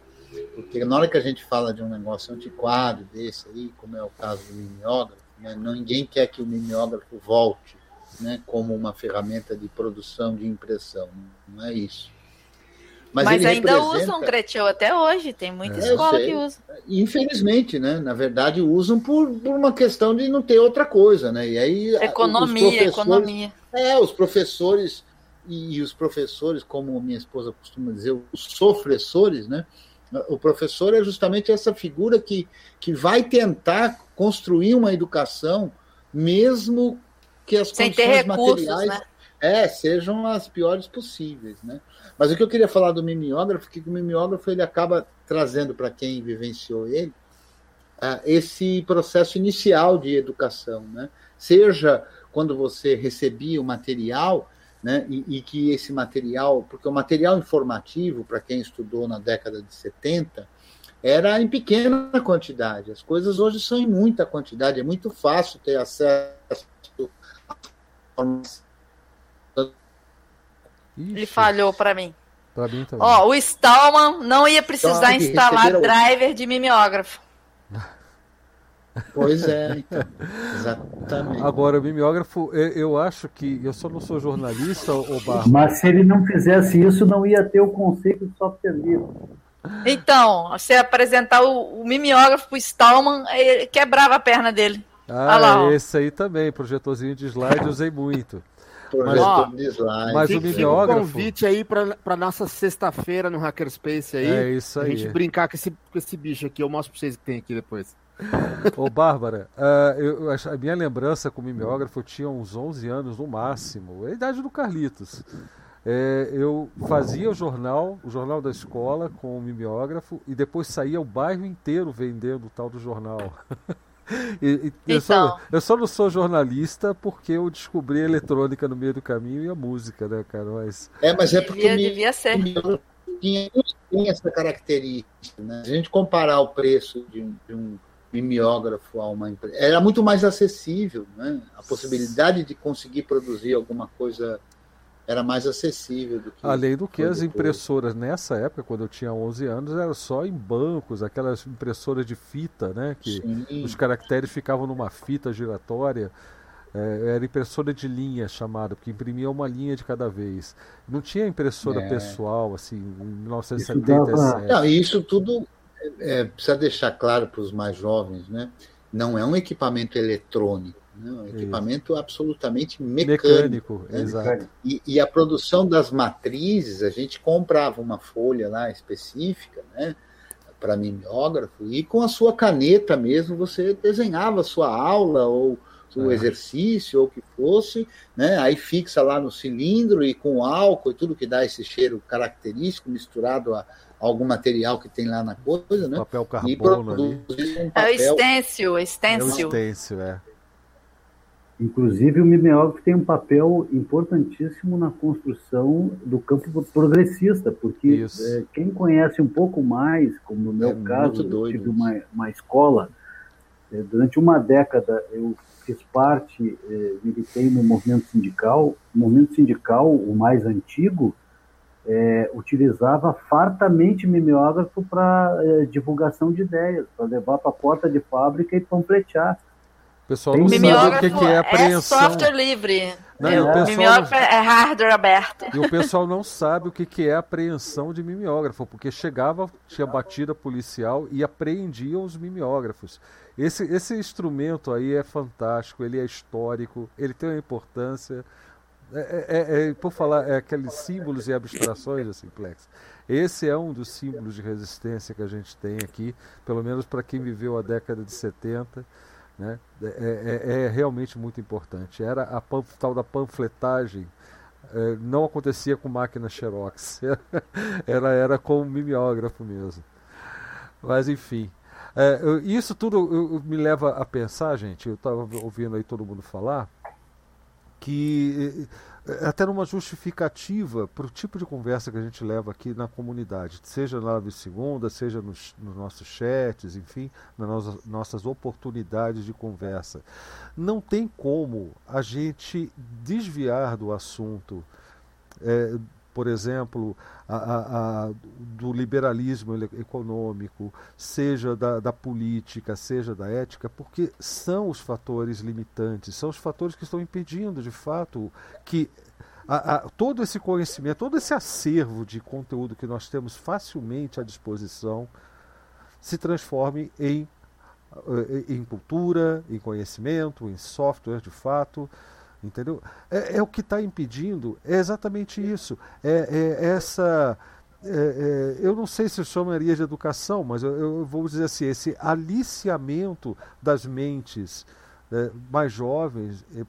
Porque na hora que a gente fala de um negócio antiquado desse aí, como é o caso do mimeógrafo, né, ninguém quer que o mimeógrafo volte né, como uma ferramenta de produção de impressão, não é isso. Mas, Mas ainda representa... usam Cretil até hoje, tem muita é, escola que usa. Infelizmente, né? Na verdade, usam por, por uma questão de não ter outra coisa, né? E aí economia, economia. É, os professores e, e os professores, como minha esposa costuma dizer, os sofressores, né? O professor é justamente essa figura que, que vai tentar construir uma educação, mesmo que as Sem condições recursos, materiais né? é, sejam as piores possíveis, né? Mas o que eu queria falar do mimeógrafo, que o mimeógrafo ele acaba trazendo para quem vivenciou ele uh, esse processo inicial de educação, né? Seja quando você recebia o material, né? E, e que esse material, porque o material informativo para quem estudou na década de 70 era em pequena quantidade. As coisas hoje são em muita quantidade. É muito fácil ter acesso a ele falhou para mim. Para mim também. Ó, o Stallman não ia precisar instalar driver de mimeógrafo. Pois é, então. Exatamente. Agora, o mimeógrafo, eu acho que. Eu só não sou jornalista, o Barro. Mas se ele não fizesse isso, não ia ter o conceito de software livre. Então, você apresentar o, o mimeógrafo pro Stallman, quebrava a perna dele. Ah, lá, esse aí também, projetorzinho de slide, usei muito. Mas, ó, mas o mimeógrafo... um convite aí para nossa sexta-feira no Hackerspace aí. É isso aí. A gente brincar com esse, com esse bicho aqui. Eu mostro para vocês que tem aqui depois. Ô, Bárbara, uh, eu, a minha lembrança com o mimeógrafo eu tinha uns 11 anos no máximo. É a idade do Carlitos. é, eu fazia o jornal, o jornal da escola com o mimeógrafo e depois saía o bairro inteiro vendendo o tal do jornal. E, e então... eu, só, então. eu, só, não sou jornalista porque eu descobri a eletrônica no meio do caminho e a música, né, cara? Mas... É, mas é porque devia, me, devia ser. Tinha, tinha, essa característica, né? A gente comparar o preço de um, de um mimeógrafo a uma empresa, era muito mais acessível, né? A possibilidade de conseguir produzir alguma coisa era mais acessível do que. Além do que as depois. impressoras nessa época, quando eu tinha 11 anos, era só em bancos, aquelas impressoras de fita, né? Que Sim. os caracteres ficavam numa fita giratória. É, era impressora de linha chamada, porque imprimia uma linha de cada vez. Não tinha impressora é. pessoal, assim, em 1977. Isso, dava... Não, isso tudo é, precisa deixar claro para os mais jovens, né? Não é um equipamento eletrônico um equipamento Isso. absolutamente mecânico. mecânico né? exato. E, e, a produção das matrizes, a gente comprava uma folha lá específica, né? Para mimeógrafo, e com a sua caneta mesmo você desenhava a sua aula ou o é. exercício ou o que fosse, né? Aí fixa lá no cilindro e com álcool e tudo que dá esse cheiro característico misturado a, algum material que tem lá na coisa, né? Papel carbono ali. Um papel... É o estêncil, estêncil. É o estêncil, é. Inclusive, o mimeógrafo tem um papel importantíssimo na construção do campo progressista, porque é, quem conhece um pouco mais, como no meu é caso, eu tive uma, uma escola, é, durante uma década eu fiz parte, é, militei no movimento sindical. O movimento sindical, o mais antigo, é, utilizava fartamente mimeógrafo para é, divulgação de ideias, para levar para a porta de fábrica e panfletear. O pessoal não sabe o que, que é apreensão. É software livre. Não, é, o mimeógrafo é hardware aberto. E o pessoal não sabe o que, que é apreensão de mimeógrafo, porque chegava, tinha batida policial e apreendiam os mimeógrafos. Esse, esse instrumento aí é fantástico, ele é histórico, ele tem uma importância. É, é, é, é por falar, é aqueles símbolos e abstrações da Simplex. Esse é um dos símbolos de resistência que a gente tem aqui, pelo menos para quem viveu a década de 70 né? É, é, é, realmente muito importante. Era a tal da panfletagem. É, não acontecia com máquina Xerox, era, era com mimeógrafo mesmo. Mas enfim, é, isso tudo me leva a pensar, gente. Eu estava ouvindo aí todo mundo falar que é, até numa justificativa para o tipo de conversa que a gente leva aqui na comunidade, seja na live segunda, seja nos, nos nossos chats, enfim, nas nossas, nossas oportunidades de conversa. Não tem como a gente desviar do assunto é, por exemplo, a, a, a, do liberalismo econômico, seja da, da, política, seja da ética, porque são os fatores limitantes, são os fatores que estão impedindo, de fato, que todo esse conhecimento, todo esse acervo de conteúdo que nós temos facilmente à disposição se transforme em, eh, em cultura, em conhecimento, em software de fato Entendeu? É, é o que está impedindo, é exatamente isso. É, é essa. É, é, eu não sei se chamaria de educação, mas eu, eu vou dizer assim, esse aliciamento das mentes é, mais jovens é,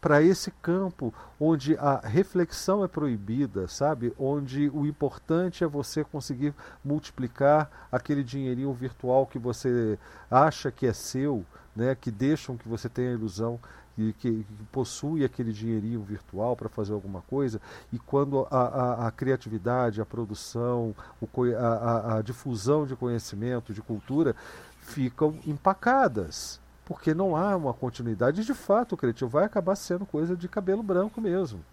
para esse campo onde a reflexão é proibida, sabe? Onde o importante é você conseguir multiplicar aquele dinheirinho virtual que você acha que é seu, né? que deixam que você tenha a ilusão que, que, possui aquele dinheirinho virtual para fazer alguma coisa, e quando a, a, a criatividade, a produção, o, a, a, difusão de conhecimento, de cultura, ficam empacadas. Porque não há uma continuidade, e de fato o criativo vai acabar sendo coisa de cabelo branco mesmo.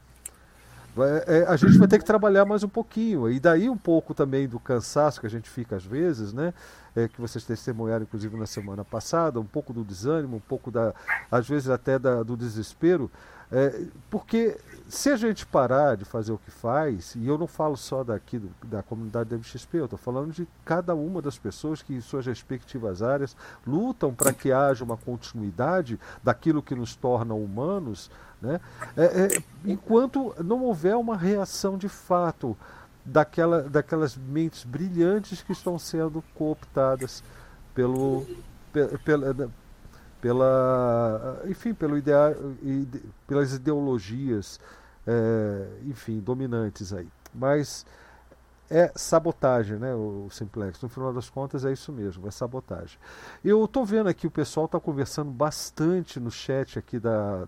É, a gente vai ter que trabalhar mais um pouquinho. E daí um pouco também do cansaço que a gente fica às vezes, né? É, que vocês testemunharam, inclusive, na semana passada, um pouco do desânimo, um pouco da. às vezes até da, do desespero. É, porque se a gente parar de fazer o que faz, e eu não falo só daqui do, da comunidade da MXP, eu estou falando de cada uma das pessoas que, em suas respectivas áreas, lutam para que haja uma continuidade daquilo que nos torna humanos né? É, é, enquanto não houver uma reação de fato daquela, daquelas mentes brilhantes que estão sendo cooptadas pelo, pela, pela enfim, pelo ideal, ide, pelas ideologias é, enfim, dominantes aí. Mas é sabotagem, né, o simplex. No final das contas é isso mesmo, é sabotagem. Eu estou vendo aqui o pessoal está conversando bastante no chat aqui da,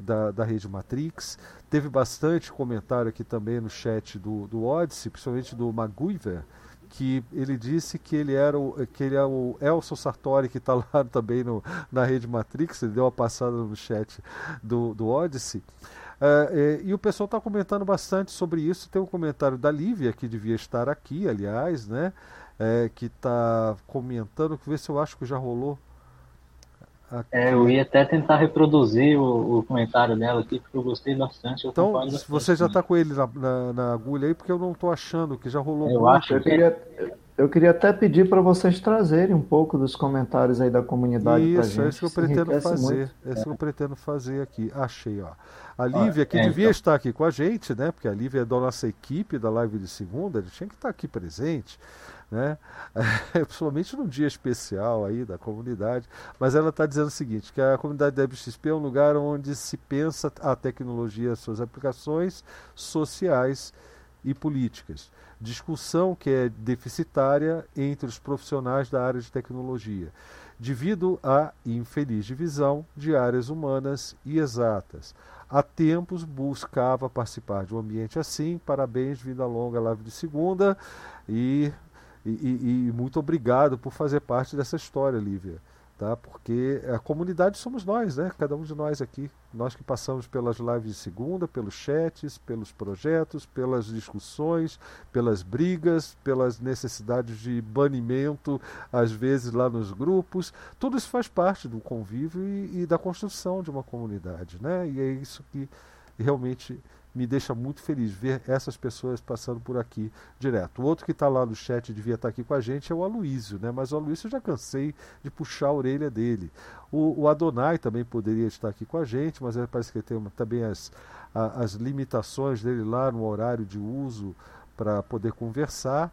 da, da rede Matrix. Teve bastante comentário aqui também no chat do, do Odyssey, principalmente do Maguiver, que ele disse que ele era o, que ele é o Elson Sartori, que está lá também no, na rede Matrix, ele deu uma passada no chat do, do Odyssey. Uh, e o pessoal está comentando bastante sobre isso. Tem um comentário da Lívia, que devia estar aqui, aliás, né? É, que está comentando, que ver se eu acho que já rolou. É, eu ia até tentar reproduzir o, o, comentário dela aqui, porque eu gostei bastante. Eu então, você já está com ele na, na, na, agulha aí, porque eu não estou achando que já rolou. Eu muito. acho. Eu queria, eu queria até pedir para vocês trazerem um pouco dos comentários aí da comunidade para gente. É isso que eu pretendo fazer. Muito. É isso que eu pretendo fazer aqui. Achei, ó. A Lívia, que é, devia então... estar aqui com a gente, né? Porque a Lívia é da nossa equipe da live de segunda, ele tinha que estar aqui presente né? É, principalmente num dia especial aí da comunidade. Mas ela está dizendo o seguinte, que a comunidade da WXP é um lugar onde se pensa a tecnologia, suas aplicações sociais e políticas. Discussão que é deficitária entre os profissionais da área de tecnologia, devido à infeliz divisão de áreas humanas e exatas. Há tempos buscava participar de um ambiente assim. Parabéns, vida longa, live de segunda. E e, e, muito obrigado por fazer parte dessa história, Lívia. Tá? Porque a comunidade somos nós, né? cada um de nós aqui. Nós que passamos pelas lives de segunda, pelos chats, pelos projetos, pelas discussões, pelas brigas, pelas necessidades de banimento, às vezes lá nos grupos. Tudo isso faz parte do convívio e, e da construção de uma comunidade. Né? E é isso que realmente me deixa muito feliz ver essas pessoas passando por aqui direto. O outro que está lá no chat devia estar tá aqui com a gente é o Aloísio, né? mas o Aloísio eu já cansei de puxar a orelha dele. O, o Adonai também poderia estar aqui com a gente, mas parece que tem uma, também as, a, as limitações dele lá no horário de uso para poder conversar.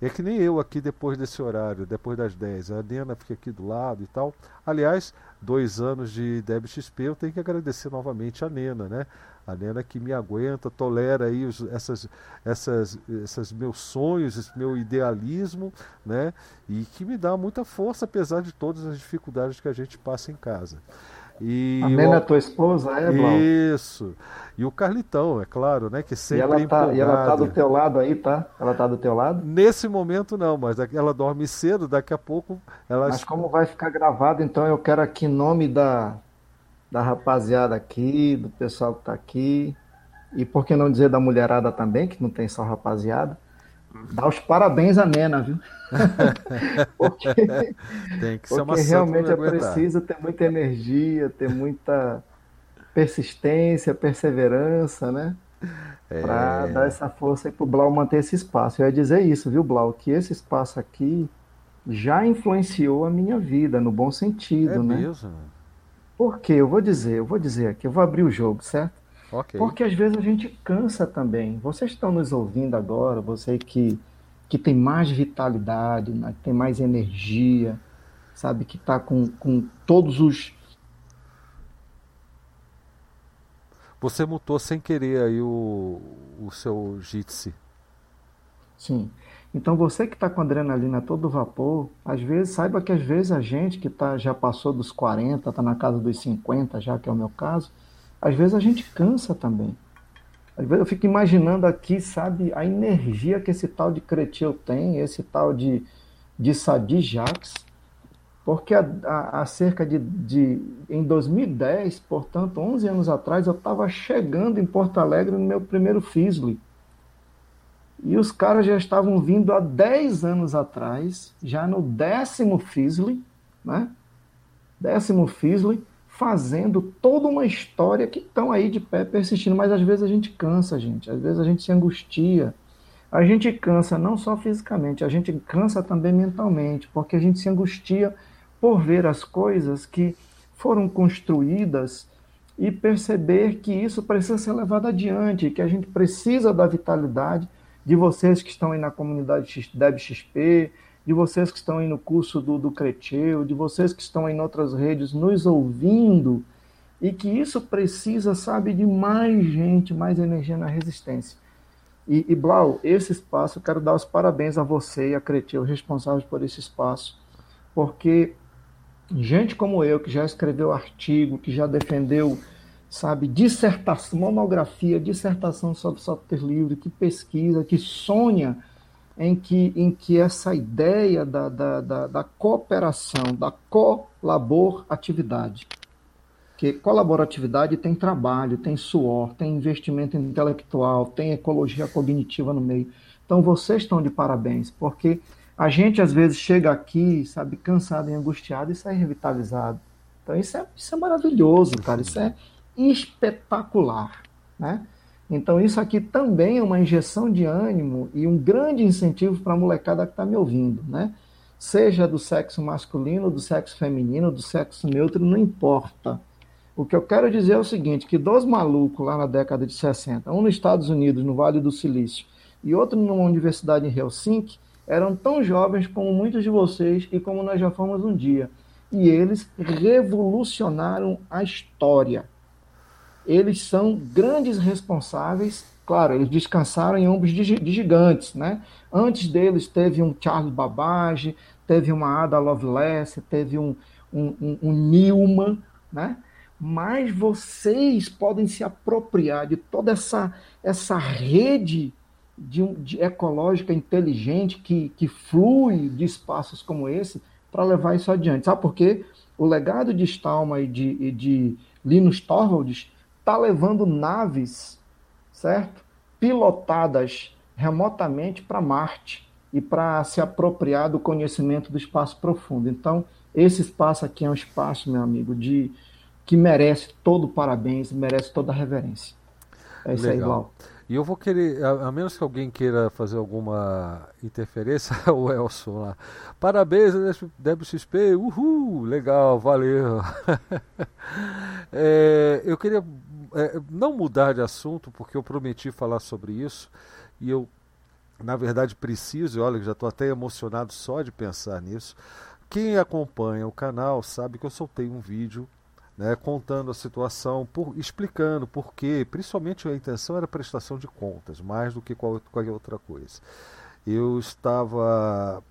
É que nem eu aqui depois desse horário, depois das 10. A Nena fica aqui do lado e tal. Aliás, dois anos de DebXP, eu tenho que agradecer novamente a Nena, né? A Nena que me aguenta, tolera aí os, essas, essas, esses meus sonhos, esse meu idealismo, né? E que me dá muita força, apesar de todas as dificuldades que a gente passa em casa. E a Nena é tua esposa, é, Blau? Isso. E o Carlitão, é claro, né? Que sempre e ela, tá, e ela tá do teu lado aí, tá? Ela tá do teu lado? Nesse momento não, mas ela dorme cedo, daqui a pouco ela... Mas como vai ficar gravado, então eu quero aqui em nome da, da rapaziada aqui, do pessoal que está aqui, e por que não dizer da mulherada também, que não tem só rapaziada, dar os parabéns à Nena, viu? porque tem que ser uma porque realmente é preciso ter muita energia, ter muita persistência, perseverança, né? É... Para dar essa força aí pro Blau manter esse espaço. Eu ia dizer isso, viu, Blau? Que esse espaço aqui já influenciou a minha vida, no bom sentido, é né? Mesmo? Por quê? Eu vou dizer, eu vou dizer aqui, eu vou abrir o jogo, certo? Okay. Porque às vezes a gente cansa também. Vocês estão nos ouvindo agora, você que, que tem mais vitalidade, né, tem mais energia, sabe, que está com, com todos os. Você mutou sem querer aí o, o seu Jitsi. Sim. Então você que está com adrenalina todo vapor, às vezes, saiba que às vezes a gente que tá, já passou dos 40, está na casa dos 50, já que é o meu caso, às vezes a gente cansa também. Às vezes eu fico imaginando aqui, sabe, a energia que esse tal de Cretil tem, esse tal de, de Sadi Jacques, porque há, cerca de, de. Em 2010, portanto, 11 anos atrás, eu estava chegando em Porto Alegre no meu primeiro FISLE. E os caras já estavam vindo há 10 anos atrás, já no décimo Fisley, né? Décimo Fisley, fazendo toda uma história que estão aí de pé persistindo, mas às vezes a gente cansa, gente, às vezes a gente se angustia. A gente cansa não só fisicamente, a gente cansa também mentalmente, porque a gente se angustia por ver as coisas que foram construídas e perceber que isso precisa ser levado adiante, que a gente precisa da vitalidade de vocês que estão aí na comunidade DebXP, de vocês que estão aí no curso do, do Creteu, de vocês que estão aí em outras redes nos ouvindo, e que isso precisa, sabe, de mais gente, mais energia na resistência. E, e Blau, esse espaço, eu quero dar os parabéns a você e a Cretil, responsáveis por esse espaço, porque gente como eu, que já escreveu artigo, que já defendeu, sabe, dissertação, monografia, dissertação sobre software livre, que pesquisa, que sonha em que, em que essa ideia da, da, da, da cooperação, da colaboratividade, que colaboratividade tem trabalho, tem suor, tem investimento intelectual, tem ecologia cognitiva no meio. Então vocês estão de parabéns, porque a gente às vezes chega aqui, sabe, cansado e angustiado e sai revitalizado. Então isso é, isso é maravilhoso, cara, isso é espetacular, né? Então isso aqui também é uma injeção de ânimo e um grande incentivo para a molecada que está me ouvindo, né? Seja do sexo masculino, do sexo feminino, do sexo neutro, não importa. O que eu quero dizer é o seguinte, que dois malucos lá na década de 60, um nos Estados Unidos, no Vale do Silício, e outro numa universidade em Helsinki, eram tão jovens como muitos de vocês e como nós já fomos um dia. E eles revolucionaram a história. Eles são grandes responsáveis, claro, eles descansaram em ombros de, gigantes, né? Antes deles teve um Charles Babbage, teve uma Ada Lovelace, teve um, um, um, um Newman, né? mais vocês podem se apropriar de toda essa, essa rede de, de ecológica inteligente que, que flui de espaços como esse para levar isso adiante. Sabe por quê? O legado de Stallman e de, e de Linus Torvalds está levando naves, certo? Pilotadas remotamente para Marte e para se apropriar do conhecimento do espaço profundo. Então, esse espaço aqui é um espaço, meu amigo, de que merece todo o parabéns, merece toda a reverência. É isso Legal. aí, Lau. E eu vou querer, a, a, menos que alguém queira fazer alguma interferência, o Elson lá. Parabéns, WXP, uhul, legal, valeu. é, eu queria é, não mudar de assunto, porque eu prometi falar sobre isso, e eu, na verdade, preciso, olha, já estou até emocionado só de pensar nisso. Quem acompanha o canal sabe que eu soltei um vídeo né, contando a situação, por, explicando por quê. Principalmente a intenção era prestação de contas, mais do que qualquer outra coisa. Eu estava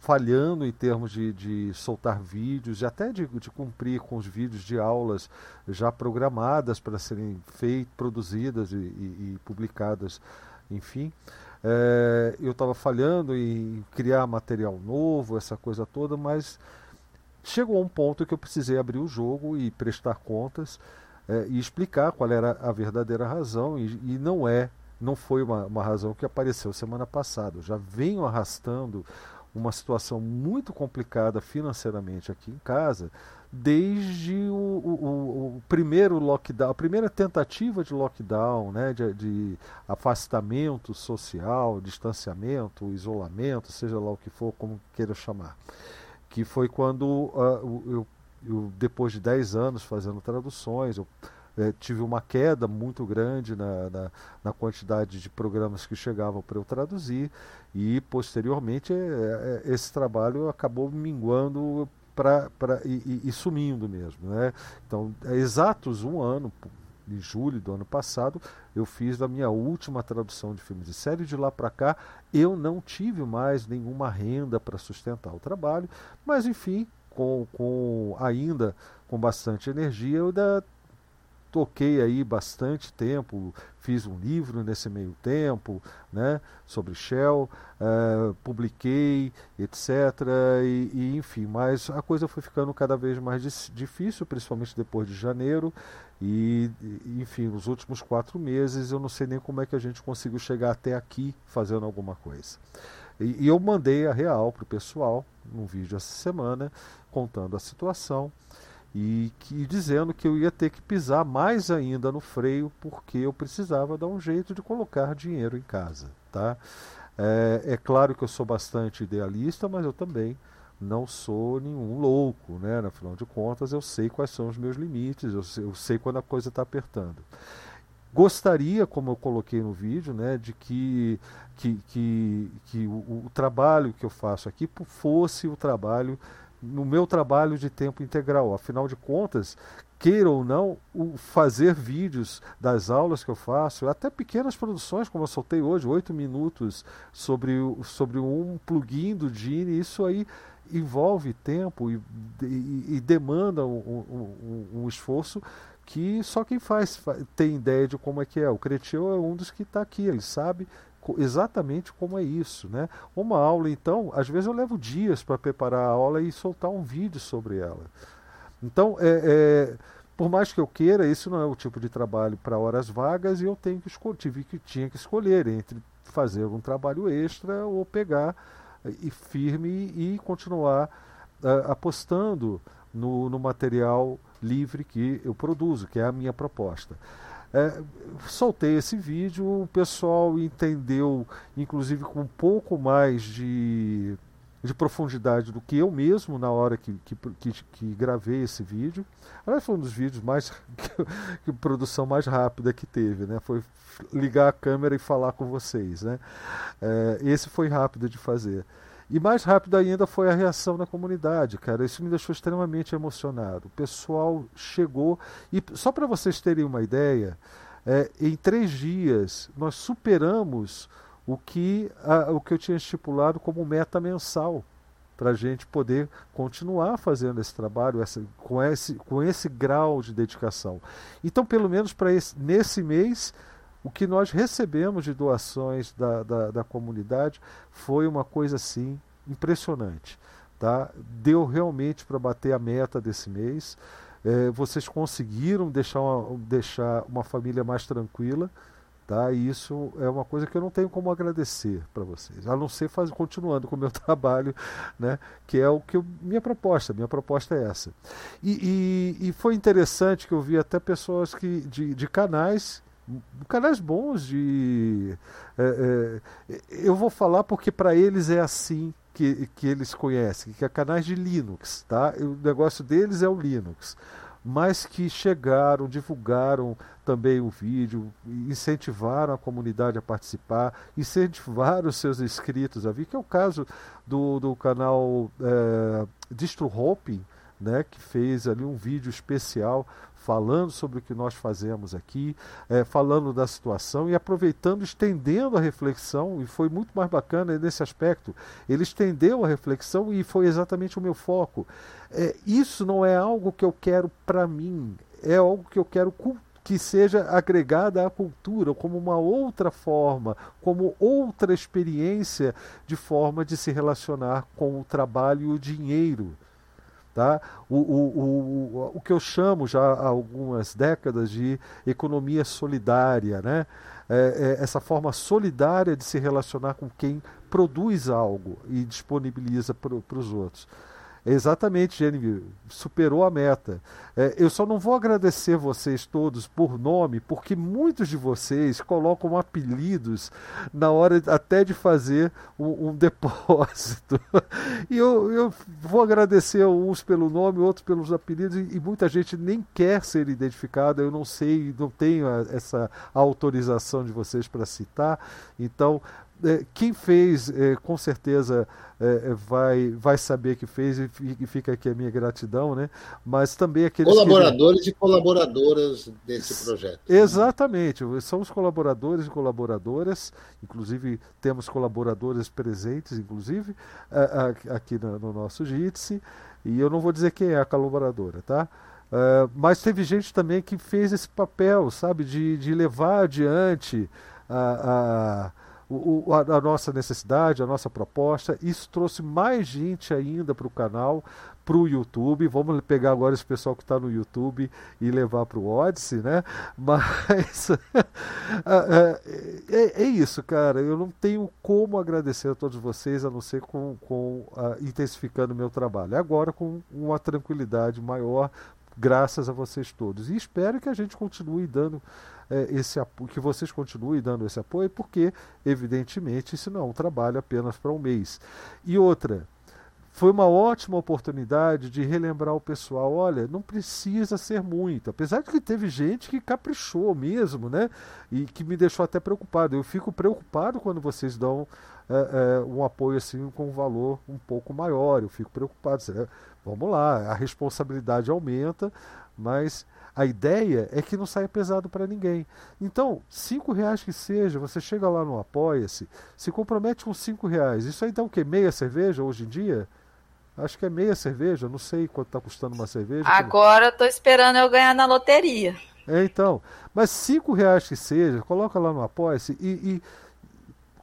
falhando em termos de, de soltar vídeos e até de, de, cumprir com os vídeos de aulas já programadas para serem feitas, produzidas e, e, e publicadas, enfim. É, eu estava falhando em criar material novo, essa coisa toda, mas chegou a um ponto que eu precisei abrir o jogo e prestar contas é, e explicar qual era a verdadeira razão e, e não é não foi uma, uma, razão que apareceu semana passada. Eu já venho arrastando uma situação muito complicada financeiramente aqui em casa desde o, o, o primeiro lockdown, a primeira tentativa de lockdown, né, de, de, afastamento social, distanciamento, isolamento, seja lá o que for, como queira chamar que foi quando uh, eu, eu, depois de 10 anos fazendo traduções, eu é, tive uma queda muito grande na, na, na quantidade de programas que chegavam para eu traduzir e posteriormente é, é, esse trabalho acabou minguando pra, pra, e, e, sumindo mesmo. Né? Então, é exatos um ano, em julho do ano passado, eu fiz da minha última tradução de filmes e séries. De lá para cá, eu não tive mais nenhuma renda para sustentar o trabalho, mas enfim, com, com ainda com bastante energia, eu ainda toquei aí bastante tempo, fiz um livro nesse meio tempo, né, sobre Shell, uh, publiquei, etc. E, e, enfim, mas a coisa foi ficando cada vez mais difícil, principalmente depois de janeiro. E, enfim, os últimos quatro meses eu não sei nem como é que a gente conseguiu chegar até aqui fazendo alguma coisa. E, e eu mandei a real para o pessoal, num vídeo essa semana, contando a situação e dizendo que eu ia ter que pisar mais ainda no freio porque eu precisava dar um jeito de colocar dinheiro em casa. Tá? É, é claro que eu sou bastante idealista, mas eu também não sou nenhum louco, né? Afinal de contas, eu sei quais são os meus limites, eu sei, eu sei quando a coisa está apertando. Gostaria, como eu coloquei no vídeo, né, de que, que, que, que o, o trabalho que eu faço aqui fosse o trabalho no meu trabalho de tempo integral. Afinal de contas, queira ou não, o fazer vídeos das aulas que eu faço, até pequenas produções, como eu soltei hoje, oito minutos sobre, sobre um plugin do Gene, isso aí envolve tempo e, e, e demanda um, um, um, esforço que só quem faz tem ideia de como é que é. O Cretil é um dos que está aqui, ele sabe exatamente como é isso. Né? Uma aula, então, às vezes eu levo dias para preparar a aula e soltar um vídeo sobre ela. Então, é, é, por mais que eu queira, isso não é o tipo de trabalho para horas vagas e eu tenho que tive que tinha que escolher entre fazer um trabalho extra ou pegar e firme e continuar uh, apostando no, no, material livre que eu produzo, que é a minha proposta. É, soltei esse vídeo, o pessoal entendeu, inclusive com um pouco mais de de profundidade do que eu mesmo na hora que, que, que, que gravei esse vídeo. Aliás, foi um dos vídeos mais. que, produção mais rápida que teve, né? Foi ligar a câmera e falar com vocês, né? É, esse foi rápido de fazer. E mais rápido ainda foi a reação da comunidade, cara. Isso me deixou extremamente emocionado. O pessoal chegou. E só para vocês terem uma ideia, é, em três dias nós superamos o que, a, o que eu tinha estipulado como meta mensal para a gente poder continuar fazendo esse trabalho essa, com, esse, com esse grau de dedicação. Então, pelo menos para nesse mês, o que nós recebemos de doações da, da, da comunidade foi uma coisa assim impressionante. Tá? Deu realmente para bater a meta desse mês. É, vocês conseguiram deixar uma, deixar uma família mais tranquila. Tá? E isso é uma coisa que eu não tenho como agradecer para vocês, a não ser faz, continuando com o meu trabalho, né? que é o que eu, minha proposta, minha proposta é essa. E, e, e foi interessante que eu vi até pessoas que, de, de canais canais bons de é, é, eu vou falar porque para eles é assim que, que eles conhecem que é canais de Linux tá? O negócio deles é o Linux. Mas que chegaram, divulgaram também o vídeo, incentivaram a comunidade a participar, incentivaram os seus inscritos a vir, que é o caso do, do canal é, Distro Hopping, né, que fez ali um vídeo especial falando sobre o que nós fazemos aqui, é, falando da situação e aproveitando, estendendo a reflexão, e foi muito mais bacana nesse aspecto. Ele estendeu a reflexão e foi exatamente o meu foco. É, isso não é algo que eu quero para mim, é algo que eu quero que seja agregada à cultura como uma outra forma, como outra experiência de forma de se relacionar com o trabalho e o dinheiro. Tá? O, o, o, o que eu chamo já há algumas décadas de economia solidária, né? É, é essa forma solidária de se relacionar com quem produz algo e disponibiliza para os outros. Exatamente, Jenny, superou a meta. É, eu só não vou agradecer vocês todos por nome, porque muitos de vocês colocam apelidos na hora até de fazer um, um depósito. e eu, eu, vou agradecer uns pelo nome, outros pelos apelidos, e, e muita gente nem quer ser identificada. Eu não sei, não tenho a, essa autorização de vocês para citar. Então, é, quem fez, é, com certeza é, vai, vai saber que fez e fica aqui a minha gratidão, né? Mas também aqueles colaboradores que... e colaboradoras desse projeto. Exatamente, são os colaboradores e colaboradoras, inclusive temos colaboradores presentes, inclusive aqui no, no nosso Jitsi, e eu não vou dizer quem é a colaboradora, tá? Uh, mas teve gente também que fez esse papel, sabe, de, de levar adiante a, a o, a, a, nossa necessidade, a nossa proposta. Isso trouxe mais gente ainda para o canal, para o YouTube. Vamos pegar agora esse pessoal que está no YouTube e levar para o Odyssey, né? Mas é, é, é, isso, cara. Eu não tenho como agradecer a todos vocês, a não ser com, com uh, intensificando meu trabalho. Agora com uma tranquilidade maior, graças a vocês todos. E espero que a gente continue dando é, esse que vocês continuem dando esse apoio, porque, evidentemente, isso não é um trabalho apenas para um mês. E outra, foi uma ótima oportunidade de relembrar o pessoal, olha, não precisa ser muito, apesar de que teve gente que caprichou mesmo, né? E que me deixou até preocupado. Eu fico preocupado quando vocês dão é, é, um apoio assim com um valor um pouco maior. Eu fico preocupado. Vamos lá, a responsabilidade aumenta, mas a ideia é que não saia pesado para ninguém. Então, cinco reais que seja, você chega lá no Apoia-se, se compromete com cinco reais. Isso aí dá o quê? Meia cerveja hoje em dia? Acho que é meia cerveja, não sei quanto está custando uma cerveja. Agora estou esperando eu ganhar na loteria. É, então. Mas cinco reais que seja, coloca lá no Apoia-se e, e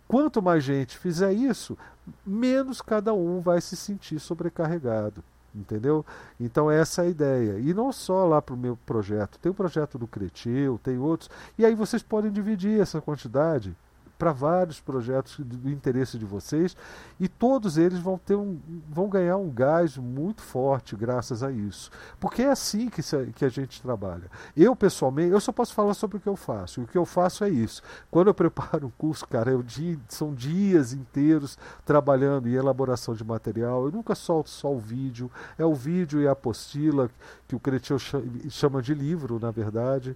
quanto mais gente fizer isso, menos cada um vai se sentir sobrecarregado entendeu? Então essa é a ideia. E não só lá para o meu projeto, tem o projeto do Cretil, tem outros, e aí vocês podem dividir essa quantidade para vários projetos do interesse de vocês e todos eles vão ter um, vão ganhar um gás muito forte graças a isso. Porque é assim que, que a gente trabalha. Eu pessoalmente eu só posso falar sobre o que eu faço. O que eu faço é isso. Quando eu preparo um curso cara eu são dias inteiros trabalhando em elaboração de material. Eu nunca solto só o vídeo. É o vídeo e a apostila que o Cretil chama de livro na verdade.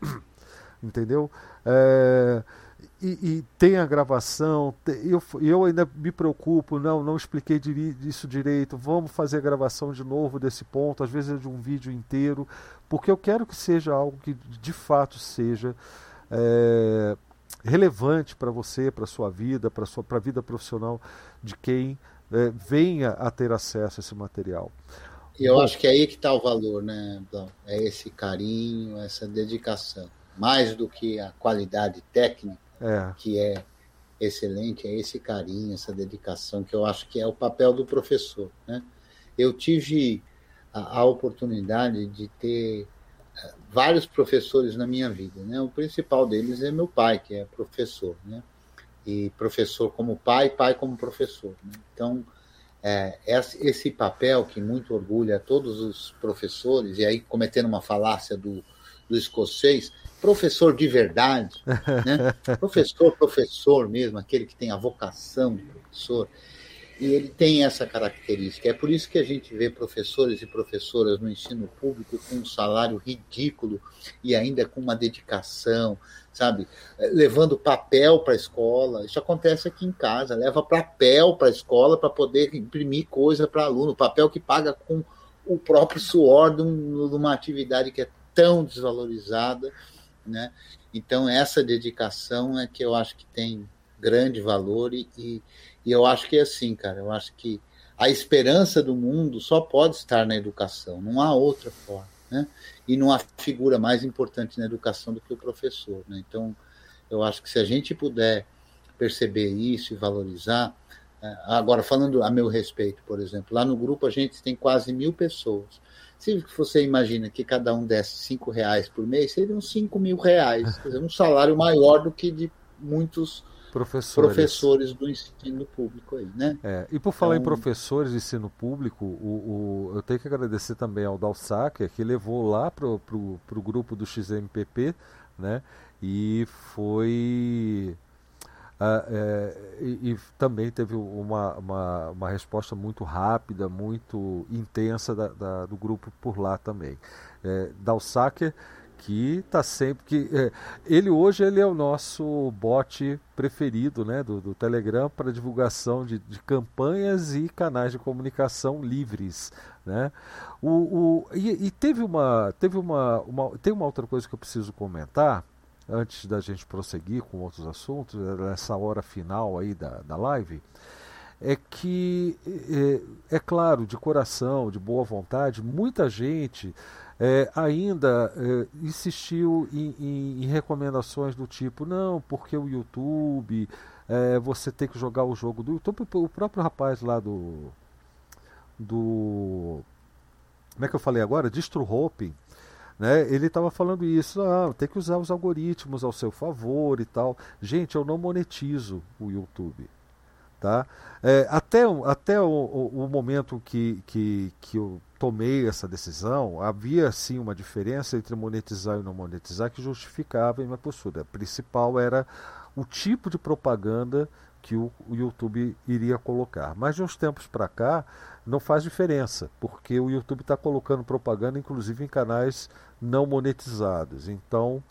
Entendeu? É, e, e, tem a gravação, eu, eu ainda me preocupo, não, não expliquei isso direito, vamos fazer a gravação de novo desse ponto, às vezes é de um vídeo inteiro, porque eu quero que seja algo que de fato seja é, relevante para você, para sua vida, para a vida profissional de quem é, venha a ter acesso a esse material. E eu Bom, acho que é aí que está o valor, né, Blau? É esse carinho, essa dedicação. Mais do que a qualidade técnica, é. que é excelente, é esse carinho, essa dedicação, que eu acho que é o papel do professor. Né? Eu tive a, a oportunidade de ter uh, vários professores na minha vida. Né? O principal deles é meu pai, que é professor. Né? E professor como pai, pai como professor. Né? Então, é, esse papel que muito orgulha todos os professores, e aí cometendo uma falácia do, do escocês, professor de verdade, né? professor, professor mesmo, aquele que tem a vocação de professor, e ele tem essa característica. É por isso que a gente vê professores e professoras no ensino público com um salário ridículo e ainda com uma dedicação, sabe? Levando papel para a escola. Isso acontece aqui em casa. Leva papel para a escola para poder imprimir coisa para aluno. Papel que paga com o próprio suor de, uma atividade que é tão desvalorizada né? Então, essa dedicação é que eu acho que tem grande valor e, e, e eu acho que é assim, cara, eu acho que a esperança do mundo só pode estar na educação, não há outra forma, né? E não há figura mais importante na educação do que o professor, né? Então, eu acho que se a gente puder perceber isso e valorizar, é, agora falando a meu respeito, por exemplo, lá no grupo a gente tem quase mil pessoas. Se você imagina que cada um desse cinco reais por mês, seriam cinco mil reais, quer dizer, um salário maior do que de muitos professores, professores do ensino público aí, né? É, e por falar então... em professores de ensino público, o, o, eu tenho que agradecer também ao Dalsacker, que levou lá para o grupo do XMPP, né? E foi ah, é, e, e, também teve uma, uma, uma, resposta muito rápida, muito intensa da, da, do grupo por lá também. É, Dalsacker, que está sempre. que é, Ele hoje ele é o nosso bot preferido né, do, do Telegram para divulgação de, de, campanhas e canais de comunicação livres. Né? O, o, e, e teve, uma, teve uma, uma. Tem uma outra coisa que eu preciso comentar antes da gente prosseguir com outros assuntos, nessa hora final aí da, da live, é que, é, é claro, de coração, de boa vontade, muita gente é, ainda é, insistiu em, em, em, recomendações do tipo, não, porque o YouTube, é, você tem que jogar o jogo do YouTube. O próprio rapaz lá do. do como é que eu falei agora? Distro Hoping né? Ele estava falando isso, ah, tem que usar os algoritmos ao seu favor e tal. Gente, eu não monetizo o YouTube. Tá? É, até até o, o, o, momento que, que, que eu tomei essa decisão, havia sim uma diferença entre monetizar e não monetizar que justificava a minha postura. A principal era o tipo de propaganda que o, YouTube iria colocar. Mas de uns tempos para cá não faz diferença, porque o YouTube está colocando propaganda, inclusive em canais não monetizados. Então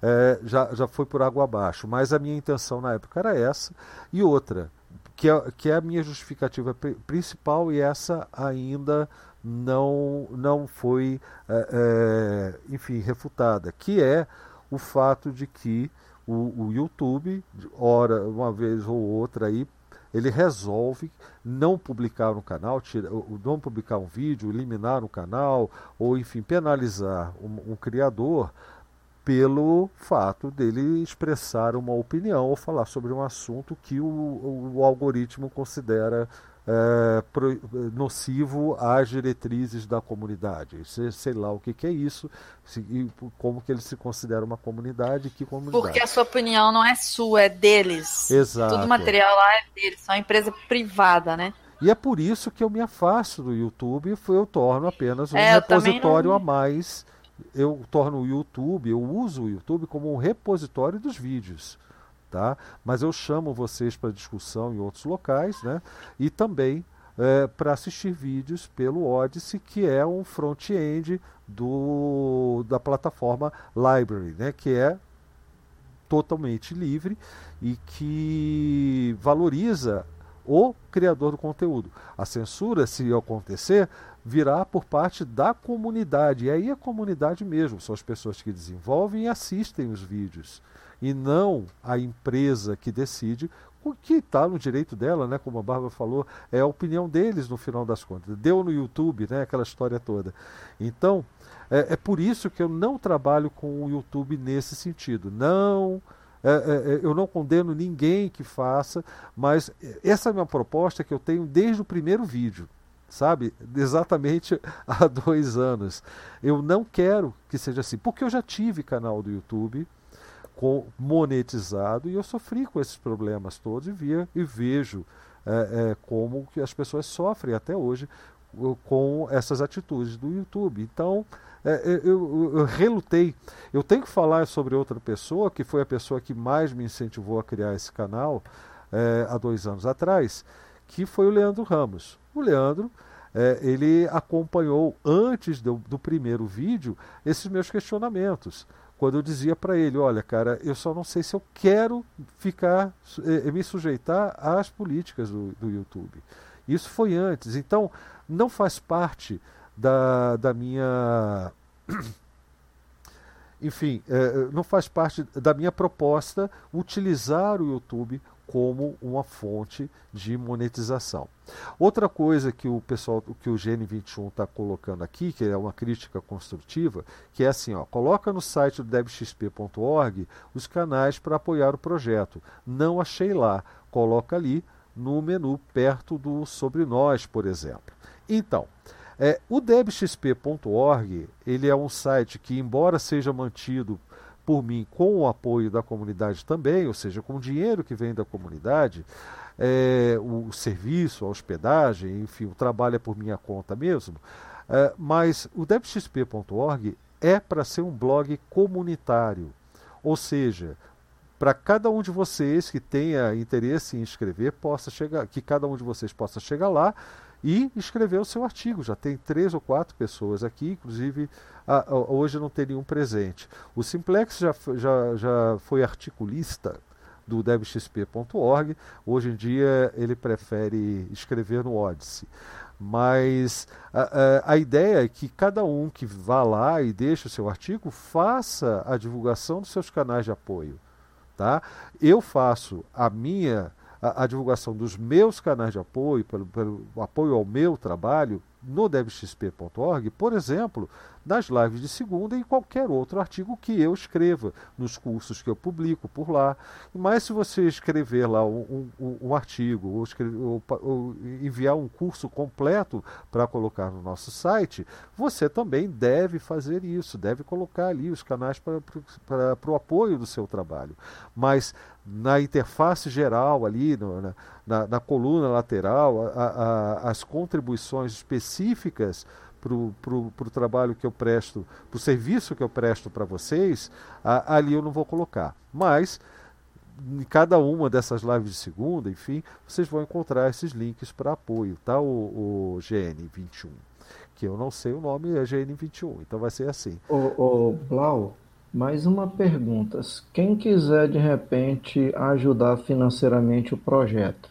é, já, já foi por água abaixo. Mas a minha intenção na época era essa. E outra, que é, que é a minha justificativa principal, e essa ainda não, não foi, é, é, enfim, refutada, que é o fato de que o, o YouTube, ora uma vez ou outra aí, ele resolve não publicar no canal, tira, não publicar um vídeo, eliminar o canal, ou enfim, penalizar um, um criador pelo fato dele expressar uma opinião ou falar sobre um assunto que o, o algoritmo considera é, pro, nocivo às diretrizes da comunidade. Sei, sei lá o que, que é isso, se, e como que ele se considera uma comunidade, que comunidade. Porque a sua opinião não é sua, é deles. Exato. Todo material lá é deles, são uma empresa privada, né? E é por isso que eu me afasto do YouTube e eu torno apenas um é, repositório não... a mais eu torno o YouTube, eu uso o YouTube como um repositório dos vídeos. Tá? Mas eu chamo vocês para discussão em outros locais, né? E também é, para assistir vídeos pelo Odyssey, que é um front-end da plataforma Library, né? Que é totalmente livre e que valoriza o criador do conteúdo. A censura, se acontecer, virá por parte da comunidade. E aí a comunidade mesmo, são as pessoas que desenvolvem e assistem os vídeos. E não a empresa que decide, o que está no direito dela, né? Como a Bárbara falou, é a opinião deles no final das contas. Deu no YouTube, né? Aquela história toda. Então, é, é por isso que eu não trabalho com o YouTube nesse sentido. Não. É, é, é eu não condeno ninguém que faça, mas essa é a minha proposta que eu tenho desde o primeiro vídeo sabe? Exatamente há dois anos. Eu não quero que seja assim, porque eu já tive canal do YouTube monetizado e eu sofri com esses problemas todos e via e vejo é, é, como que as pessoas sofrem até hoje com essas atitudes do YouTube. Então, é, eu, eu, eu, relutei. Eu tenho que falar sobre outra pessoa, que foi a pessoa que mais me incentivou a criar esse canal é, há dois anos atrás, que foi o Leandro Ramos. O Leandro, é, ele acompanhou antes do, do primeiro vídeo esses meus questionamentos quando eu dizia para ele, olha, cara, eu só não sei se eu quero ficar, eh, me sujeitar às políticas do, do, YouTube. Isso foi antes, então não faz parte da, da minha, enfim, eh, não faz parte da minha proposta utilizar o YouTube como uma fonte de monetização. Outra coisa que o pessoal, que o GN21 está colocando aqui, que é uma crítica construtiva, que é assim, ó, coloca no site do debxp.org os canais para apoiar o projeto. Não achei lá, coloca ali no menu perto do sobre nós, por exemplo. Então, é, o debxp.org ele é um site que, embora seja mantido por mim com o apoio da comunidade também, ou seja, com o dinheiro que vem da comunidade, é, o serviço, a hospedagem, enfim, o trabalho é por minha conta mesmo. É, mas o debxp.org é para ser um blog comunitário, ou seja, para cada um de vocês que tenha interesse em escrever, possa chegar, que cada um de vocês possa chegar lá e escrever o seu artigo. Já tem três ou quatro pessoas aqui, inclusive a, a, hoje não tem nenhum presente. O Simplex já, já, já foi articulista do debxp.org, hoje em dia ele prefere escrever no Odyssey. Mas a, a, a, ideia é que cada um que vá lá e deixe o seu artigo faça a divulgação dos seus canais de apoio. Tá? Eu faço a minha a, a divulgação dos meus canais de apoio, pelo, pelo apoio ao meu trabalho no devxp.org, por exemplo, nas lives de segunda e em qualquer outro artigo que eu escreva, nos cursos que eu publico por lá. Mas se você escrever lá um, um, um artigo ou, escrever, ou, ou, enviar um curso completo para colocar no nosso site, você também deve fazer isso, deve colocar ali os canais para o apoio do seu trabalho. Mas na interface geral ali, no, na, na, na, coluna lateral, a, a, as contribuições específicas para o trabalho que eu presto, para o serviço que eu presto para vocês, a, ali eu não vou colocar. Mas em cada uma dessas lives de segunda, enfim, vocês vão encontrar esses links para apoio, tá? O, o, GN21, que eu não sei o nome, é GN21, então vai ser assim. O, o Blau, mais uma pergunta. Quem quiser de repente ajudar financeiramente o projeto,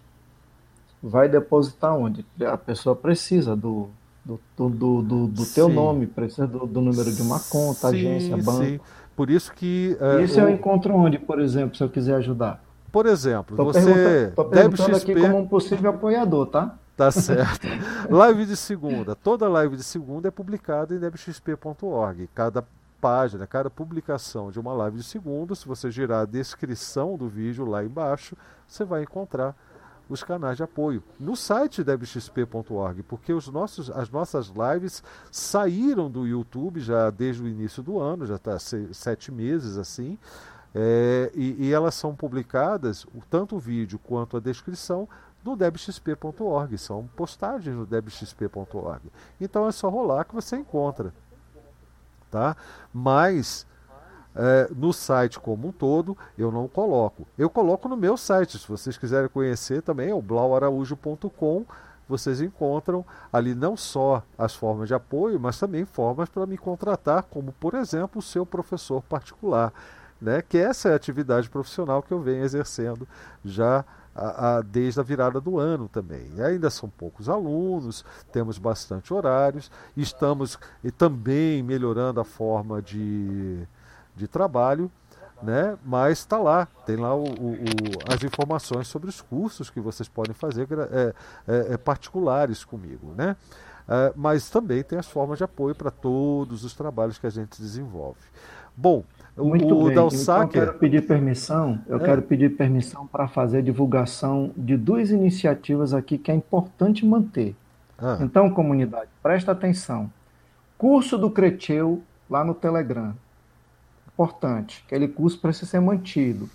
vai depositar onde? A pessoa precisa do do, do, do, do teu nome, precisa do, do, número de uma conta, sim, agência, banco. Sim. Por isso que. É, isso o... eu encontro onde, por exemplo, se eu quiser ajudar? Por exemplo, tô você. Estou perguntando aqui como um possível apoiador, tá? Tá certo. live de segunda. Toda live de segunda é publicada em debxp.org. Cada página, cada publicação de uma live de segunda, se você girar a descrição do vídeo lá embaixo, você vai encontrar os canais de apoio no site debxp.org, porque os nossos, as nossas lives saíram do YouTube já desde o início do ano, já está sete meses assim, é, e, e, elas são publicadas, tanto o vídeo quanto a descrição, no debxp.org, são postagens no debxp.org. Então é só rolar que você encontra. Tá? Mas é, no site como um todo, eu não coloco. Eu coloco no meu site, se vocês quiserem conhecer também, é o blauaraújo.com. Vocês encontram ali não só as formas de apoio, mas também formas para me contratar, como por exemplo o seu professor particular, né? que essa é a atividade profissional que eu venho exercendo já a, a, desde a virada do ano também. E ainda são poucos alunos, temos bastante horários, estamos e também melhorando a forma de, de trabalho, né? mas está lá, tem lá o, o, o, as informações sobre os cursos que vocês podem fazer é, é, é particulares comigo. Né? É, mas também tem as formas de apoio para todos os trabalhos que a gente desenvolve. Bom, muito o bem. Então, eu quero pedir permissão. Eu é. quero pedir permissão para fazer divulgação de duas iniciativas aqui que é importante manter. Ah. Então, comunidade, presta atenção. Curso do Creteu lá no Telegram importante. Aquele curso precisa ser mantido.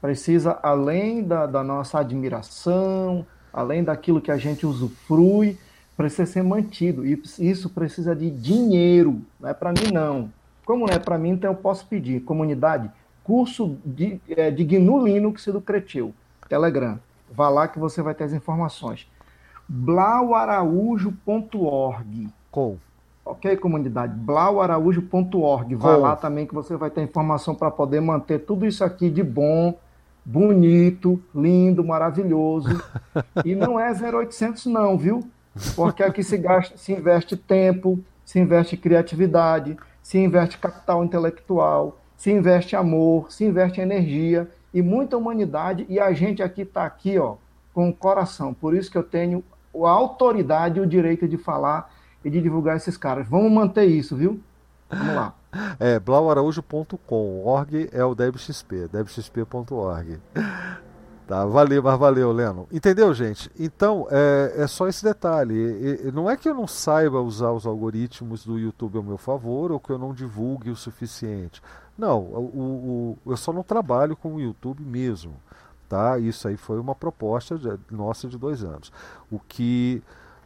Precisa, além da, da nossa admiração, além daquilo que a gente usufrui, precisa ser mantido. E isso precisa de dinheiro. Não é para mim, não. Como não é para mim, então eu posso pedir. Comunidade, curso de, é, de GNU Linux do Cretil, Telegram. Vá lá que você vai ter as informações. blauaraújo.org. Com. Ok, comunidade? blauaraújo.org. Vá lá também que você vai ter informação para poder manter tudo isso aqui de bom, bonito, lindo, maravilhoso. e não é 0800 não, viu? Porque aqui se gasta, se investe tempo, se investe criatividade, se investe capital intelectual, se investe amor, se investe energia e muita humanidade. E a gente aqui está aqui, ó, com o coração. Por isso que eu tenho a autoridade e o direito de falar e de divulgar esses caras. Vamos manter isso, viu? Vamos lá. É, blauaraújo.com, org é o debxp, debxp.org. Tá, valeu, mas valeu, Leno. Entendeu, gente? Então, é, é só esse detalhe. E, e, não é que eu não saiba usar os algoritmos do YouTube ao meu favor ou que eu não divulgue o suficiente. Não, o, o, eu só não trabalho com o YouTube mesmo. Tá? Isso aí foi uma proposta de, nossa de dois anos. O que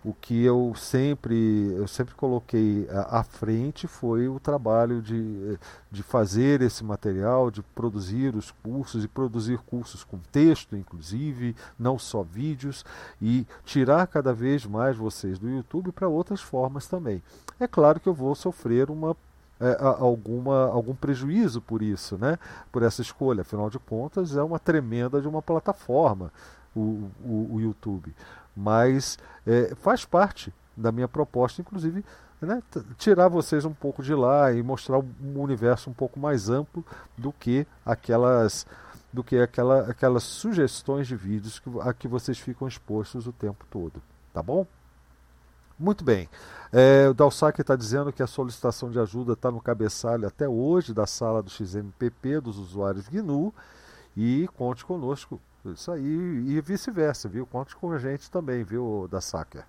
o que eu sempre eu sempre coloquei à, frente foi o trabalho de, de fazer esse material, de produzir os cursos e produzir cursos com texto, inclusive, não só vídeos, e tirar cada vez mais vocês do YouTube para outras formas também. É claro que eu vou sofrer uma é, alguma, algum prejuízo por isso, né? por essa escolha. Afinal de contas, é uma tremenda de uma plataforma, o, o, o YouTube mas é, faz parte da minha proposta, inclusive, né, tirar vocês um pouco de lá e mostrar um universo um pouco mais amplo do que aquelas do que aquela, aquelas sugestões de vídeos que, a que vocês ficam expostos o tempo todo, tá bom? Muito bem. É, o Dalsac está dizendo que a solicitação de ajuda está no cabeçalho até hoje da sala do XMPP dos usuários GNU e conte conosco isso aí, e vice-versa, viu? Conte com a gente também, viu, da Sacker.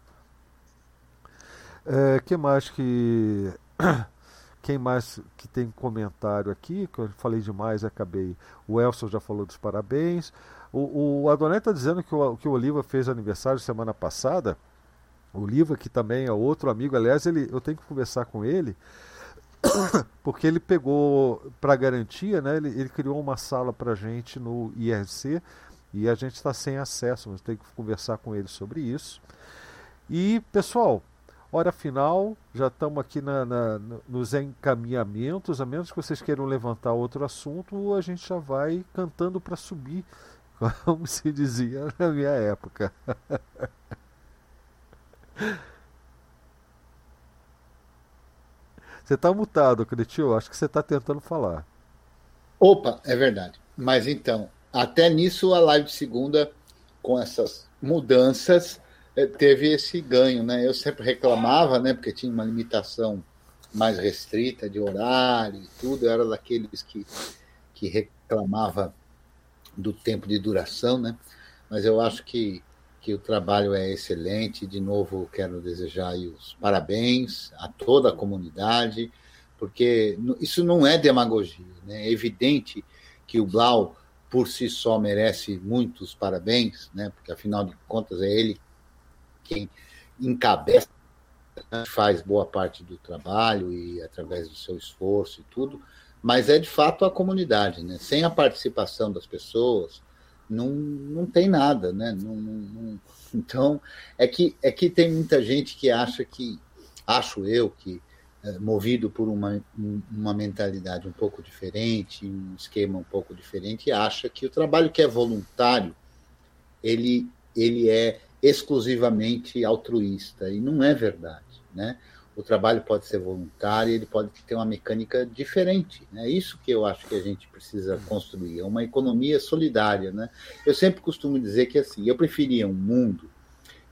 É, que mais que. Quem mais que tem comentário aqui? Que eu falei demais acabei. O Elson já falou dos parabéns. O, o Adonai está dizendo que o, que o Oliva fez aniversário semana passada. O Oliva, que também é outro amigo, aliás, ele, eu tenho que conversar com ele, porque ele pegou, para garantia, né, ele, ele criou uma sala para gente no IRC e a gente está sem acesso, mas tem que conversar com ele sobre isso. E, pessoal, hora final, já estamos aqui na, na, nos encaminhamentos, a menos que vocês queiram levantar outro assunto, a gente já vai cantando para subir, como se dizia na minha época. Você está mutado, Cretil. Acho que você está tentando falar. Opa, é verdade. Mas então, até nisso a live de segunda, com essas mudanças, eh, teve esse ganho, né? Eu sempre reclamava, né? Porque tinha uma limitação mais restrita de horário e tudo. Eu era daqueles que, que reclamava do tempo de duração, né? Mas eu acho que, que o trabalho é excelente. De novo, quero desejar os parabéns a toda a comunidade, porque isso não é demagogia, né? É evidente que o Blau por si só merece muitos parabéns, né? Porque afinal de contas é ele quem encabeça, né? faz boa parte do trabalho e através do seu esforço e tudo mas é de fato a comunidade, né? Sem a participação das pessoas, não, não tem nada, né? Não, não, então, é que, é que tem muita gente que acha que, acho eu, que movido por uma, uma mentalidade um pouco diferente, um esquema um pouco diferente, acha que o trabalho que é voluntário, ele, ele é exclusivamente altruísta, e não é verdade, né? o trabalho pode ser voluntário, ele pode ter uma mecânica diferente. É né? isso que eu acho que a gente precisa construir, é uma economia solidária. Né? Eu sempre costumo dizer que assim, eu preferia um mundo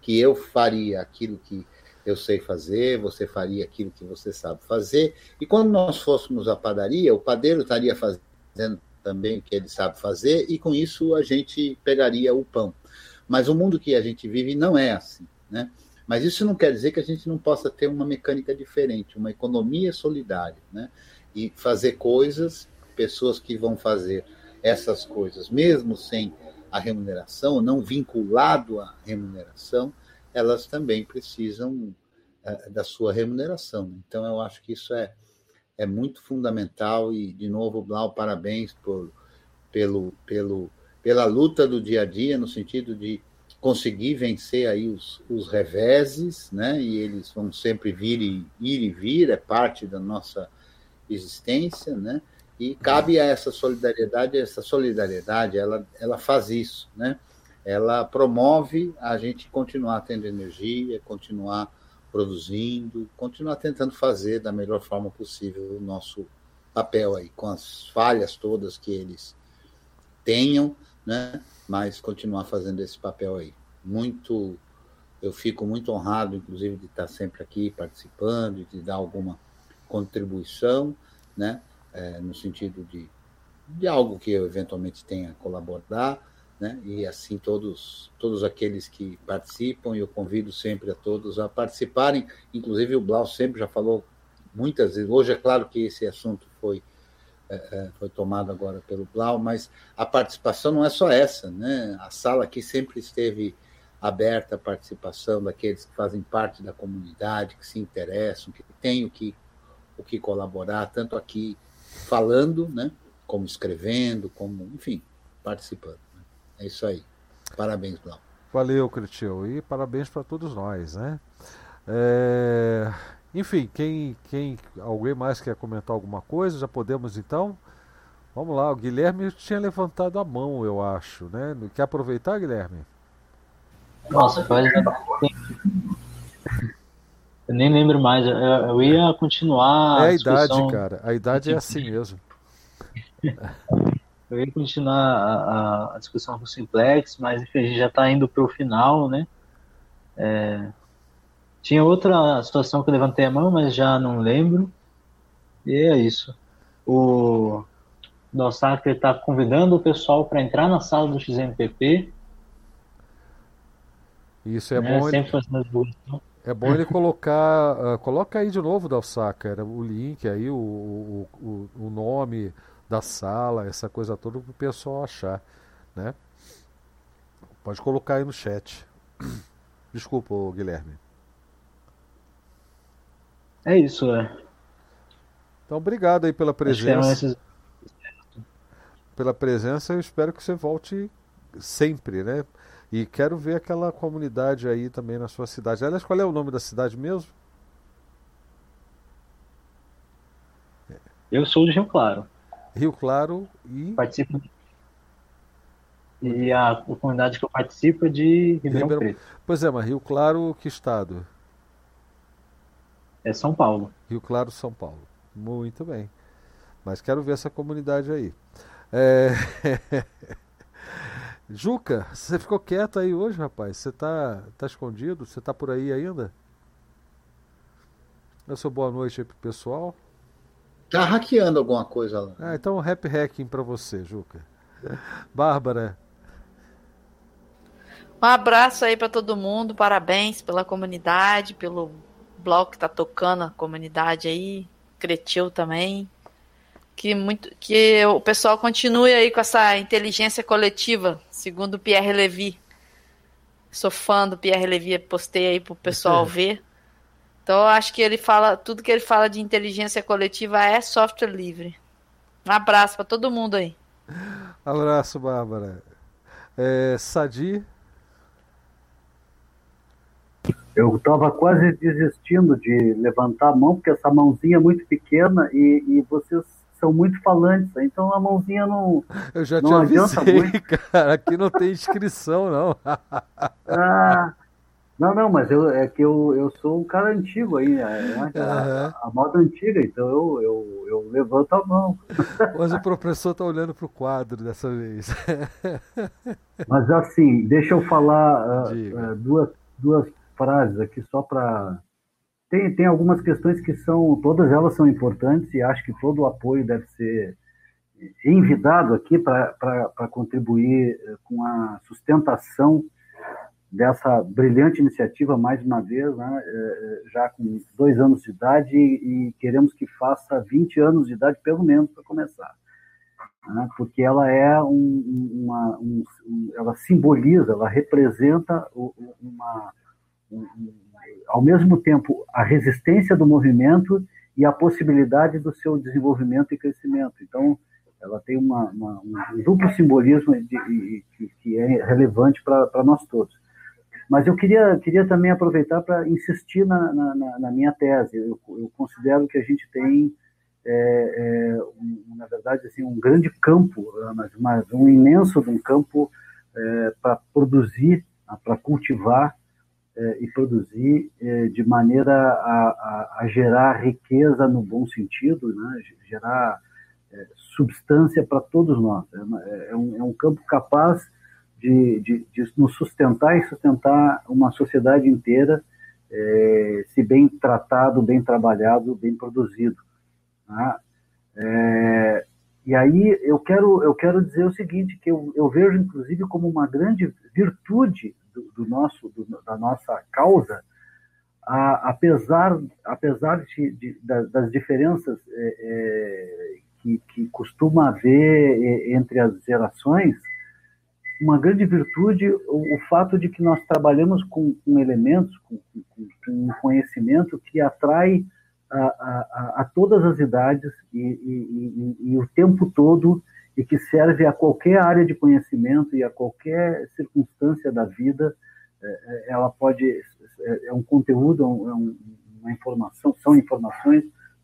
que eu faria aquilo que eu sei fazer, você faria aquilo que você sabe fazer, e quando nós fôssemos à padaria, o padeiro estaria fazendo também o que ele sabe fazer, e com isso a gente pegaria o pão. Mas o mundo que a gente vive não é assim, né? Mas isso não quer dizer que a gente não possa ter uma mecânica diferente, uma economia solidária, né? E fazer coisas, pessoas que vão fazer essas coisas, mesmo sem a remuneração, não vinculado à remuneração, elas também precisam é, da sua remuneração. Então, eu acho que isso é, é muito fundamental e, de novo, Blau, parabéns por, pelo, pelo, pela luta do dia a dia, no sentido de conseguir vencer aí os, os reveses, né? E eles vão sempre vir e, ir e vir, é parte da nossa existência, né? E cabe a essa solidariedade, essa solidariedade, ela, ela faz isso, né? Ela promove a gente continuar tendo energia, continuar produzindo, continuar tentando fazer da melhor forma possível o nosso papel aí, com as falhas todas que eles tenham, né? mas continuar fazendo esse papel aí. Muito, eu fico muito honrado, inclusive, de estar sempre aqui participando, de dar alguma contribuição, né, é, no sentido de, de algo que eu eventualmente tenha a colaborar, né, e assim todos, todos aqueles que participam, e eu convido sempre a todos a participarem, inclusive o Blau sempre já falou muitas vezes, hoje é claro que esse assunto foi é, é, foi tomado agora pelo Blau, mas a participação não é só essa, né? A sala aqui sempre esteve aberta à participação daqueles que fazem parte da comunidade, que se interessam, que têm o que, o que colaborar, tanto aqui falando, né? Como escrevendo, como, enfim, participando. É isso aí. Parabéns, Blau. Valeu, Cretil, e parabéns para todos nós, né? É... Enfim, quem, quem, alguém mais quer comentar alguma coisa? Já podemos então? Vamos lá, o Guilherme tinha levantado a mão, eu acho, né? Quer aproveitar, Guilherme? Nossa, faz. Eu nem lembro mais, eu, eu ia continuar. É a, a idade, cara, a idade é assim mesmo. Eu ia continuar a, a discussão com o Simplex, mas enfim, a gente já está indo para o final, né? É, tinha outra situação que eu levantei a mão, mas já não lembro. E é isso. O Dossacre está convidando o pessoal para entrar na sala do XMPP. Isso é né? bom. Sempre fazendo É bom ele colocar. Uh, coloca aí de novo, Dalsaca, o link aí, o, o, o, o nome da sala, essa coisa toda para o pessoal achar. Né? Pode colocar aí no chat. Desculpa, Guilherme. É isso, é. Então, obrigado aí pela presença. Pela presença, eu espero que você volte sempre, né? E quero ver aquela comunidade aí também na sua cidade. Aliás, qual é o nome da cidade mesmo? Eu sou de Rio Claro. Rio Claro e. Participo. E a, comunidade que eu participo é de Ribeirão, Ribeirão Preto. Pois é, mas Rio Claro, que estado? É São Paulo. Rio Claro, São Paulo. Muito bem. Mas quero ver essa comunidade aí. É... Juca, você ficou quieto aí hoje, rapaz? Você tá, tá escondido? Você tá por aí ainda? Eu sou boa noite aí pro pessoal. Tá hackeando alguma coisa lá. Ah, então rap hacking para você, Juca. Bárbara. Um abraço aí para todo mundo, parabéns pela comunidade, pelo blog que tá tocando a comunidade aí, Cretil também. Que, muito, que o pessoal continue aí com essa inteligência coletiva, segundo Pierre Levy. Sou fã do Pierre Levy, postei aí pro pessoal ver. Então eu acho que ele fala, tudo que ele fala de inteligência coletiva é software livre. Um abraço para todo mundo aí. Abraço, Bárbara. É, Sadi. Eu estava quase desistindo de levantar a mão, porque essa mãozinha é muito pequena e, e vocês são muito falantes, então a mãozinha não. Eu já não te avisei, muito. cara, aqui não tem inscrição, não. ah, não, não, mas eu, é que eu, eu sou um cara antigo aí, né? a, a, a, moda antiga, então eu, eu, eu levanto a mão. Mas o professor está olhando para o quadro dessa vez. Mas assim, deixa eu falar uh, uh, duas, duas frases aqui só para. Tem, tem algumas questões que são, todas elas são importantes e acho que todo o apoio deve ser envidado aqui para contribuir eh, com a sustentação dessa brilhante iniciativa, mais uma vez, né, é, é, já com dois anos de idade, e queremos que faça 20 anos de idade, pelo menos, para começar. Né, porque ela é um, uma, um, ela simboliza, ela representa uma, um, ao mesmo tempo, a resistência do movimento e a possibilidade do seu desenvolvimento e crescimento. Então, ela tem uma, uma, um duplo simbolismo de, de, que, que é relevante para nós todos. Mas eu queria, queria também aproveitar para insistir na, na, na, minha tese. Eu, eu, considero que a gente tem, é, é, um, na verdade, assim, um grande campo, mas, mas um imenso um campo é, para produzir, para cultivar é, e produzir é, de maneira a, a, a, gerar riqueza no bom sentido, né? gerar é, substância para todos nós. Um, é um campo capaz de, de, de nos sustentar e sustentar uma sociedade inteira, é, se bem tratado, bem trabalhado, bem produzido. Tá? É, e aí eu quero, eu quero dizer o seguinte, que eu, eu vejo inclusive como uma grande virtude do, do nosso, do, da nossa causa, a, apesar, apesar de, de, das diferenças é, é, que, que costuma haver é, entre as gerações, uma grande virtude o, o, fato de que nós trabalhamos com, com elementos, com, com, com, um conhecimento que atrai a, a, a todas as idades e, e, e, e, o tempo todo e que serve a qualquer área de conhecimento e a qualquer circunstância da vida. É, é ela pode é, é um conteúdo, é um, uma informação, são informações,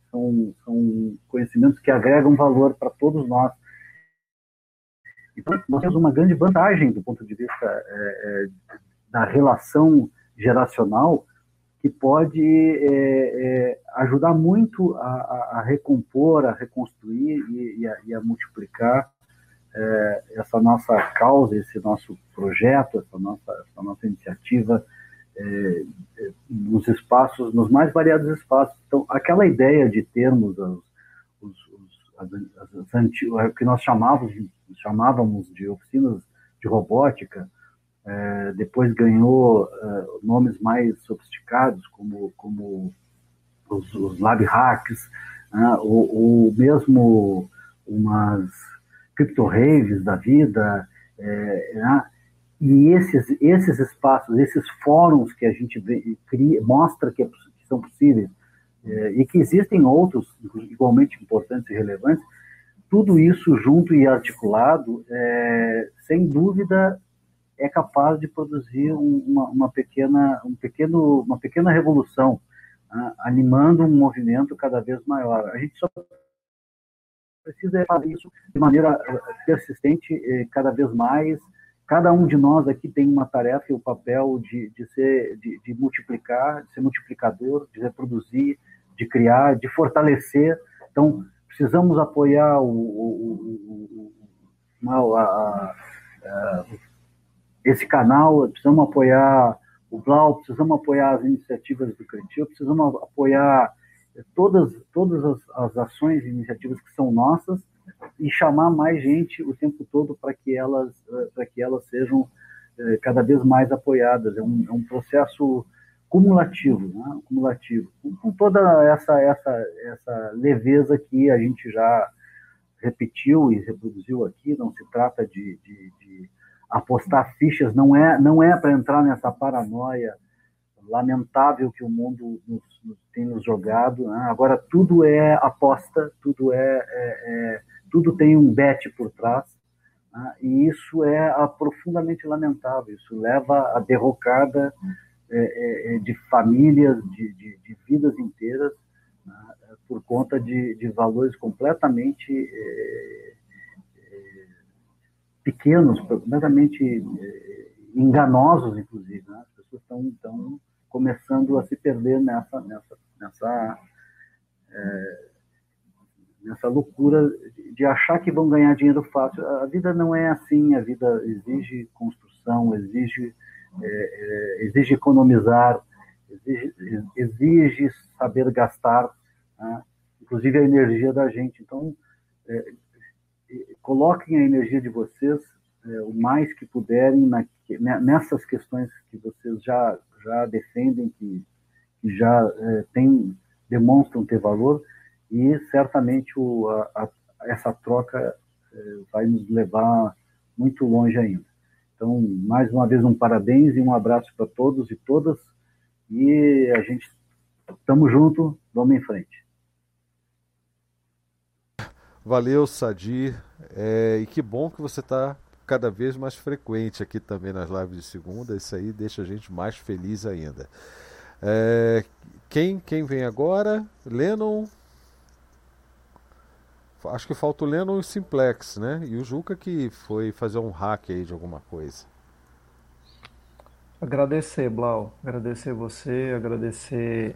são, são conhecimentos que agregam valor para todos nós então, nós temos uma grande vantagem do ponto de vista é, é, da relação geracional, que pode é, é, ajudar muito a, a, recompor, a reconstruir e, e, a, e a, multiplicar é, essa nossa causa, esse nosso projeto, essa nossa, essa nossa iniciativa é, nos espaços, nos mais variados espaços. Então, aquela ideia de termos os, os, os as, as, as, o que nós chamávamos chamávamos de oficinas de robótica, é, depois ganhou é, nomes mais sofisticados, como, como os, os lab hacks, né, ou, ou, mesmo umas crypto raves da vida, é, né, e esses, esses espaços, esses fóruns que a gente vê, cria, mostra que, é, que são possíveis, é, e que existem outros igualmente importantes e relevantes, tudo isso junto e articulado, é, sem dúvida, é capaz de produzir uma, uma, pequena, um pequeno, uma pequena revolução, né, animando um movimento cada vez maior. A gente só precisa fazer isso de maneira eh, persistente, eh, cada vez mais. Cada um de nós aqui tem uma tarefa e o papel de, de, ser, de, de multiplicar, de ser multiplicador, de reproduzir, de criar, de fortalecer Então, precisamos apoiar o, o, o, a, a, a, esse canal, precisamos apoiar o Blau, precisamos apoiar as iniciativas do Cretil, precisamos apoiar todas, todas as, as ações e iniciativas que são nossas e chamar mais gente o tempo todo para que elas, para que elas sejam eh, cada vez mais apoiadas. É um, é um processo cumulativo, né? cumulativo, com toda essa, essa, essa leveza que a gente já repetiu e reproduziu aqui, não se trata de, de, de apostar fichas, não é, não é para entrar nessa paranoia lamentável que o mundo nos, nos tem nos jogado. Né? Agora tudo é aposta, tudo é, é, é, tudo tem um bet por trás, né? e isso é profundamente lamentável. Isso leva à derrocada é, é, é, de famílias, de, de, de vidas inteiras, né, por conta de, de valores completamente é, é pequenos, completamente é, enganosos, inclusive. Né? As pessoas estão, estão começando a se perder nessa, nessa, nessa, nessa loucura de achar que vão ganhar dinheiro fácil. A vida não é assim, a vida exige construção, exige é, é, exige economizar, exige, exige saber gastar, né? inclusive a energia da gente. Então, é, coloquem a energia de vocês é, o mais que puderem na, nessas questões que vocês já, já defendem, que, que já é, tem, demonstram ter valor, e certamente o, a, a, essa troca vai nos levar muito longe ainda. Então, mais uma vez, um parabéns e um abraço para todos e todas. E a gente estamos junto, vamos em frente. Valeu, Sadi. É, e que bom que você está cada vez mais frequente aqui também nas lives de segunda. Isso aí deixa a gente mais feliz ainda. É, quem, quem vem agora? Lennon. Acho que falta o Lennon e o Simplex, né? E o Juca que foi fazer um hack aí de alguma coisa. Agradecer, Blau. Agradecer você, agradecer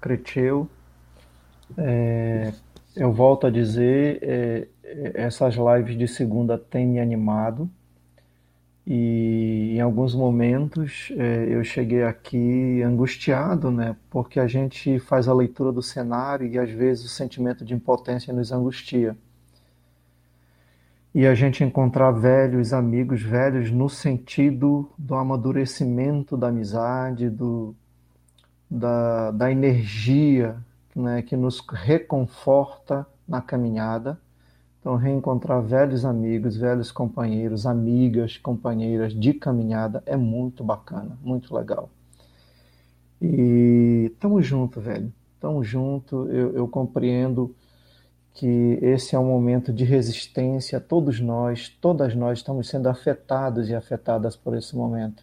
Creteu. É, eu volto a dizer, é, essas lives de segunda têm me animado e em alguns momentos é, eu cheguei aqui angustiado, né? Porque a gente faz a leitura do cenário e às vezes o sentimento de impotência nos angustia. E a gente encontrar velhos amigos, velhos no sentido do amadurecimento da amizade, do, da, da energia né, que nos reconforta na caminhada então, reencontrar velhos amigos, velhos companheiros, amigas, companheiras de caminhada é muito bacana, muito legal. E tamo junto, velho. Tamo junto. Eu, eu compreendo que esse é um momento de resistência. Todos nós, todas nós estamos sendo afetados e afetadas por esse momento.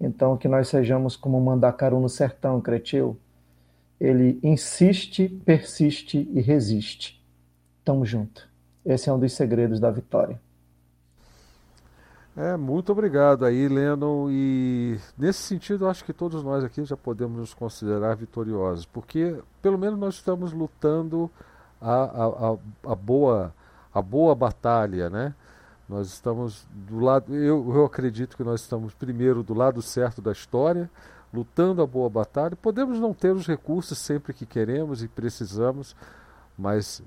Então, que nós sejamos como Mandacaru no sertão, Cretil. Ele insiste, persiste e resiste. Tamo junto. Esse é um dos segredos da vitória. É, muito obrigado aí, Lennon. E nesse sentido, acho que todos nós aqui já podemos nos considerar vitoriosos, porque pelo menos nós estamos lutando a, a, a, a boa, a boa batalha, né? Nós estamos do lado, eu, eu acredito que nós estamos primeiro do lado certo da história, lutando a boa batalha. Podemos não ter os recursos sempre que queremos e precisamos, mas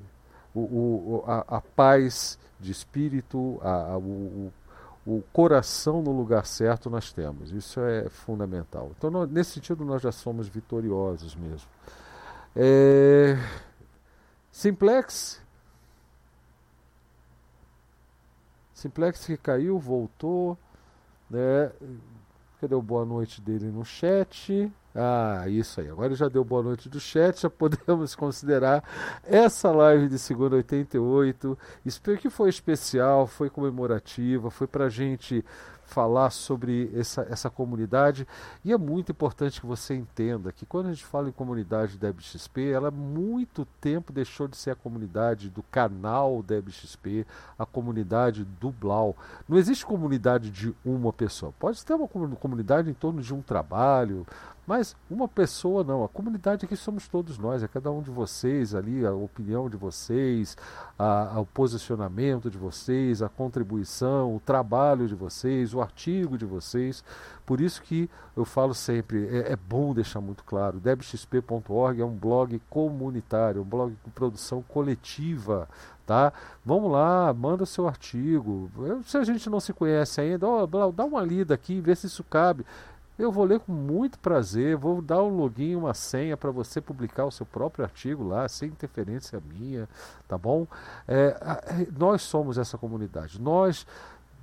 o, o, a, a, paz de espírito, a, a, o, o coração no lugar certo nós temos. Isso é fundamental. Então, nós, nesse sentido, nós já somos vitoriosos mesmo. É... Simplex. Simplex que caiu, voltou. Né? Cadê o boa noite dele no chat? Ah, isso aí. Agora já deu boa noite do chat, já podemos considerar essa live de segunda 88. Espero que foi especial, foi comemorativa, foi para gente falar sobre essa, essa comunidade. E é muito importante que você entenda que quando a gente fala em comunidade DebXP, ela muito tempo deixou de ser a comunidade do canal DebXP, a comunidade do Blau. Não existe comunidade de uma pessoa. Pode ter uma comunidade em torno de um trabalho, Mas uma pessoa não, a comunidade aqui somos todos nós, é cada um de vocês ali, a opinião de vocês, a, a, o posicionamento de vocês, a contribuição, o trabalho de vocês, o artigo de vocês. Por isso que eu falo sempre, é, é bom deixar muito claro, debxp.org é um blog comunitário, um blog com produção coletiva, tá? Vamos lá, manda seu artigo. Se a gente não se conhece ainda, ó, dá uma lida aqui, vê se isso cabe. Eu vou ler com muito prazer, vou dar um login, uma senha para você publicar o seu próprio artigo lá, sem interferência minha, tá bom? É, é, nós somos essa comunidade, nós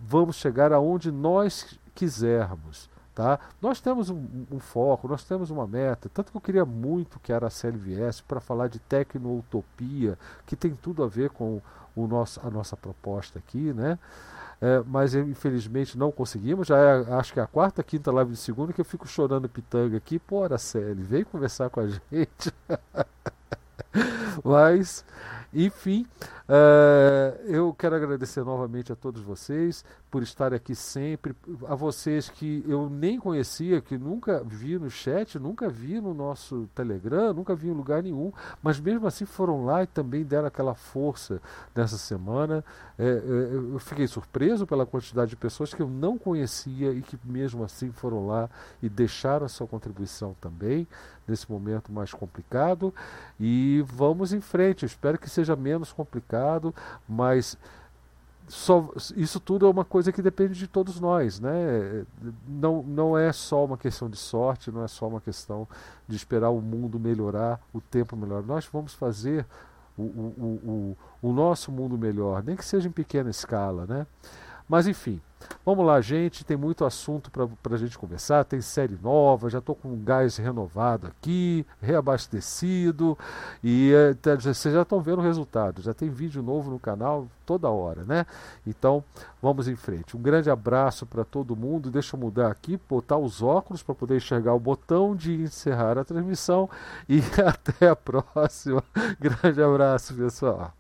vamos chegar aonde nós quisermos. Tá? Nós temos um, um, foco, nós temos uma meta, tanto que eu queria muito que a Araceli viesse para falar de tecnoutopia, que tem tudo a ver com o nosso, a nossa proposta aqui, né? É, mas infelizmente não conseguimos. Já é, acho que é a quarta, quinta live de segunda que eu fico chorando pitanga aqui. Pô, Araceli, vem conversar com a gente. mas enfim, uh, eu quero agradecer novamente a todos vocês por estar aqui sempre, a vocês que eu nem conhecia, que nunca vi no chat, nunca vi no nosso Telegram, nunca vi em lugar nenhum, mas mesmo assim foram lá e também deram aquela força nessa semana. É, é, eu fiquei surpreso pela quantidade de pessoas que eu não conhecia e que mesmo assim foram lá e deixaram a sua contribuição também nesse momento mais complicado. E vamos em frente. Eu espero que seja menos complicado, mas só, isso tudo é uma coisa que depende de todos nós, né? Não, não é só uma questão de sorte, não é só uma questão de esperar o mundo melhorar, o tempo melhorar. Nós vamos fazer o, o, o, o nosso mundo melhor, nem que seja em pequena escala, né? Mas enfim, vamos lá, gente. Tem muito assunto para a gente conversar. Tem série nova, já estou com gás renovado aqui, reabastecido. E é, vocês já estão vendo o resultado. Já tem vídeo novo no canal toda hora, né? Então, vamos em frente. Um grande abraço para todo mundo. Deixa eu mudar aqui, botar os óculos para poder enxergar o botão de encerrar a transmissão. E até a próxima. Grande abraço, pessoal.